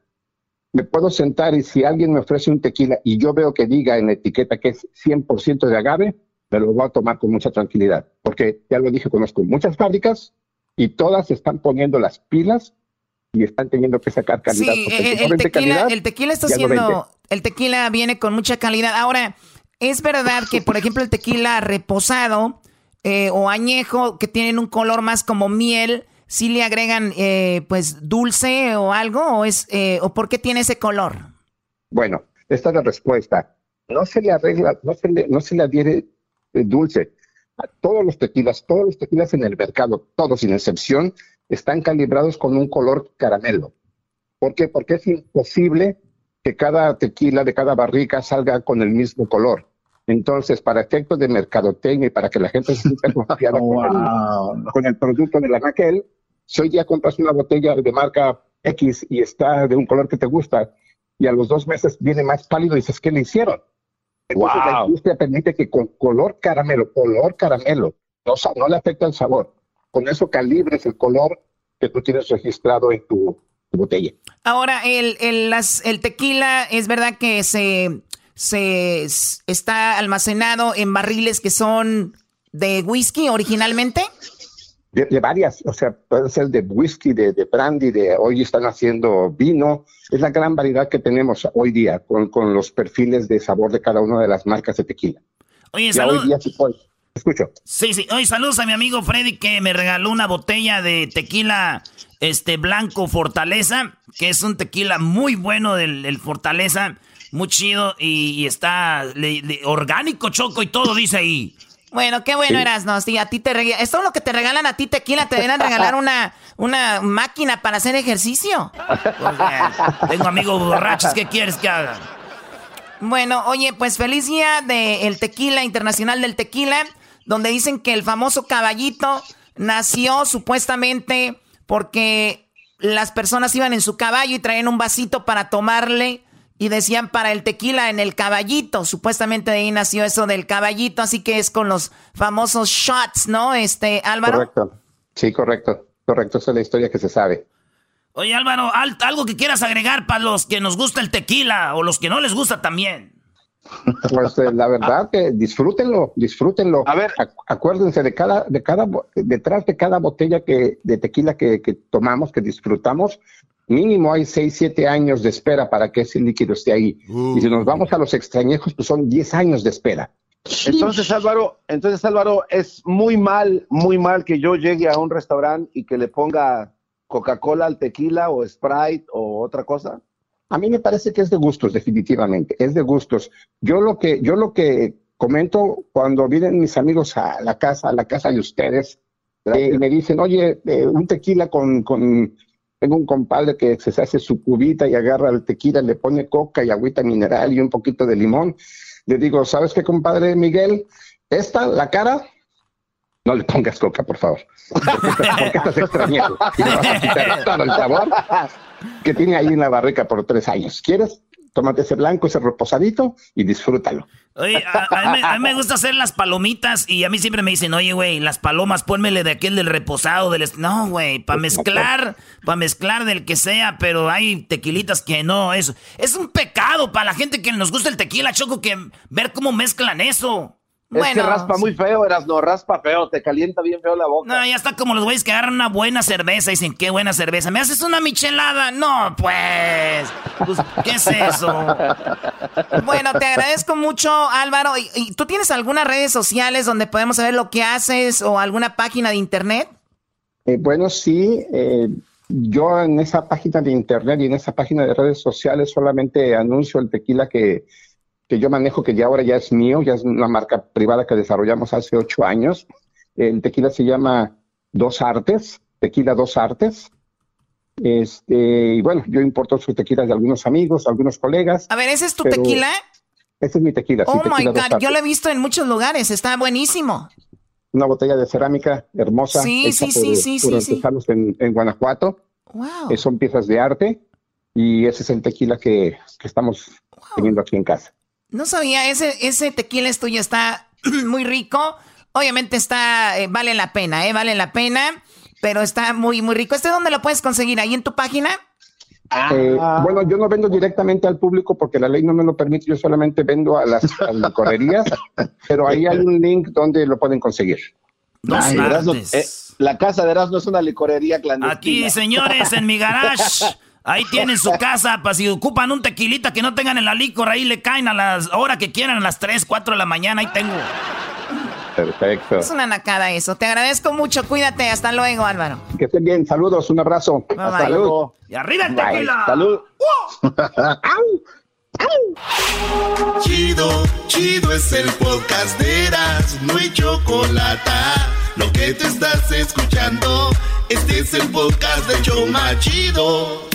me puedo sentar y si alguien me ofrece un tequila y yo veo que diga en la etiqueta que es 100% de agave, me lo voy a tomar con mucha tranquilidad. Porque ya lo dije, conozco muchas fábricas y todas están poniendo las pilas y están teniendo que sacar calidad. Sí, el, tequila, el tequila está haciendo, el tequila viene con mucha calidad. Ahora, es verdad que, por ejemplo, el tequila reposado eh, o añejo, que tienen un color más como miel, si le agregan, eh, pues, dulce o algo, o es, eh, o por qué tiene ese color. Bueno, esta es la respuesta. No se le arregla, no se le, no se le adhiere dulce. A todos los tequilas, todos los tequilas en el mercado, todos sin excepción, están calibrados con un color caramelo. ¿Por qué? Porque es imposible que cada tequila de cada barrica salga con el mismo color. Entonces, para efectos de mercadotecnia y para que la gente se sienta confiada con, el, producto de la Raquel, si hoy día compras una botella de marca X y está de un color que te gusta, y a los dos meses viene más pálido y dices, ¿qué le hicieron? Entonces la industria permite que con color caramelo, color caramelo, no, no le afecta el sabor con eso calibres el color que tú tienes registrado en tu, botella. Ahora, el, el, el, tequila es verdad que se, se está almacenado en barriles que son de whisky originalmente. De, varias, o sea, puede ser de whisky, de, de, brandy, de hoy están haciendo vino. Es la gran variedad que tenemos hoy día con, con los perfiles de sabor de cada una de las marcas de tequila. Oye, salud. Escucho. Sí, sí. Hoy saludos a mi amigo Freddy que me regaló una botella de tequila este blanco Fortaleza, que es un tequila muy bueno del, Fortaleza, muy chido y, está orgánico, choco y todo dice ahí. Bueno, qué bueno eras, ¿no? Sí, a ti te regalan. Esto es lo que te regalan a ti tequila, te a regalar una, una máquina para hacer ejercicio. tengo amigos borrachos, ¿qué quieres que haga? Bueno, oye, pues feliz día del tequila, internacional del tequila donde dicen que el famoso caballito nació supuestamente porque las personas iban en su caballo y traían un vasito para tomarle y decían para el tequila en el caballito. Supuestamente de ahí nació eso del caballito, así que es con los famosos shots, ¿no? Este, Álvaro. Correcto. Sí, correcto. Correcto, esa es la historia que se sabe. Oye, Álvaro, algo que quieras agregar para los que nos gusta el tequila o los que no les gusta también. Pues eh, la verdad que disfrútenlo, disfrútenlo. A ver, acuérdense de cada, de cada, detrás de cada botella que, de tequila que, tomamos, que disfrutamos, mínimo hay 6, 7 años de espera para que ese líquido esté ahí. Uh. Y si nos vamos a los extrañejos, pues son 10 años de espera. Entonces, Álvaro, entonces, Álvaro, es muy mal, muy mal que yo llegue a un restaurante y que le ponga Coca-Cola al tequila o Sprite o otra cosa. A mí me parece que es de gustos, definitivamente, es de gustos. Yo lo que, yo lo que comento cuando vienen mis amigos a la casa, a la casa de ustedes, eh, me dicen, oye, eh, un tequila con, con, tengo un compadre que se hace su cubita y agarra el tequila, le pone coca y agüita mineral y un poquito de limón. Le digo, ¿sabes qué, compadre Miguel? Esta, la cara, no le pongas coca, por favor. Porque estás extrañando. Y vas a quitar todo el sabor que tiene ahí en la barrica por tres años. ¿Quieres? Tómate ese blanco, ese reposadito y disfrútalo. Oye, a, mí, me gusta hacer las palomitas y a mí siempre me dicen, oye, güey, las palomas, pónmele de aquel del reposado, del... No, güey, para mezclar, para mezclar del que sea, pero hay tequilitas que no, eso. Es un pecado para la gente que nos gusta el tequila, Choco, que ver cómo mezclan eso. Es que raspa muy feo, eras no, raspa feo, te calienta bien feo la boca. No, ya está como los güeyes que agarran una buena cerveza y dicen, qué buena cerveza. ¿Me haces una michelada? No, pues. pues ¿Qué es eso? bueno, te agradezco mucho, Álvaro. ¿Y, tú tienes algunas redes sociales donde podemos saber lo que haces o alguna página de internet? Eh, bueno, sí. Eh, yo en esa página de internet y en esa página de redes sociales solamente anuncio el tequila que que yo manejo, que ya ahora ya es mío, ya es una marca privada que desarrollamos hace ocho años. El tequila se llama Dos Artes, Tequila Dos Artes. Este, y bueno, yo importo sus tequilas de algunos amigos, algunos colegas. A ver, ¿ese es tu tequila? Ese es mi tequila. Oh my God, yo lo he visto en muchos lugares, está buenísimo. Una botella de cerámica hermosa. Sí, sí, sí, sí, sí, En, en, Guanajuato. Wow. son piezas de arte y ese es el tequila que, estamos teniendo aquí en casa. No sabía, ese, ese tequila es tuyo, está muy rico. Obviamente está, eh, vale la pena, ¿eh? Vale la pena, pero está muy, muy rico. ¿Este dónde lo puedes conseguir? ¿Ahí en tu página? Eh, ah. bueno, yo no vendo directamente al público porque la ley no me lo permite, yo solamente vendo a las, correrías, pero ahí hay un link donde lo pueden conseguir. Eh, la casa de Erasmo es una licorería clandestina. Aquí, señores, en mi garage. Ahí tienen su casa, para si ocupan un tequilita que no tengan en la licor, ahí le caen a las horas que quieran, a las 3, 4 de la mañana, ahí tengo. Perfecto. Es una nacada eso. Te agradezco mucho. Cuídate. Hasta luego, Álvaro. Que estén bien. Saludos. Un abrazo. Hasta luego. Y arriba el tequila. Salud. chido, chido es el podcast de Eras. No hay chocolate. Lo que te estás escuchando. Este es el podcast de Choma Chido.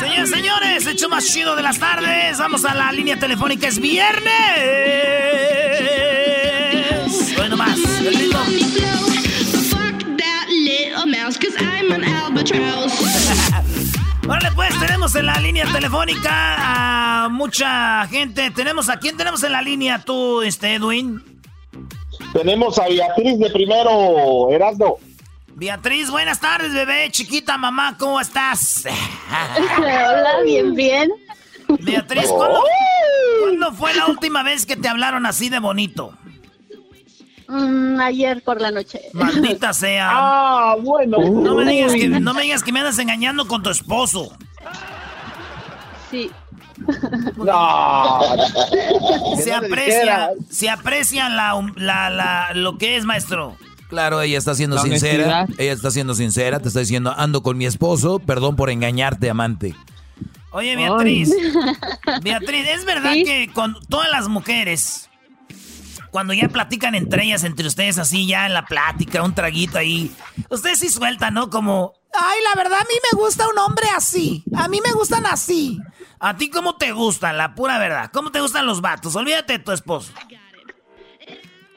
Señores, señores, hecho más chido de las tardes. Vamos a la línea telefónica, es viernes. Órale, pues tenemos en la línea telefónica a mucha gente. Tenemos a quién tenemos en la línea tú, este Edwin. Tenemos a Beatriz de primero, Erasmo. Beatriz, buenas tardes, bebé, chiquita, mamá, ¿cómo estás? Hola, bien, bien. Beatriz, ¿cuándo, ¿cuándo, fue la última vez que te hablaron así de bonito? Mm, ayer por la noche. Maldita sea. Ah, bueno. No me, digas que, no me digas que me andas engañando con tu esposo. Sí. No. Se aprecia, se aprecia la, la, la, lo que es, maestro. Claro, ella está siendo sincera. Ella está siendo sincera, te está diciendo, ando con mi esposo, perdón por engañarte, amante. Oye, Beatriz. Beatriz, ¿es verdad que con todas las mujeres, cuando ya platican entre ellas, entre ustedes así, ya en la plática, un traguito ahí, ustedes sí sueltan, ¿no? Como, ay, la verdad a mí me gusta un hombre así. A mí me gustan así. ¿A ti cómo te gustan? La pura verdad. ¿Cómo te gustan los vatos? Olvídate de tu esposo.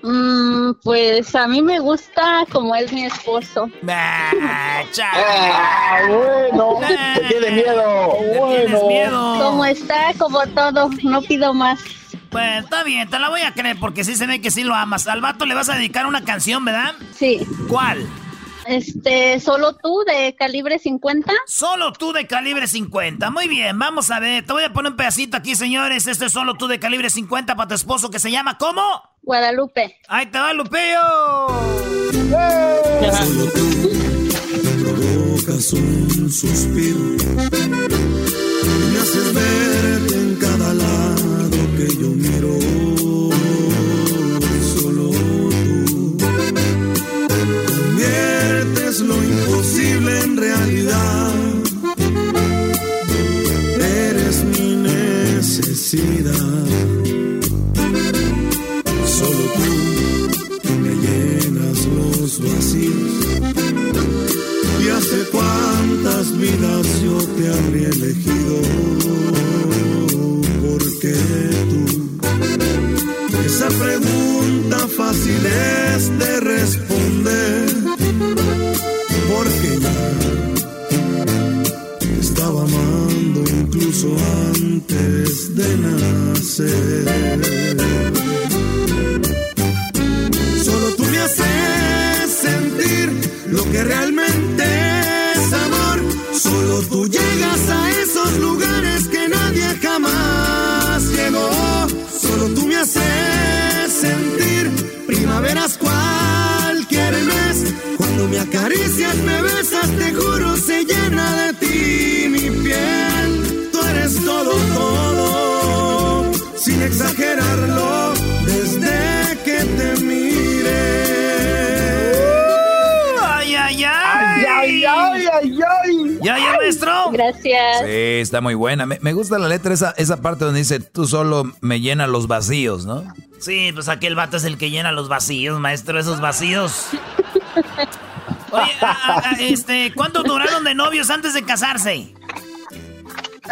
Mm, pues a mí me gusta como es mi esposo. Ah, Ah, bueno, tiene miedo. Bueno. miedo. Como está, como todo, no pido más. Pues está bien, te la voy a creer porque sí se ve que sí lo amas. Al vato le vas a dedicar una canción, ¿verdad? Sí. ¿Cuál? Este, solo tú de calibre 50. Solo tú de calibre 50. Muy bien, vamos a ver. Te voy a poner un pedacito aquí, señores. Este es solo tú de calibre 50 para tu esposo que se llama ¿cómo? Guadalupe. Ahí te va, Lupillo. Solo tú provocas un suspiro y me haces verte en cada lado que yo miro. Solo tú conviertes lo imposible en realidad. Eres mi necesidad. Solo tú me llenas los vacíos. Y hace cuántas vidas yo te habría elegido. Porque tú, esa pregunta fácil es de responder. Porque ya estaba amando incluso antes de nacer. Solo tú me haces sentir lo que realmente es amor. Solo tú llegas a esos lugares que nadie jamás. Solo tú me haces sentir primaveras cualquier mes. Cuando me acaricias, me besas, te juro, se llena de ti mi piel. Tú eres todo, todo, sin exagerarlo, desde que te mire. ¡Ay, ay, ay! Ay, ay, ay, ay, ay. Gracias. Sí, está muy buena. Me, me gusta la letra, esa, esa parte donde dice, tú solo me llenas los vacíos, ¿no? Sí, pues aquel vato es el que llena los vacíos, maestro, esos vacíos. Oye, ah, ah, ah, este, ¿cuánto duraron de novios antes de casarse?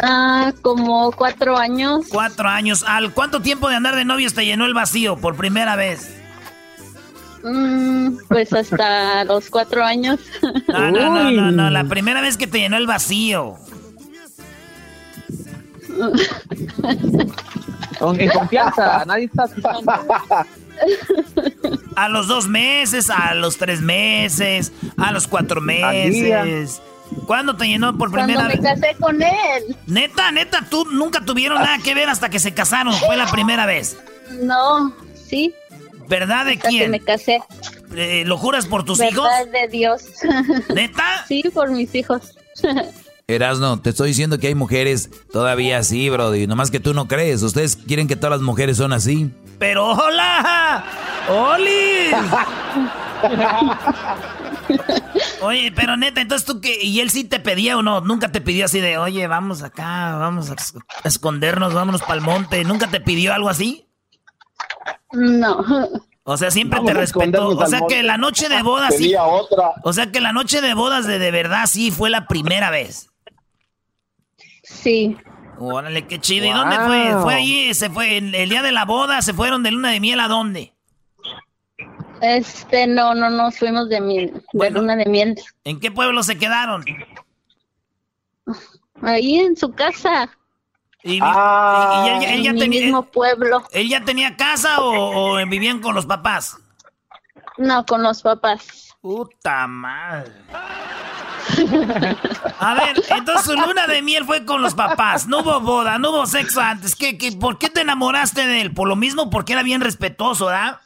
Ah, como cuatro años. Cuatro años. ¿Al cuánto tiempo de andar de novios te llenó el vacío por primera vez? Mm, pues hasta los cuatro años. No, no, no, no, no, la primera vez que te llenó el vacío. Con, en confianza, nadie está. A los dos meses, a los tres meses, a los cuatro meses. ¿Cuándo te llenó por primera Cuando me vez? casé con él. Neta, neta, tú nunca tuvieron nada que ver hasta que se casaron. Fue la primera vez. No, sí. ¿Verdad de Hasta que quién? me casé. Eh, ¿Lo juras por tus ¿Verdad hijos? de Dios. ¿Neta? Sí, por mis hijos. Erasno, te estoy diciendo que hay mujeres todavía así, brody. Nomás que tú no crees. Ustedes quieren que todas las mujeres son así. Pero hola, ¡Oli! Oye, pero neta, entonces tú que. ¿Y él sí te pedía o no? Nunca te pidió así de, oye, vamos acá, vamos a escondernos, vámonos para el monte. ¿Nunca te pidió algo así? No. O sea, siempre Vamos te respetó. O sea que la noche de bodas sí. Otra. O sea que la noche de bodas de, de verdad sí fue la primera vez. Sí. Órale, qué chido. ¿Y dónde fue? ¿Fue allí? ¿Se fue el, el día de la boda? ¿Se fueron de luna de miel a dónde? Este, no, no nos fuimos de miel, de luna de miel. ¿En qué pueblo se quedaron? Ahí en su casa. Y, Ah. y- y él, él ya tenía, mismo pueblo. ¿Él ya tenía casa o, o vivían con los papás? No, con los papás. Puta madre. A ver, entonces su luna de miel fue con los papás. No hubo boda, no hubo sexo antes. ¿Qué, qué, por qué te enamoraste de él? Por lo mismo, porque era bien respetuoso, ¿verdad?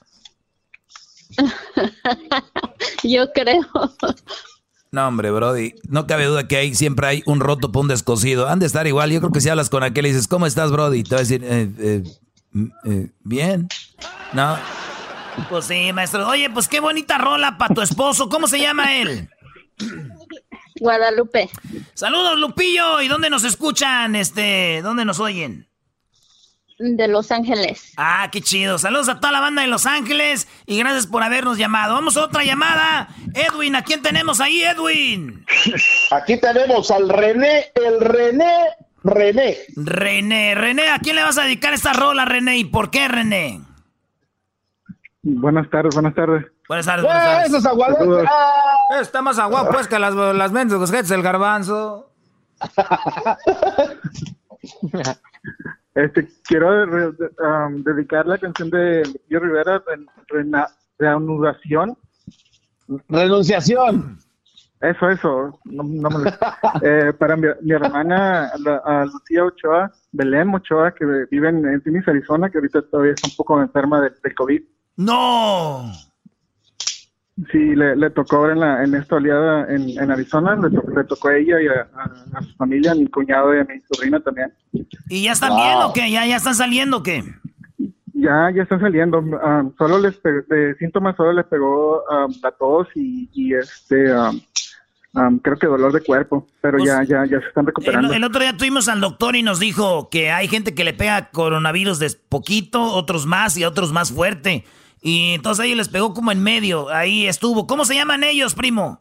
Yo creo. No, hombre, Brody. No cabe duda que hay, siempre hay un roto por un descosido. Han de estar igual. Yo creo que si hablas con aquel y dices, ¿cómo estás, Brody? Te va a decir, eh, eh, eh, bien. No. Pues sí, maestro. Oye, pues qué bonita rola para tu esposo. ¿Cómo se llama él? Guadalupe. Saludos, Lupillo. ¿Y dónde nos escuchan? Este, ¿dónde nos oyen? De Los Ángeles. Ah, qué chido. Saludos a toda la banda de Los Ángeles y gracias por habernos llamado. Vamos a otra llamada. Edwin, ¿a quién tenemos ahí, Edwin? Aquí tenemos al René, el René, René. René, René, ¿a quién le vas a dedicar esta rola, René? ¿Y por qué, René? Buenas tardes, buenas tardes. Buenas tardes, buenas tardes. ¡Eso es aguador! Está más agua pues que las, las mentes los jets del garbanzo. Este, quiero re- um, dedicar la canción de Pío Rivera, Ren- Rena- Reanudación. Renunciación. Eso, eso. No, no me lo- eh, para mi, mi hermana, la- a Lucía Ochoa, Belén Ochoa, que vive en, en Phoenix, Arizona, que ahorita todavía está un poco enferma de, de COVID. ¡No! Sí, le, le tocó ahora en, la, en esta oleada en, en Arizona, le, to- le tocó a ella y a, a- a su familia, a mi cuñado y a mi sobrina también. ¿Y ya están bien o qué? ¿Ya, ¿Ya están saliendo o qué? Ya, ya está saliendo. ah, solo les pe- de síntomas solo les pegó ah, la tos y, y este ah, ah, creo que dolor de cuerpo, pero ya, ya, ya se están recuperando. el otro día tuvimos al doctor y nos dijo que hay gente que le pega coronavirus de poquito, otros más y otros más fuerte. Y entonces a ellos les pegó como en medio. Ahí estuvo. ¿Cómo se llaman ellos, primo?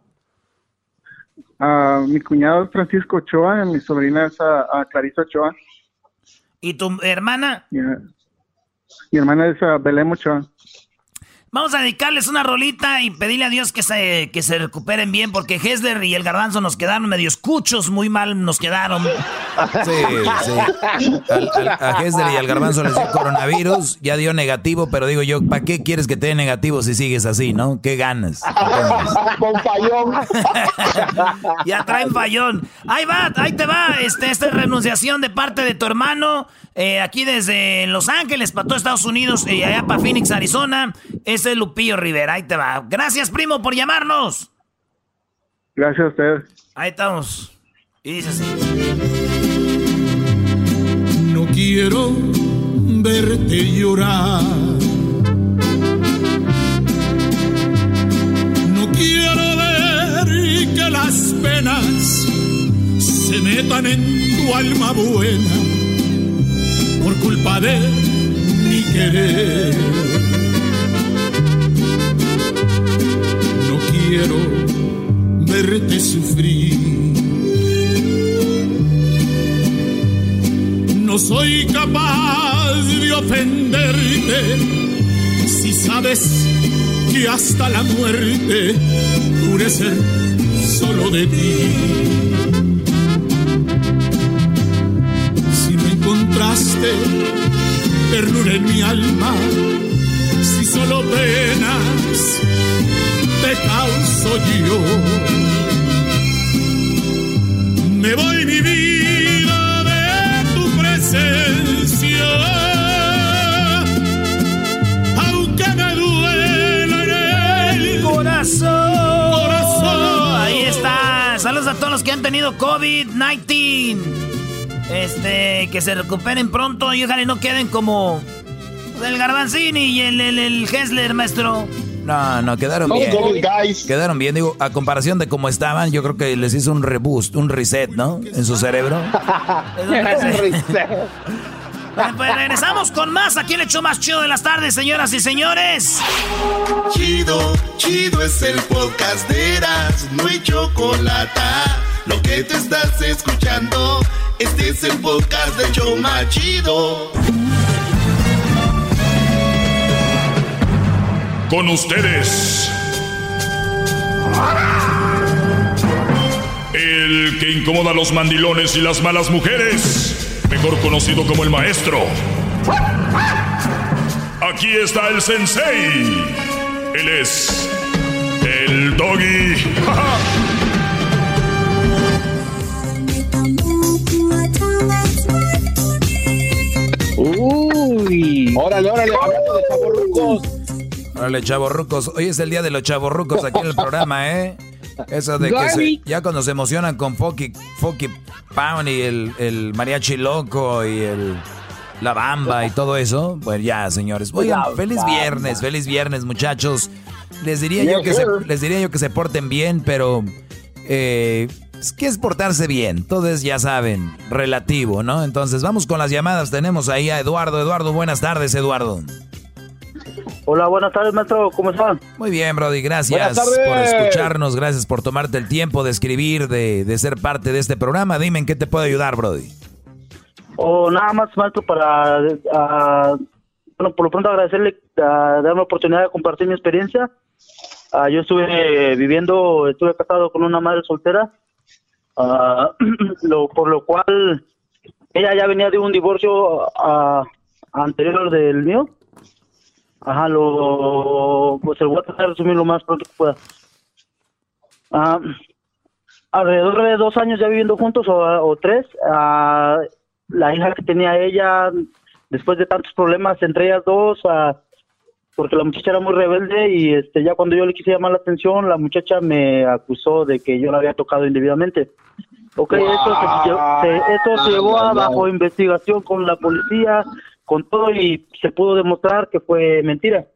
Ah, mi cuñado es Francisco Ochoa, y mi sobrina es ah, ah, Clarisa Ochoa, ¿Y tu hermana? mi hermana es ah, Belén Ochoa. Vamos a dedicarles una rolita y pedirle a Dios que se, que se recuperen bien, porque Hesler y el Garbanzo nos quedaron medio escuchos, muy mal nos quedaron. Sí, sí. Al, al- a Hesler y al Garbanzo les dio coronavirus, ya dio negativo, pero digo yo, ¿para qué quieres que te dé negativo si sigues así, no? ¿Qué ganas? Con fallón. ya traen fallón. Ahí va, ahí te va. Este, esta es renunciación de parte de tu hermano. eh, aquí desde Los Ángeles, para todo Estados Unidos y allá para Phoenix, Arizona. Ese es Lupillo Rivera. Ahí te va. Gracias, primo, por llamarnos. Gracias a ustedes. Ahí estamos. Y dice así. No quiero verte llorar. No quiero ver que las penas se metan en tu alma buena por culpa de mi querer. Quiero verte sufrir. No soy capaz de ofenderte si sabes que hasta la muerte juré ser solo de ti. Si me encontraste ternura en mi alma, si solo penas te causo yo. Me voy mi vida de tu presencia, aunque me en el corazón. corazón. Ahí está. Saludos a todos los que han tenido COVID-19. Este, que se recuperen pronto y ojalá y no queden como el Garbanzini y el, el, el Hessler, maestro. No, no, quedaron bien. Quedaron bien, digo, a comparación de cómo estaban, yo creo que les hizo un reboost, un reset, ¿no? En su cerebro. Bueno, pues regresamos con más aquí el show más chido de las tardes, señoras y señores. Chido, chido es el podcast de Eras, no hay chocolate. Lo que te estás escuchando, este es el podcast de Choma Chido. Con ustedes. El que incomoda a los mandilones y las malas mujeres. Mejor conocido como el maestro. Aquí está el sensei. Él es. El doggy. Uy. Órale, órale, hablando de chavorrucos. Órale, chavorrucos. Hoy es el día de los chavorrucos aquí en el programa, ¿eh? Eso de que se- ya cuando se emocionan con Foki, Foki Pound y el, el mariachi loco y el la bamba y todo eso, pues ya, señores. Oigan, feliz viernes, feliz viernes, muchachos. Les diría yo que se, les diría yo que se porten bien, pero eh, ¿qué es portarse bien? Todo es, ya saben, relativo, ¿no? Entonces vamos con las llamadas. Tenemos ahí a Eduardo. Eduardo, buenas tardes, Eduardo. Hola, buenas tardes, maestro. ¿Cómo están? Muy bien, Brody, gracias por escucharnos, gracias por tomarte el tiempo de escribir, de, de ser parte de este programa. Dime en qué te puedo ayudar, Brody. O nada más, maestro, para ah, bueno, por lo pronto agradecerle a darme la oportunidad de compartir mi experiencia. Ah, yo estuve viviendo, estuve casado con una madre soltera, lo, por lo cual ella ya venía de un divorcio anterior del mío. Ajá, lo, pues se lo voy a tratar de resumir lo más pronto que pueda. Ah, alrededor de dos años ya viviendo juntos o, o tres, ah, la hija que tenía ella, después de tantos problemas entre ellas dos, ah, porque la muchacha era muy rebelde y este ya cuando yo le quise llamar la atención, la muchacha me acusó de que yo la había tocado indebidamente. Ok, eso, se, lle- se- eso se llevó a bajo investigación con la policía, con todo y se pudo demostrar que fue mentira.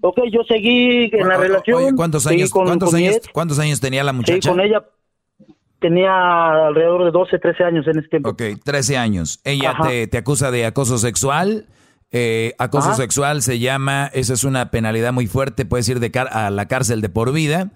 Ok, yo seguí en la relación. Oye, ¿cuántos años, con- cuántos con años, cuántos años tenía la Sí, muchacha? con ella tenía alrededor de 12, 13 años en ese tiempo. Ok, 13 años. Ella te, te acusa de acoso sexual. Eh, acoso Ajá. sexual se llama, esa es una penalidad muy fuerte, puedes ir de car- a la cárcel de por vida.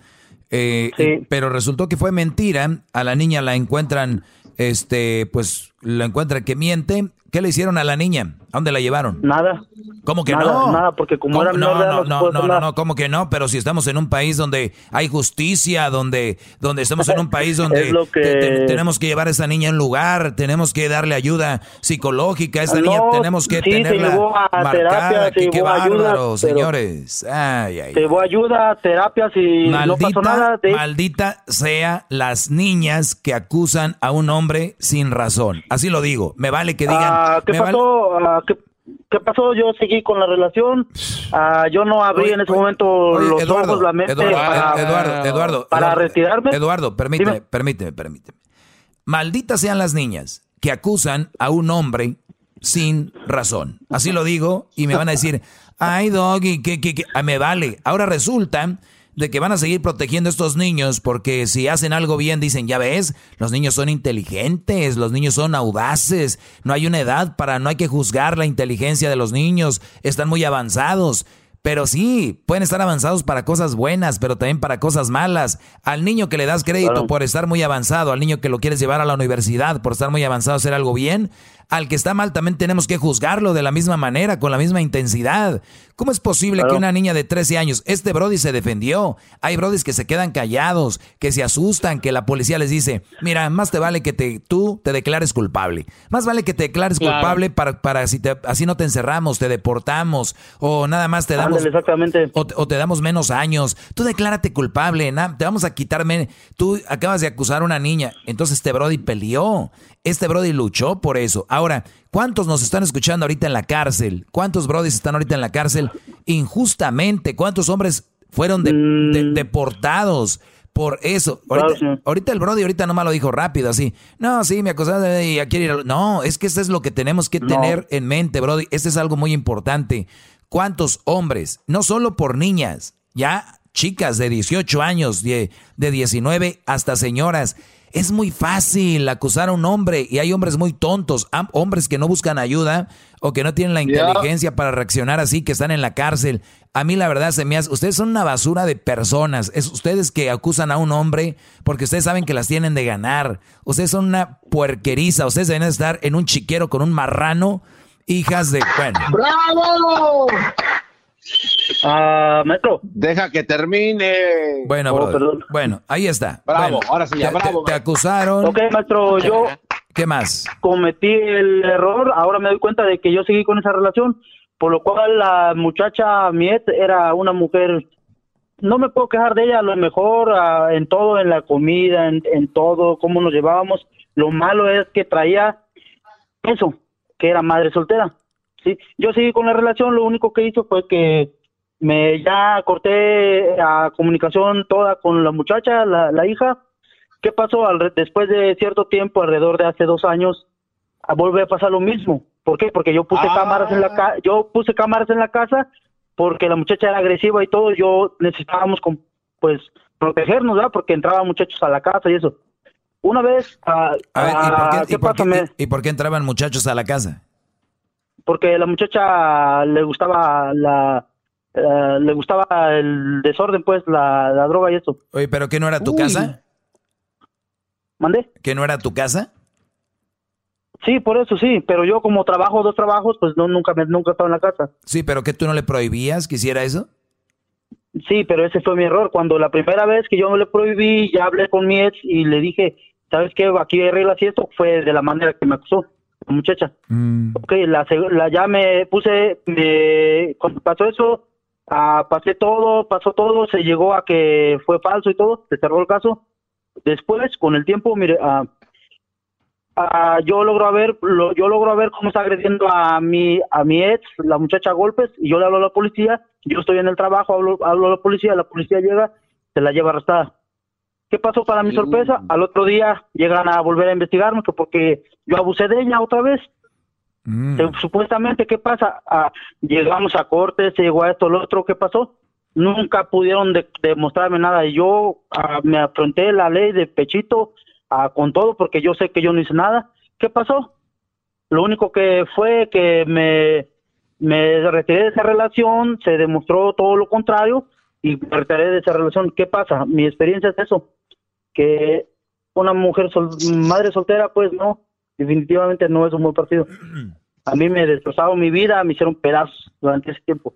Eh, y- pero resultó que fue mentira. A la niña la encuentran, este, pues, la encuentran que miente. ¿Qué le hicieron a la niña? ¿A dónde la llevaron? Nada. ¿Cómo que Nada, no? nada, porque como no, no, no se no, no, no, no, ¿cómo que no? Pero si estamos en un país donde hay justicia, donde, donde estamos en un país donde que- te- te- tenemos que llevar a esa niña a un lugar, tenemos que darle ayuda psicológica a esa No, niña, tenemos que sí, se tenerla llevó a marcada. terapia, se qué, bárbaro, señores. Ay, ay. Se llevó ayuda, terapias y no Maldita, pasó nada. De, maldita sea las niñas que acusan a un hombre sin razón. Así lo digo. Me vale que digan. Ah, ¿Qué me vale- pasó? Ah, ¿qué, pasó? Yo seguí con la relación. Ah, yo no abrí en ese momento Oye, los Eduardo, ojos, la mente Eduardo, para, Eduardo, Eduardo, para retirarme. Eduardo, permíteme, Dime. permíteme, permíteme. Malditas sean las niñas que acusan a un hombre sin razón. Así lo digo y me van a decir, ay, Doggy, que, que, que, ah, me vale. Ahora resulta de que van a seguir protegiendo a estos niños porque si hacen algo bien dicen, ya ves, los niños son inteligentes, los niños son audaces, no hay una edad para, no hay que juzgar la inteligencia de los niños, están muy avanzados. Pero sí, pueden estar avanzados para cosas buenas, pero también para cosas malas. Al niño que le das crédito por estar muy avanzado, al niño que lo quieres llevar a la universidad por estar muy avanzado, hacer algo bien, al que está mal también tenemos que juzgarlo de la misma manera, con la misma intensidad. ¿Cómo es posible que una niña de 13 años, este Brody se defendió? Hay Brodis que se quedan callados, que se asustan, que la policía les dice, mira, más te vale que te, tú te declares culpable. Más vale que te declares Claro. culpable para, para si te- así no te encerramos, te deportamos, o nada más te damos... Ándale, exactamente. O, te- o te damos menos años. Tú declárate culpable, na- te vamos a quitarme. Tú acabas de acusar a una niña. Entonces este Brody peleó. Este Brody luchó por eso. Ahora, ¿cuántos nos están escuchando ahorita en la cárcel? ¿Cuántos Brodis están ahorita en la cárcel injustamente? ¿Cuántos hombres fueron de- de- deportados? Por eso, ahorita, Claro, sí. ahorita el Brody ahorita nomás lo dijo rápido, así. No, sí, me acusaron de y ya quiere ir al-". No, es que eso es lo que tenemos que No. tener en mente, Brody. Este es algo muy importante. ¿Cuántos hombres, no solo por niñas, ya chicas de 18 años, de, de 19 hasta señoras, es muy fácil acusar a un hombre y hay hombres muy tontos, hombres que no buscan ayuda o que no tienen la inteligencia para reaccionar así, que están en la cárcel. A mí la verdad se me hace, ustedes son una basura de personas, es ustedes que acusan a un hombre porque ustedes saben que las tienen de ganar, ustedes son una puerqueriza, ustedes deben estar en un chiquero con un marrano, hijas de, bueno. ¡Bravo! Ah, maestro. Deja que termine. Bueno, Oh, brother. Bueno, ahí está. Bravo, Bueno, ahora sí, ya, te, bravo, te- te acusaron. Ok, maestro, yo ¿Qué más? cometí el error, ahora me doy cuenta de que yo seguí con esa relación, por lo cual la muchacha Miet era una mujer, no me puedo quejar de ella, a lo mejor ah, en todo, en la comida, en, en todo, cómo nos llevábamos, lo malo es que traía eso, que era madre soltera, ¿sí? Yo seguí con la relación, lo único que hizo fue que me ya corté la comunicación toda con la muchacha, la, la hija, ¿Qué pasó? Al- después de cierto tiempo, alrededor de hace dos años, a- vuelve a pasar lo mismo. ¿Por qué? Porque yo puse cámaras en la ca- yo puse cámaras en la casa porque la muchacha era agresiva y todo. Yo necesitábamos con- pues protegernos, ¿verdad? Porque entraban muchachos a la casa y eso. Una vez, ah, A ver, ¿y por ah, qué, y ¿qué por qué- Me- y por qué entraban muchachos a la casa? Porque la muchacha le gustaba la eh, le gustaba el desorden, pues la, la droga y eso. Oye, ¿pero qué no era tu Uy. casa? ¿Mandé? ¿Que no era tu casa? Sí, por eso sí, pero yo como trabajo dos trabajos, pues no nunca me nunca he estado en la casa. Sí, pero que tú no le prohibías que hiciera eso? Sí, pero ese fue mi error. Cuando la primera vez que yo me le prohibí, ya hablé con mi ex y le dije, ¿sabes qué? Aquí hay reglas y esto fue de la manera que me acusó la muchacha. Mm. Ok, la, la- ya me puse, me, cuando pasó eso, ah, pasé todo, pasó todo, se llegó a que fue falso y todo, se cerró el caso. Después, con el tiempo, mire, ah, ah, yo logro ver, lo, yo logro ver cómo está agrediendo a mi, a mi ex, la muchacha a golpes, y yo le hablo a la policía, yo estoy en el trabajo, hablo, hablo a la policía, la policía llega, se la lleva arrestada. ¿Qué pasó para mi sorpresa? Al otro día llegan a volver a investigarme que porque yo abusé de ella otra vez. Se- Supuestamente, ¿qué pasa? Ah, llegamos a corte, se llegó a esto, lo otro, ¿qué pasó? Nunca pudieron de- demostrarme nada. Y yo ah, me afronté la ley de pechito ah, con todo porque yo sé que yo no hice nada. ¿Qué pasó? Lo único que fue que me, me retiré de esa relación, se demostró todo lo contrario y me retiré de esa relación. ¿Qué pasa? Mi experiencia es eso, que una mujer, sol- madre soltera, pues no, definitivamente no es un buen partido. A mí me destrozaron mi vida, me hicieron pedazos durante ese tiempo.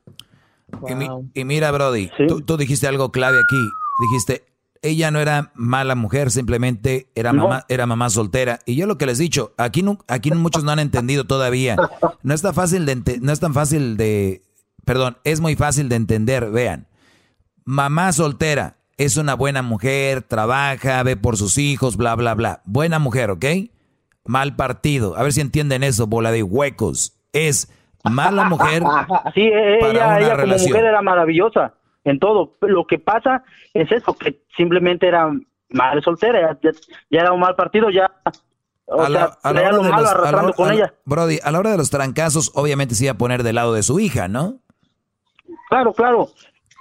Y, mi- y mira, Brody, tú, tú dijiste algo clave aquí. Dijiste, ella no era mala mujer, simplemente era No. mamá, era mamá soltera. Y yo lo que les he dicho, aquí, no, aquí muchos no han entendido todavía. No está fácil de no es tan fácil de, perdón, es muy fácil de entender. Vean, mamá soltera es una buena mujer, trabaja, ve por sus hijos, bla, bla, bla. Buena mujer, ¿ok? Mal partido. A ver si entienden eso, bola de huecos. Es mala mujer. Sí, e- para ella, una ella como relación. mujer era maravillosa en todo. Lo que pasa es eso, que simplemente era madre soltera, ya, ya era un mal partido, ya... A la, sea, a la traía hora lo de malo los, a la arrastrando hora- con a la- ella. Brody, a la hora de los trancazos, obviamente se iba a poner del lado de su hija, ¿no? Claro, claro.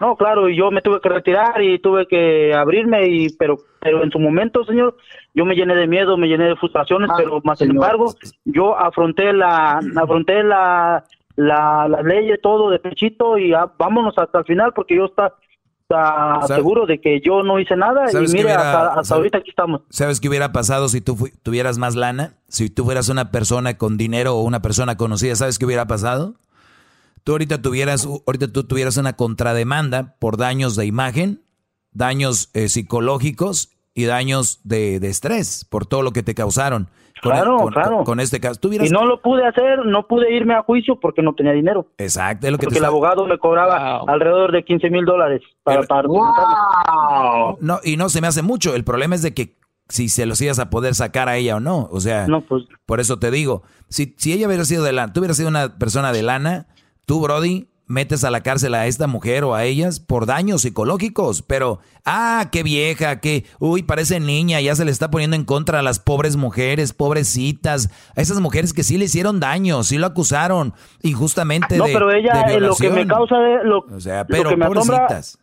No, claro, y yo me tuve que retirar y tuve que abrirme, y pero pero en su momento, señor, yo me llené de miedo, me llené de frustraciones, pero más sin embargo, yo afronté la afronté la la, la ley y todo de pechito y ah, vámonos hasta el final porque yo está, está ¿Sabe- seguro de que yo no hice nada y ¿Sabes qué mire, hubiera- hasta, hasta ahorita aquí estamos. ¿Sabes qué hubiera pasado si tú tuvieras más lana? Si tú fueras una persona con dinero o una persona conocida, ¿sabes qué hubiera pasado? Tú ahorita tuvieras, ahorita tú tuvieras una contrademanda por daños de imagen, daños eh, psicológicos y daños de, de estrés por todo lo que te causaron. Con, Claro, con- claro. con- con este caso. Tú Y no lo pude hacer, no pude irme a juicio porque no tenía dinero. Exacto, es lo que Porque te el está- abogado me cobraba alrededor de 15 mil dólares para, para No, y no se me hace mucho. El problema es de que si se los ibas a poder sacar a ella o no. O sea, pues. por eso te digo, si, si ella hubiera sido de lana, tú hubieras sido una persona de lana, tú, Brody, metes a la cárcel a esta mujer o a ellas por daños psicológicos. Pero, ah, qué vieja, que, uy, parece niña, ya se le está poniendo en contra a las pobres mujeres, pobrecitas, a esas mujeres que sí le hicieron daño, sí lo acusaron injustamente No, de pero ella, de eh, lo que me causa de lo, O sea, lo pero que me asombra, pobrecitas.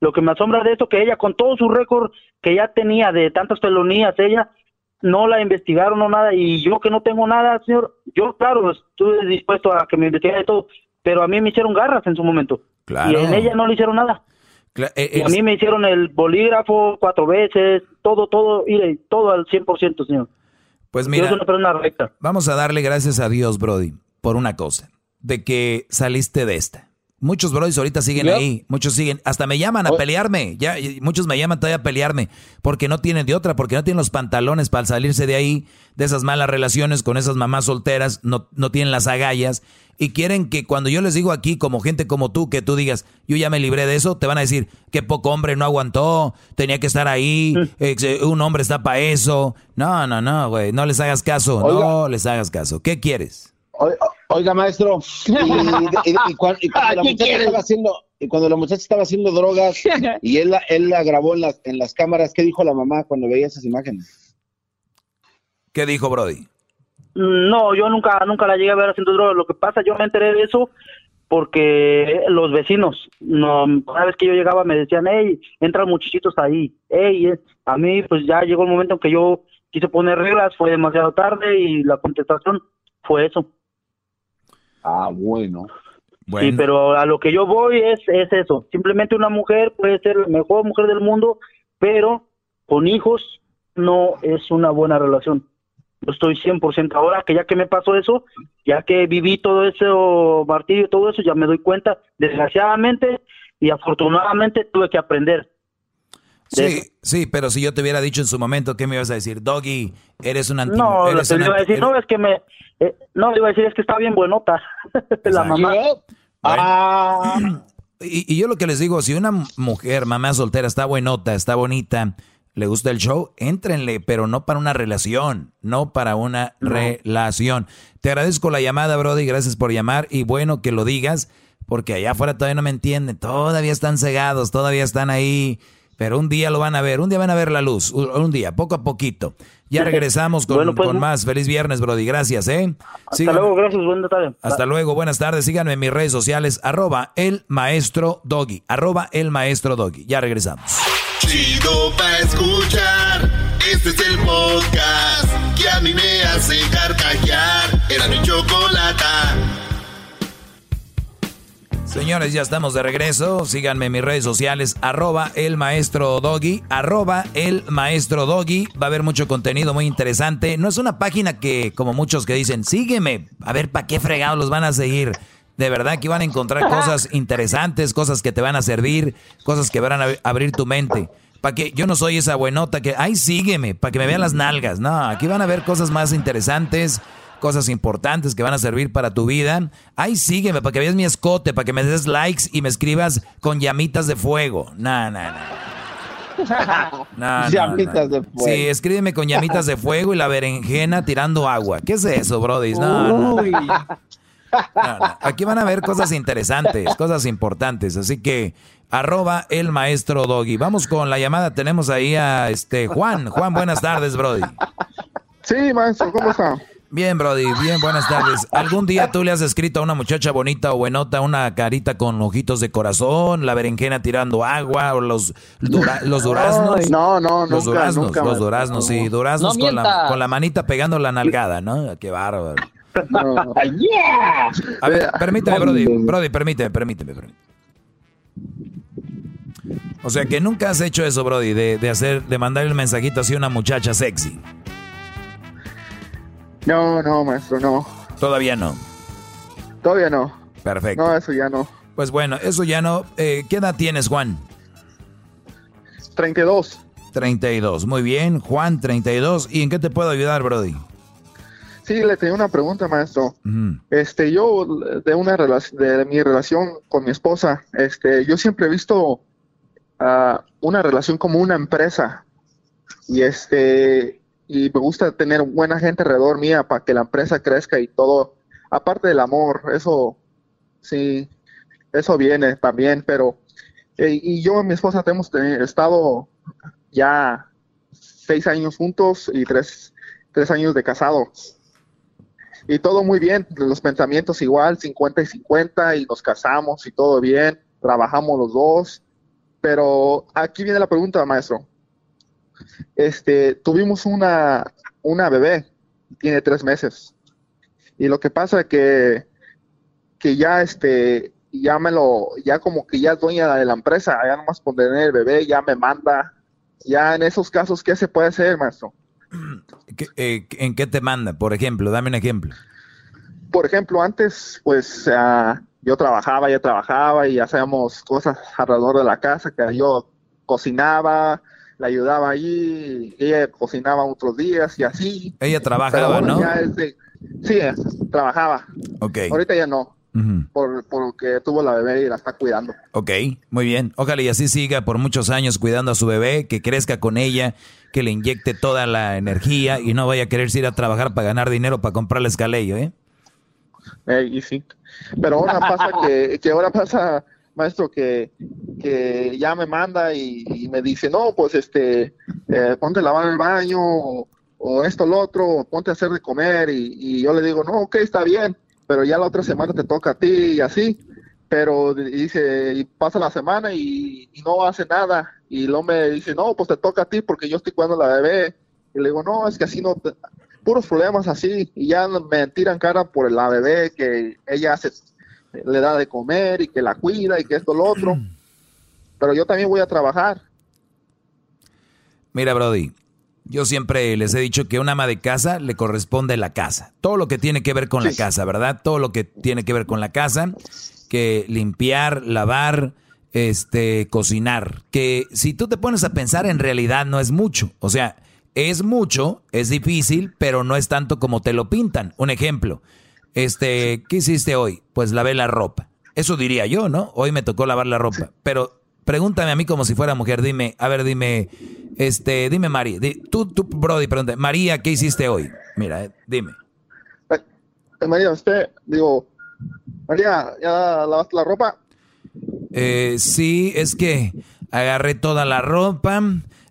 lo que me asombra de esto que ella con todo su récord que ya tenía de tantas felonías, ella no la investigaron no nada y yo que no tengo nada, señor, yo claro, estuve dispuesto a que me investigara de todo, pero a mí me hicieron garras en su momento. Claro. Y en ella no le hicieron nada. Cla- eh, Y a mí me hicieron el bolígrafo cuatro veces, todo, todo, y todo al 100%, señor. Pues Yo mira, soy una persona recta. Vamos a darle gracias a Dios, Brody, por una cosa, de que saliste de esta. Muchos Brodis ahorita siguen Yep. ahí, muchos siguen, hasta me llaman a pelearme, ya, muchos me llaman todavía a pelearme, porque no tienen de otra, porque no tienen los pantalones para salirse de ahí, de esas malas relaciones con esas mamás solteras, no, no tienen las agallas, y quieren que cuando yo les digo aquí, como gente como tú, que tú digas, yo ya me libré de eso, te van a decir, que poco hombre no aguantó, tenía que estar ahí, eh, un hombre está para eso. No, no, no, güey, no les hagas caso, no les hagas caso. ¿Qué quieres? Oiga, oiga, maestro, y, y- y- y cuan- y cuando, la ¿Qué muchacha estaba haciendo, y cuando la muchacha estaba haciendo drogas y él, la- él la grabó en las, en las cámaras, ¿qué dijo la mamá cuando veía esas imágenes? ¿Qué dijo Brody? No, yo nunca, nunca la llegué a ver haciendo drogas. Lo que pasa, yo me enteré de eso porque los vecinos, no, cada vez que yo llegaba me decían, hey, entran muchachitos ahí, hey, eh". a mí pues ya llegó el momento en que yo quise poner reglas, fue demasiado tarde y la contestación fue eso. Ah, bueno. Sí, pero a lo que yo voy es, es eso. Simplemente una mujer puede ser la mejor mujer del mundo, pero con hijos no es una buena relación. Yo estoy 100% ahora que ya que me pasó eso, ya que viví todo ese martirio, todo eso, ya me doy cuenta, desgraciadamente y afortunadamente tuve que aprender. Sí, sí, pero si yo te hubiera dicho en su momento, ¿qué me ibas a decir? Doggy, eres un anti... No, eres te un iba a decir, no, es que me... eh, no, le iba a decir, es que está bien buenota. la mamá. Ah. Y, y yo lo que les digo, si una mujer, mamá soltera, está buenota, está bonita, le gusta el show, éntrenle, pero no para una relación, no para una relación. Te agradezco la llamada, Brody, gracias por llamar y bueno que lo digas, porque allá afuera todavía no me entienden, todavía están cegados, todavía están ahí, pero un día lo van a ver, un día van a ver la luz, un, día, poco a poquito. Ya regresamos con, Bueno, pues, con más. Feliz viernes, Brody, gracias, ¿eh? Hasta Síganme- luego, gracias, buenas tardes. hasta luego, buenas tardes. Síganme en mis redes sociales, arroba el maestro doggy, arroba el maestro doggy. Ya regresamos. Chido pa' escuchar. Este es el podcast Señores, ya estamos de regreso. Síganme en mis redes sociales, arroba el maestro doggy, arroba el maestro doggy. Va a haber mucho contenido muy interesante. No es una página que, como muchos que dicen, sígueme. A ver, ¿para qué fregados los van a seguir? De verdad que van a encontrar cosas interesantes, cosas que te van a servir, cosas que van a ab- abrir tu mente. Para que yo no soy esa buenota que, ay, sígueme, para que me vean las nalgas. No, aquí van a ver cosas más interesantes, cosas importantes que van a servir para tu vida. Ay, sígueme, para que veas mi escote, para que me des likes y me escribas con llamitas de fuego. No, no, no. No, no, Llamitas no. de fuego. Sí, escríbeme con llamitas de fuego y la berenjena tirando agua. ¿Qué es eso, Brody? No, no. Uy. No, no. Aquí van a ver cosas interesantes, cosas importantes. Así que, arroba el maestro Doggy. Vamos con la llamada. Tenemos ahí a este Juan. Juan, buenas tardes, Brody. Sí, maestro, ¿cómo está? Bien, Brody, bien, buenas tardes. ¿Algún día tú le has escrito a una muchacha bonita o buenota una carita con ojitos de corazón, la berenjena tirando agua o los, dura- los duraznos? No, no, Los nunca, duraznos, nunca, los duraznos, sí, no. duraznos No con, la, con la manita pegando la nalgada, ¿no? Qué bárbaro. No. A ver, permíteme, Brody, Brody, permíteme, permíteme, permíteme. O sea que nunca has hecho eso, Brody, de, de hacer, de mandarle un mensajito así a una muchacha sexy. No, no, maestro, no. Todavía no. Todavía no. Perfecto. No, eso ya no. Pues bueno, eso ya no. eh, ¿Qué edad tienes, Juan? 32. 32. Muy bien, Juan, 32. ¿Y en qué te puedo ayudar, Brody? Sí, le tenía una pregunta, maestro. Este, yo de una relación, de mi relación con mi esposa, este, yo siempre he visto ah, una relación como una empresa y este, y me gusta tener buena gente alrededor mía para que la empresa crezca y todo, aparte del amor, eso, sí, eso viene también, pero eh, y yo y mi esposa hemos estado ya seis años juntos y tres, tres años de casados y todo muy bien, los pensamientos igual, 50 y 50, y nos casamos y todo bien, trabajamos los dos, pero aquí viene la pregunta, maestro. Este, tuvimos una, una bebé, tiene tres meses, y lo que pasa que, que ya este, ya me lo, ya como que ya es dueña de la empresa, ya nomás por tener el bebé, ya me manda, ya en esos casos, ¿qué se puede hacer, maestro? ¿Qué- eh, ¿En qué te manda? Por ejemplo, dame un ejemplo. por ejemplo, antes, pues ah, yo trabajaba, ella trabajaba y hacíamos cosas alrededor de la casa, que yo cocinaba, le ayudaba allí, ella cocinaba otros días y así. Ella trabajaba, ¿no? de- sí, trabajaba. Ok. Ahorita ya no, Ujú. por, porque tuvo la bebé y la está cuidando. Ok, muy bien. Ojalá y así siga por muchos años cuidando a su bebé, que crezca con ella, que le inyecte toda la energía y no vaya a quererse ir a trabajar para ganar dinero para comprarle escalillo, ¿eh? Eh, y sí. Pero ahora pasa que, que ahora pasa, maestro, que, que ya me manda y, me dice, no, pues este, eh, ponte a lavar el baño o, o esto, lo otro, ponte a hacer de comer y, yo le digo, no, ok, está bien, pero ya la otra semana te toca a ti y así. Pero di- dice, y pasa la semana y, no hace nada. Y luego me dice, no, pues te toca a ti porque yo estoy cuidando a la bebé. Y le digo, no, es que así no, puros problemas así. Y ya me tiran cara por la bebé que ella hace, le da de comer y que la cuida y que esto, lo otro. Pero yo también voy a trabajar. Mira, Brody, Yo siempre les he dicho que una ama de casa le corresponde la casa. Todo lo que tiene que ver con la casa, ¿verdad? Todo lo que tiene que ver con la casa, que limpiar, lavar, este, cocinar. Que si tú te pones a pensar, en realidad no es mucho. O sea, es mucho, es difícil, pero no es tanto como te lo pintan. Un ejemplo, este, ¿qué hiciste hoy? Pues lavé la ropa. Eso diría yo, ¿no? Hoy me tocó lavar la ropa. Pero pregúntame a mí como si fuera mujer. Dime, a ver, dime, este, dime María. tú, tú, Brody, pregúntame. María, ¿qué hiciste hoy? Mira, eh, dime. Eh, María, usted, digo, María, ¿ya lavaste la ropa? Eh, sí, es que agarré toda la ropa,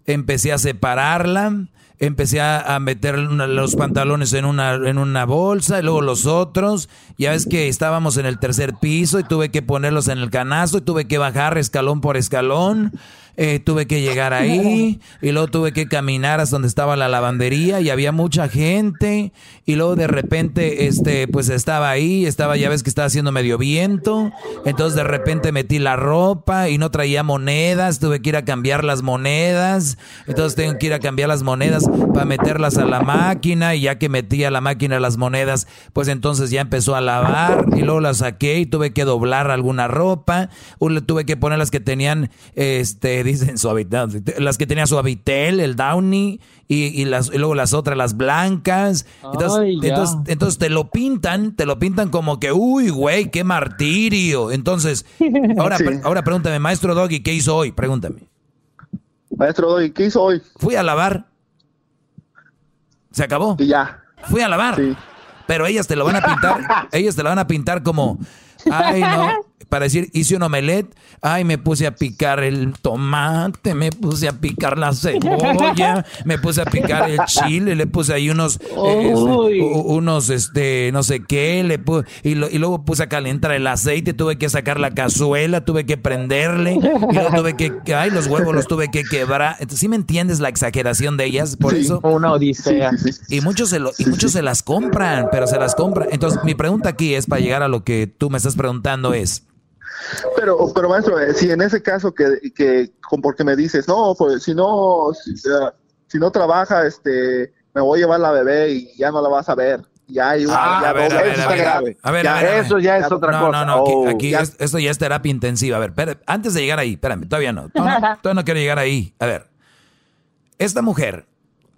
empecé a separarla, empecé a, meter los pantalones en una, en una bolsa y luego los otros. Ya ves que estábamos en el tercer piso y tuve que ponerlos en el canasto y tuve que bajar escalón por escalón. Eh, tuve que llegar ahí y luego tuve que caminar hasta donde estaba la lavandería y había mucha gente y luego de repente este pues estaba ahí, estaba ya ves que estaba haciendo medio viento, entonces de repente metí la ropa y no traía monedas, tuve que ir a cambiar las monedas, entonces tengo que ir a cambiar las monedas para meterlas a la máquina y ya que metí a la máquina las monedas, pues entonces ya empezó a lavar y luego las saqué y tuve que doblar alguna ropa, o le tuve que poner las que tenían este dicen las que tenía Suavitel, el Downy y, las, luego las otras, las blancas. Entonces, entonces, te lo pintan, te lo pintan como que, uy, güey, qué martirio. Entonces, ahora, ahora pregúntame, maestro Doggy, ¿qué hizo hoy? Pregúntame. Maestro Doggy, ¿qué hizo hoy? Fui a lavar. Se acabó. Y ya. Fui a lavar. Pero ellas te lo van a pintar, ellas te lo van a pintar como, ay no, para decir, hice un omelette, ay, me puse a picar el tomate, me puse a picar la cebolla, me puse a picar el chile, le puse ahí unos, eh, unos, este, no sé qué, le y, luego puse a calentar el aceite, tuve que sacar la cazuela, tuve que prenderle, y luego tuve que, ay, los huevos los tuve que quebrar. Entonces, ¿sí me entiendes la exageración de ellas? Por eso. Una odisea. y muchos, se lo, y muchos se las compran, pero se las compran. Entonces, mi pregunta aquí es, para llegar a lo que tú me estás preguntando, es, pero, pero maestro, eh, si en ese caso que, que porque me dices, no, pues si no, si, no trabaja, este, me voy a llevar la bebé y ya no la vas a ver. Ya hay una, a ver, eso está grave. A ver, eso ya es otra cosa. No, no, no, aquí, oh. esto ya es terapia intensiva. A ver, antes de llegar ahí, espérame, todavía no, todavía no quiero llegar ahí. A ver, esta mujer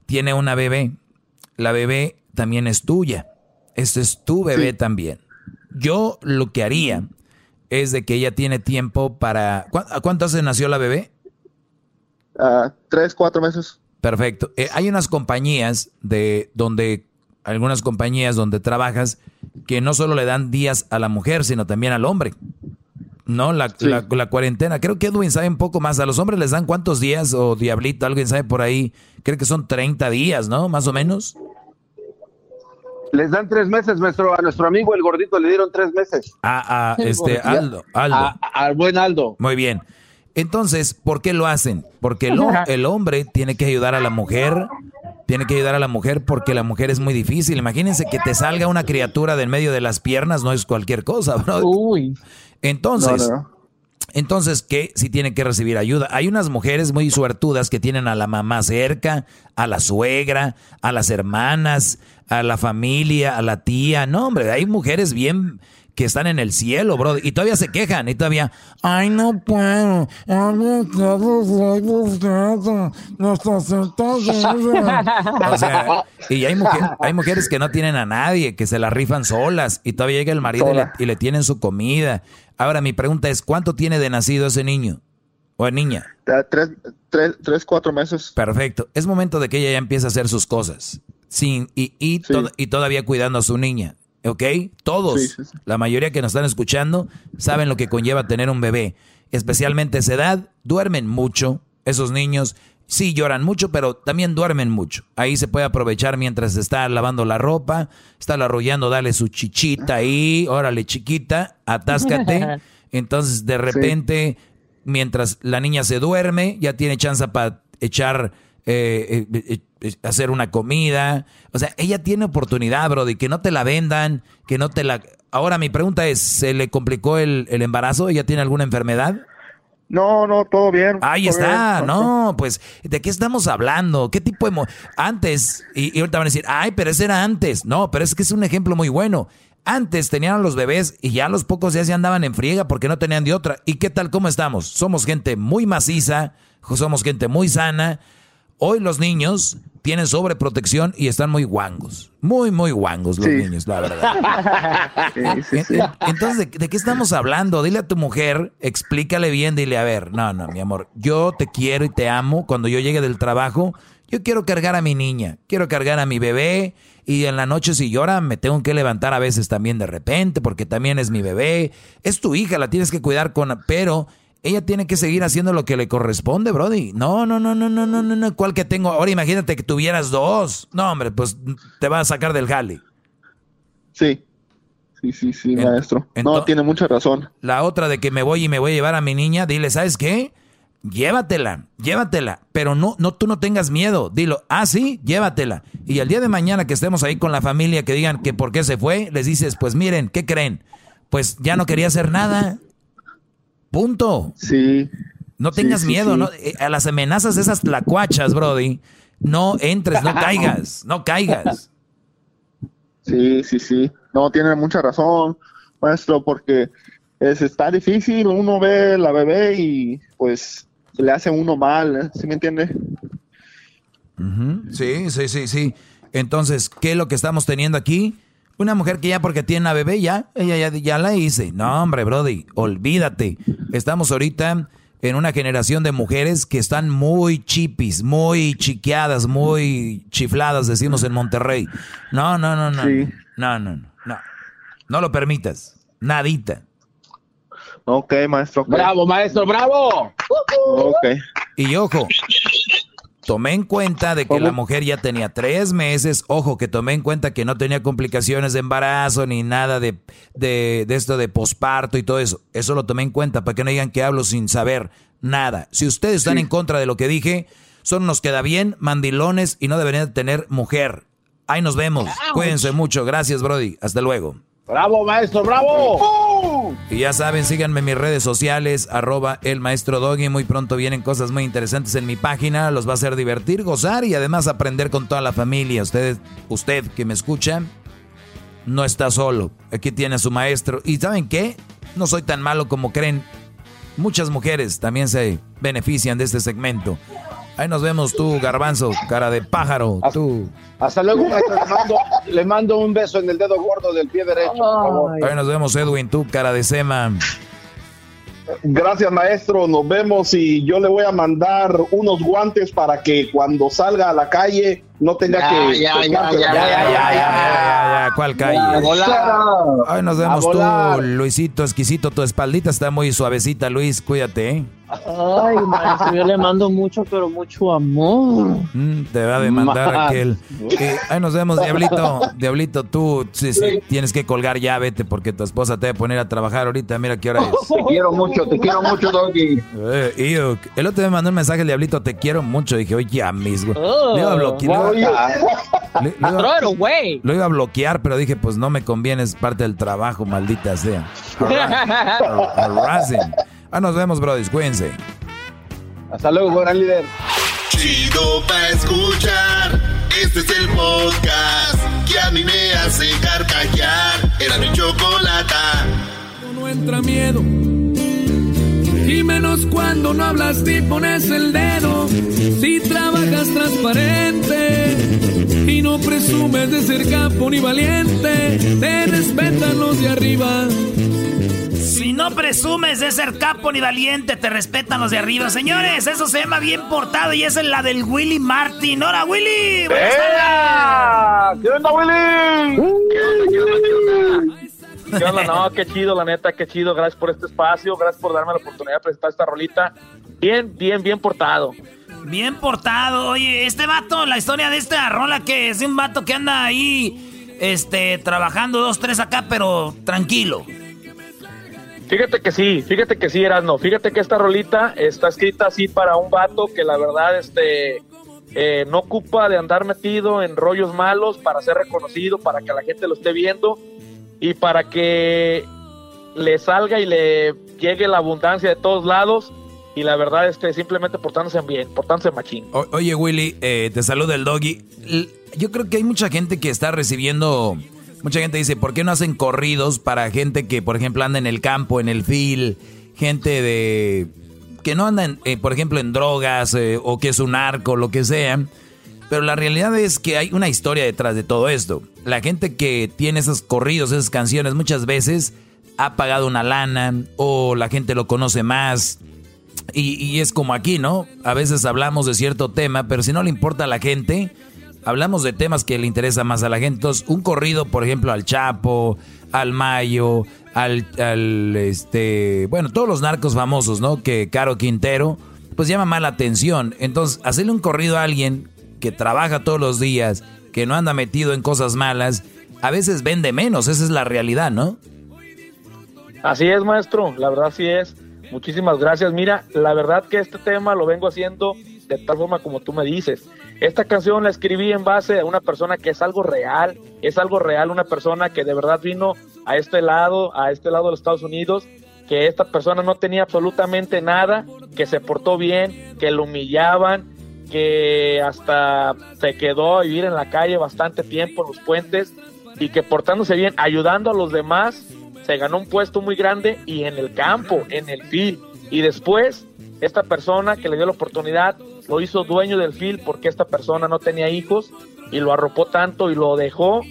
tiene una bebé, la bebé también es tuya, este es tu bebé también. Yo lo que haría es de que ella tiene tiempo para... ¿A cuánto hace nació la bebé? Uh, tres, cuatro meses. Perfecto. Eh, hay unas compañías de donde, algunas compañías donde trabajas que no solo le dan días a la mujer, sino también al hombre. ¿No? La, la, cuarentena. Creo que Edwin sabe un poco más. A los hombres les dan cuántos días o Diablito, alguien sabe por ahí. Creo que son 30 días, ¿no? Más o menos. Les dan tres meses, nuestro, a nuestro amigo el gordito le dieron tres meses. A, este Aldo. Aldo. al buen Aldo. Muy bien. Entonces, ¿por qué lo hacen? Porque el, el, hombre tiene que ayudar a la mujer, tiene que ayudar a la mujer porque la mujer es muy difícil. Imagínense que te salga una criatura del medio de las piernas, no es cualquier cosa, bro. Uy. Entonces, entonces, ¿qué? Si tiene que recibir ayuda. Hay unas mujeres muy suertudas que tienen a la mamá cerca, a la suegra, a las hermanas, a la familia, a la tía. No, hombre, hay mujeres bien que están en el cielo, bro, y todavía se quejan, y todavía, ay, no puedo, o sea, y hay, hay mujeres que no tienen a nadie, que se la rifan solas, y todavía llega el marido y le, tienen su comida. Ahora, mi pregunta es, ¿cuánto tiene de nacido ese niño? ¿O niña? Tres, tres, tres, cuatro meses. Perfecto. Es momento de que ella ya empiece a hacer sus cosas sin, y, y, y todavía cuidando a su niña. ¿Ok? Todos, la mayoría que nos están escuchando, saben lo que conlleva tener un bebé. Especialmente esa edad, duermen mucho. Esos niños sí lloran mucho, pero también duermen mucho. Ahí se puede aprovechar mientras está lavando la ropa, está arrollando, dale su chichita ahí, órale chiquita, atáscate. Entonces de repente, mientras la niña se duerme, ya tiene chance para echar eh, eh, eh, hacer una comida. O sea, ella tiene oportunidad, bro, de que no te la vendan, que no te la... Ahora mi pregunta es, ¿se le complicó el, embarazo? ¿Ella tiene alguna enfermedad? No, no, todo bien. Ahí está, no, pues, ¿de qué estamos hablando? ¿Qué tipo de... Antes, y, y, ahorita van a decir, ay, pero ese era antes. No, pero es que es un ejemplo muy bueno. Antes tenían los bebés y ya a los pocos días ya andaban en friega porque no tenían de otra. ¿Y qué tal, cómo estamos? Somos gente muy maciza, somos gente muy sana. Hoy los niños tienen sobreprotección y están muy guangos. Muy, muy guangos los niños, la verdad. Entonces, ¿de, qué estamos hablando? Dile a tu mujer, explícale bien, dile, a ver, no, no, mi amor, yo te quiero y te amo. Cuando yo llegue del trabajo, yo quiero cargar a mi niña, quiero cargar a mi bebé y en la noche si llora me tengo que levantar a veces también de repente porque también es mi bebé. Es tu hija, la tienes que cuidar con... Pero ella tiene que seguir haciendo lo que le corresponde, Brody. No, no, no, no, no, no, no, no. ¿Cuál que tengo? Ahora imagínate que tuvieras dos. No, hombre, pues te va a sacar del jale. Sí. Sí, sí, sí, maestro. no, tiene mucha razón. La otra de que me voy y me voy a llevar a mi niña, dile, ¿sabes qué? Llévatela, llévatela, pero no, no, tú no tengas miedo. Dilo, ah, sí, llévatela. Y el día de mañana que estemos ahí con la familia que digan que por qué se fue, les dices, pues miren, ¿qué creen? Pues ya no quería hacer nada. Punto. Sí. No tengas miedo, ¿no? Eh, a las amenazas esas tlacuachas, Brody. No entres, no caigas, no caigas. Sí, sí, sí. No, tiene mucha razón, maestro, porque es, está difícil. Uno ve la bebé y pues le hace uno mal, ¿eh? ¿sí me entiende? Sí, sí, sí, sí. Entonces, ¿qué es lo que estamos teniendo aquí? Una mujer que ya porque tiene una bebé, ya, ella ya, ya la hice. No, hombre, Brody, olvídate. Estamos ahorita en una generación de mujeres que están muy chipis, muy chiqueadas, muy chifladas, decimos en Monterrey. No, no, no, no. No, no, no, no. No lo permitas. Nadita. Ok, maestro. Bravo, maestro, bravo. Ok. Y ojo, tomé en cuenta de que la mujer ya tenía tres meses, ojo, que tomé en cuenta que no tenía complicaciones de embarazo ni nada de, de, esto de posparto y todo eso. Eso lo tomé en cuenta para que no digan que hablo sin saber nada. Si ustedes están en contra de lo que dije, son unos queda bien, mandilones y no deberían tener mujer. Ahí nos vemos. Cuídense mucho. Gracias, Brody. Hasta luego. Bravo, maestro, bravo. Y ya saben, síganme en mis redes sociales, arroba el maestro Doggy. Muy pronto vienen cosas muy interesantes en mi página. Los va a hacer divertir, gozar y además aprender con toda la familia. Usted, usted que me escucha, no está solo. Aquí tiene a su maestro. ¿Y saben qué? No soy tan malo como creen. Muchas mujeres también se benefician de este segmento. Ahí nos vemos tú, garbanzo, cara de pájaro, hasta, tú. Hasta luego, maestro. Le mando, un beso en el dedo gordo del pie derecho, por favor. Ahí nos vemos, Edwin, tú, cara de sema. Gracias, maestro. Nos vemos y yo le voy a mandar unos guantes para que cuando salga a la calle no tenga que. Ya, ya, ya, ya, ya, ya, ¿Cuál calle? Ay, nos vemos tú, Luisito, exquisito. Tu espaldita está muy suavecita, Luis. Cuídate, ¿eh? Ay, maestro, yo le mando mucho, pero mucho amor. Mm, te va a demandar aquel. Eh, ahí nos vemos, Diablito. Diablito, tú sí, sí, tienes que colgar ya, vete, porque tu esposa te va a poner a trabajar ahorita. Mira qué hora es. Te quiero mucho, te quiero mucho, Doggy. Eh, el otro me mandó un mensaje, Diablito, te quiero mucho. Dije, oye, ya mismo. Oh, le iba a bloquear. wow. Le, le iba, Throw it away. lo iba a bloquear, pero dije, pues no me conviene, es parte del trabajo, maldita sea. Harassing. Ah, nos vemos, brothers. Cuídense. Hasta luego, gran líder. Chido pa' escuchar. Este es el podcast que a mí me hace carcajear. Era mi chocolata. No entra miedo. Y menos cuando no hablas ni pones el dedo. Si trabajas transparente y no presumes de ser capo ni valiente, te respetan los de arriba. Si no presumes de ser capo ni valiente, te respetan los de arriba. Señores, eso se llama bien portado y esa es la del Willy Martin. ¡Hola, Willy! Buenas ¡Eh! ¿Qué onda, Willy? ¿Qué onda? No, qué chido, la neta, qué chido. Gracias por este espacio, gracias por darme la oportunidad de presentar esta rolita. Bien, bien, bien portado. Bien portado. Oye, este vato, la historia de esta rola que es un vato que anda ahí, este, trabajando dos, tres acá, pero tranquilo. Fíjate que sí, fíjate que sí, Erasno. Fíjate que esta rolita está escrita así para un vato que la verdad, este, eh, no ocupa de andar metido en rollos malos para ser reconocido, para que la gente lo esté viendo y para que le salga y le llegue la abundancia de todos lados. y la verdad este simplemente portándose bien, portándose machín. oye Willy, eh, te saluda el doggy. Yo creo que hay mucha gente que está recibiendo, mucha gente dice, ¿por qué no hacen corridos para gente que por ejemplo anda en el campo, en el fil, gente de que no anda, eh, por ejemplo, en drogas eh, o que es un arco, lo que sea? Pero la realidad es que hay una historia detrás de todo esto. La gente que tiene esos corridos, esas canciones, muchas veces ha pagado una lana o la gente lo conoce más. Y, es como aquí, ¿no? A veces hablamos de cierto tema, pero si no le importa a la gente, hablamos de temas que le interesa más a la gente. Entonces, un corrido, por ejemplo, al Chapo, al Mayo, al, al este, bueno, todos los narcos famosos, ¿no? Que Caro Quintero, pues llama más la atención. Entonces, hacerle un corrido a alguien que trabaja todos los días, que no anda metido en cosas malas, a veces vende menos, esa es la realidad, ¿no? Así es, maestro, la verdad sí es. Muchísimas gracias. Mira, la verdad que este tema lo vengo haciendo de tal forma como tú me dices. Esta canción la escribí en base a una persona que es algo real, es algo real, una persona que de verdad vino a este lado, a este lado de los Estados Unidos, que esta persona no tenía absolutamente nada, que se portó bien, que lo humillaban, que hasta se quedó a vivir en la calle bastante tiempo en los puentes y que portándose bien, ayudando a los demás, se ganó un puesto muy grande y en el campo, en el FIL. Y después, esta persona que le dio la oportunidad lo hizo dueño del FIL porque esta persona no tenía hijos y lo arropó tanto y lo dejó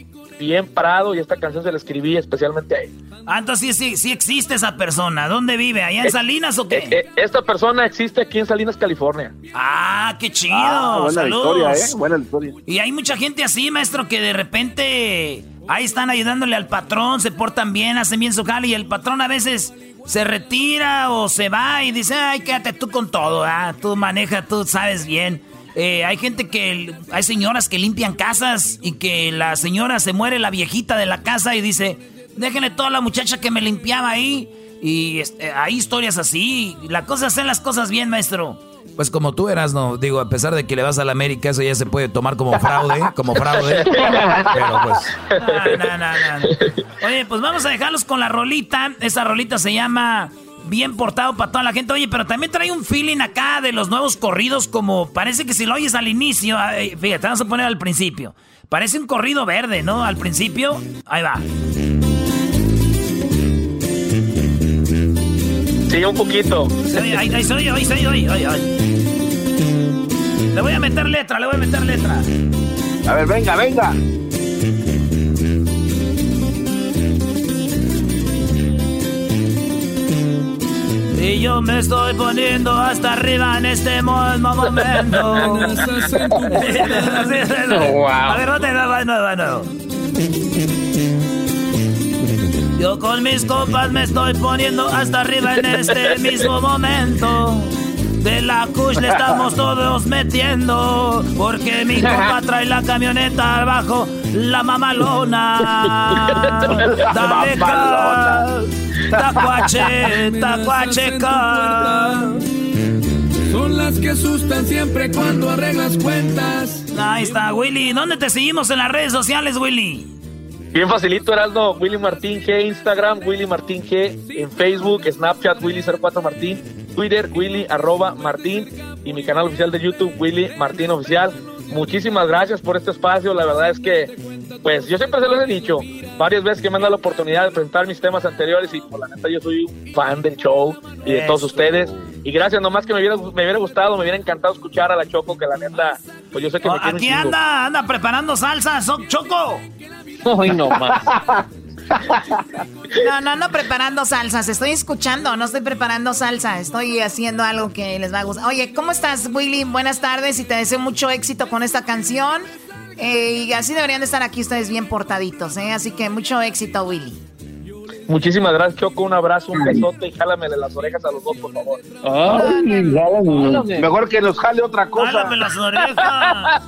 bien parado y esta canción se la escribí especialmente a él. Ah, entonces sí, sí, existe esa persona. ¿Dónde vive? ¿Allá en eh, Salinas o qué? Eh, eh, esta persona existe aquí en Salinas, California. Ah, qué chido. Ah, buena historia, ¿eh? Buena historia. Y hay mucha gente así, maestro, que de repente ahí están ayudándole al patrón, se portan bien, hacen bien su jale y el patrón a veces se retira o se va y dice, ay, quédate tú con todo, ¿ah? tú maneja, tú sabes bien. Eh, hay gente que, hay señoras que limpian casas y que la señora se muere, la viejita de la casa y dice, déjenle toda la muchacha que me limpiaba ahí. Y este, hay historias así. La cosa es hacer las cosas bien, maestro. Pues como tú eras, no, digo, a pesar de que le vas a la América, eso ya se puede tomar como fraude, como fraude. Pero pues. Oye, pues vamos a dejarlos con la rolita. Esa rolita se llama Bien portado para toda la gente. Oye, pero también trae un feeling acá de los nuevos corridos, como parece que si lo oyes al inicio, fíjate, vamos a poner al principio. Parece un corrido verde, ¿no? Al principio. Ahí va. Sí, un poquito. Ahí, ahí soy ahí soy ahí, ahí, Le voy a meter letra, le voy a meter letra. A ver, venga, venga. Y yo me estoy poniendo hasta arriba en este mismo momento. A ver, no te va, no, no. Yo con mis copas me estoy poniendo hasta arriba en este mismo momento. De la kush le estamos todos metiendo. Porque mi compa trae la camioneta abajo, la mamalona. Dale tacuache, tacuache Son las que asustan siempre cuando arreglas cuentas. Ahí está, Willy. ¿Dónde te seguimos en las redes sociales, Willy? Bien facilito, Heraldo. Willy Martín G, Instagram, Willy Martín G, en Facebook, Snapchat, Willy04 Martín, Twitter, Willy arroba Martín y mi canal oficial de YouTube, Willy Martín Oficial. Muchísimas gracias por este espacio. La verdad es que, pues yo siempre se los he dicho varias veces que me han dado la oportunidad de presentar mis temas anteriores y por la neta yo soy un fan del show y de todos ustedes. Y gracias, nomás que me hubiera, me hubiera gustado, me hubiera encantado escuchar a la Choco, que la neta, pues yo sé que me oh, Aquí anda, anda preparando salsa, Choco. Ay, no más. No, no, no preparando salsas. Estoy escuchando, no estoy preparando salsa. Estoy haciendo algo que les va a gustar. Oye, ¿cómo estás, Willy? Buenas tardes y te deseo mucho éxito con esta canción. Eh, y así deberían de estar aquí ustedes bien portaditos, ¿eh? Así que mucho éxito, Willy. Muchísimas gracias, Choco. Un abrazo, un besote y jálame de las orejas a los dos, por favor. Mejor que nos jale otra cosa. Jálame las orejas.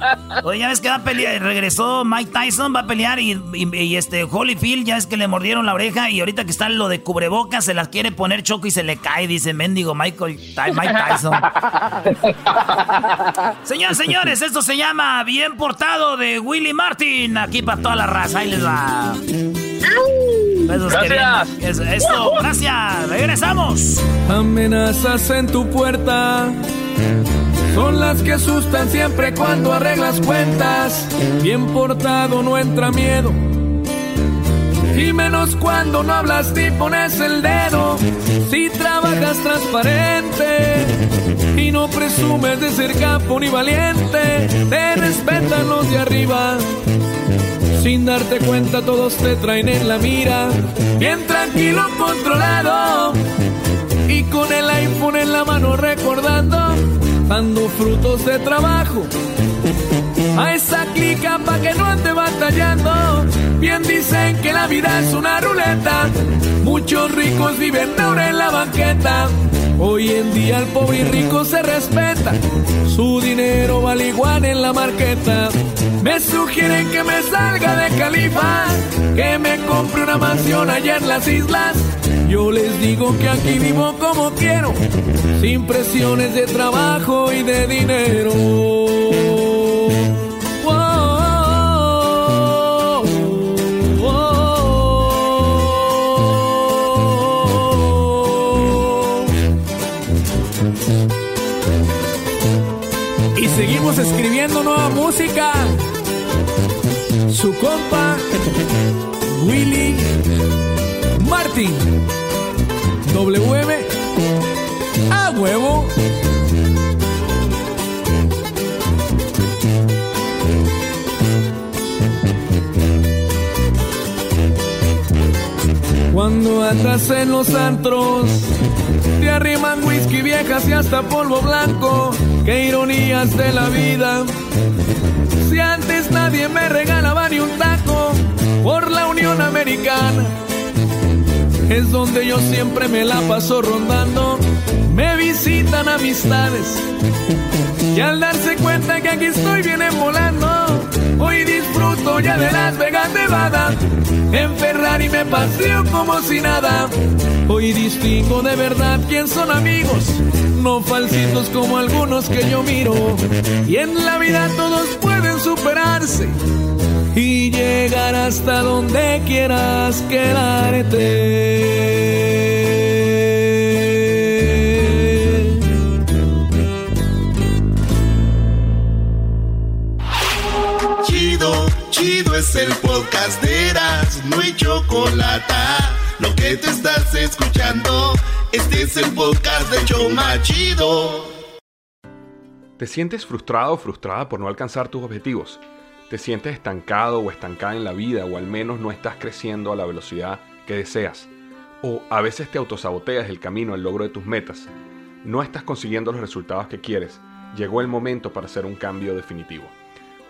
Oye, ya ves que va a pelear. Regresó Mike Tyson, va a pelear y, este Holyfield, ya es que le mordieron la oreja y ahorita que está lo de cubrebocas, se las quiere poner Choco y se le cae. Dice, mendigo Michael, Mike Tyson. Señores, señores, esto se llama Bien Portado de Willy Martin. Aquí para toda la raza. Ahí les va. Gracias. esto, gracias. Regresamos. Amenazas en tu puerta. Son las que asustan siempre cuando arreglas cuentas. Bien portado no entra miedo. Y menos cuando no hablas ni pones el dedo. Si trabajas transparente y no presumes de ser capo ni valiente, te respetan los de arriba. Sin darte cuenta todos te traen en la mira, bien tranquilo, controlado. Y con el iPhone en la mano recordando, dando frutos de trabajo. A esa clica pa' que no ande batallando. Bien dicen que la vida es una ruleta. Muchos ricos viven ahora en la banqueta. Hoy en día el pobre y rico se respeta. Su dinero vale igual en la marqueta. Me sugieren que me salga de Califa, que me compre una mansión allá en las islas. Yo les digo que aquí vivo como quiero, sin presiones de trabajo y de dinero. Escribiendo nueva música su compa Willy Martin. WM a huevo. Cuando andas en los antros, te arriman whisky viejas y hasta polvo blanco. Qué ironías de la vida si antes nadie me regalaba ni un taco por la Unión Americana. Es donde yo siempre me la paso rondando. Me visitan amistades. Y al darse cuenta que aquí estoy vienen volando. Disfruto ya de Las Vegas, Nevada. En Ferrari me paseo como si nada. Hoy distingo de verdad quién son amigos no falsitos como algunos que yo miro. Y en la vida todos pueden superarse y llegar hasta donde quieras quedarte. Es el podcast de Eras, no hay chocolate. Lo que te estás escuchando. Este es el podcast de Choma Chido. ¿Te sientes frustrado o frustrada por no alcanzar tus objetivos? ¿Te sientes estancado o estancada en la vida o al menos no estás creciendo a la velocidad que deseas? ¿O a veces te autosaboteas el camino al logro de tus metas? ¿No estás consiguiendo los resultados que quieres? Llegó el momento para hacer un cambio definitivo.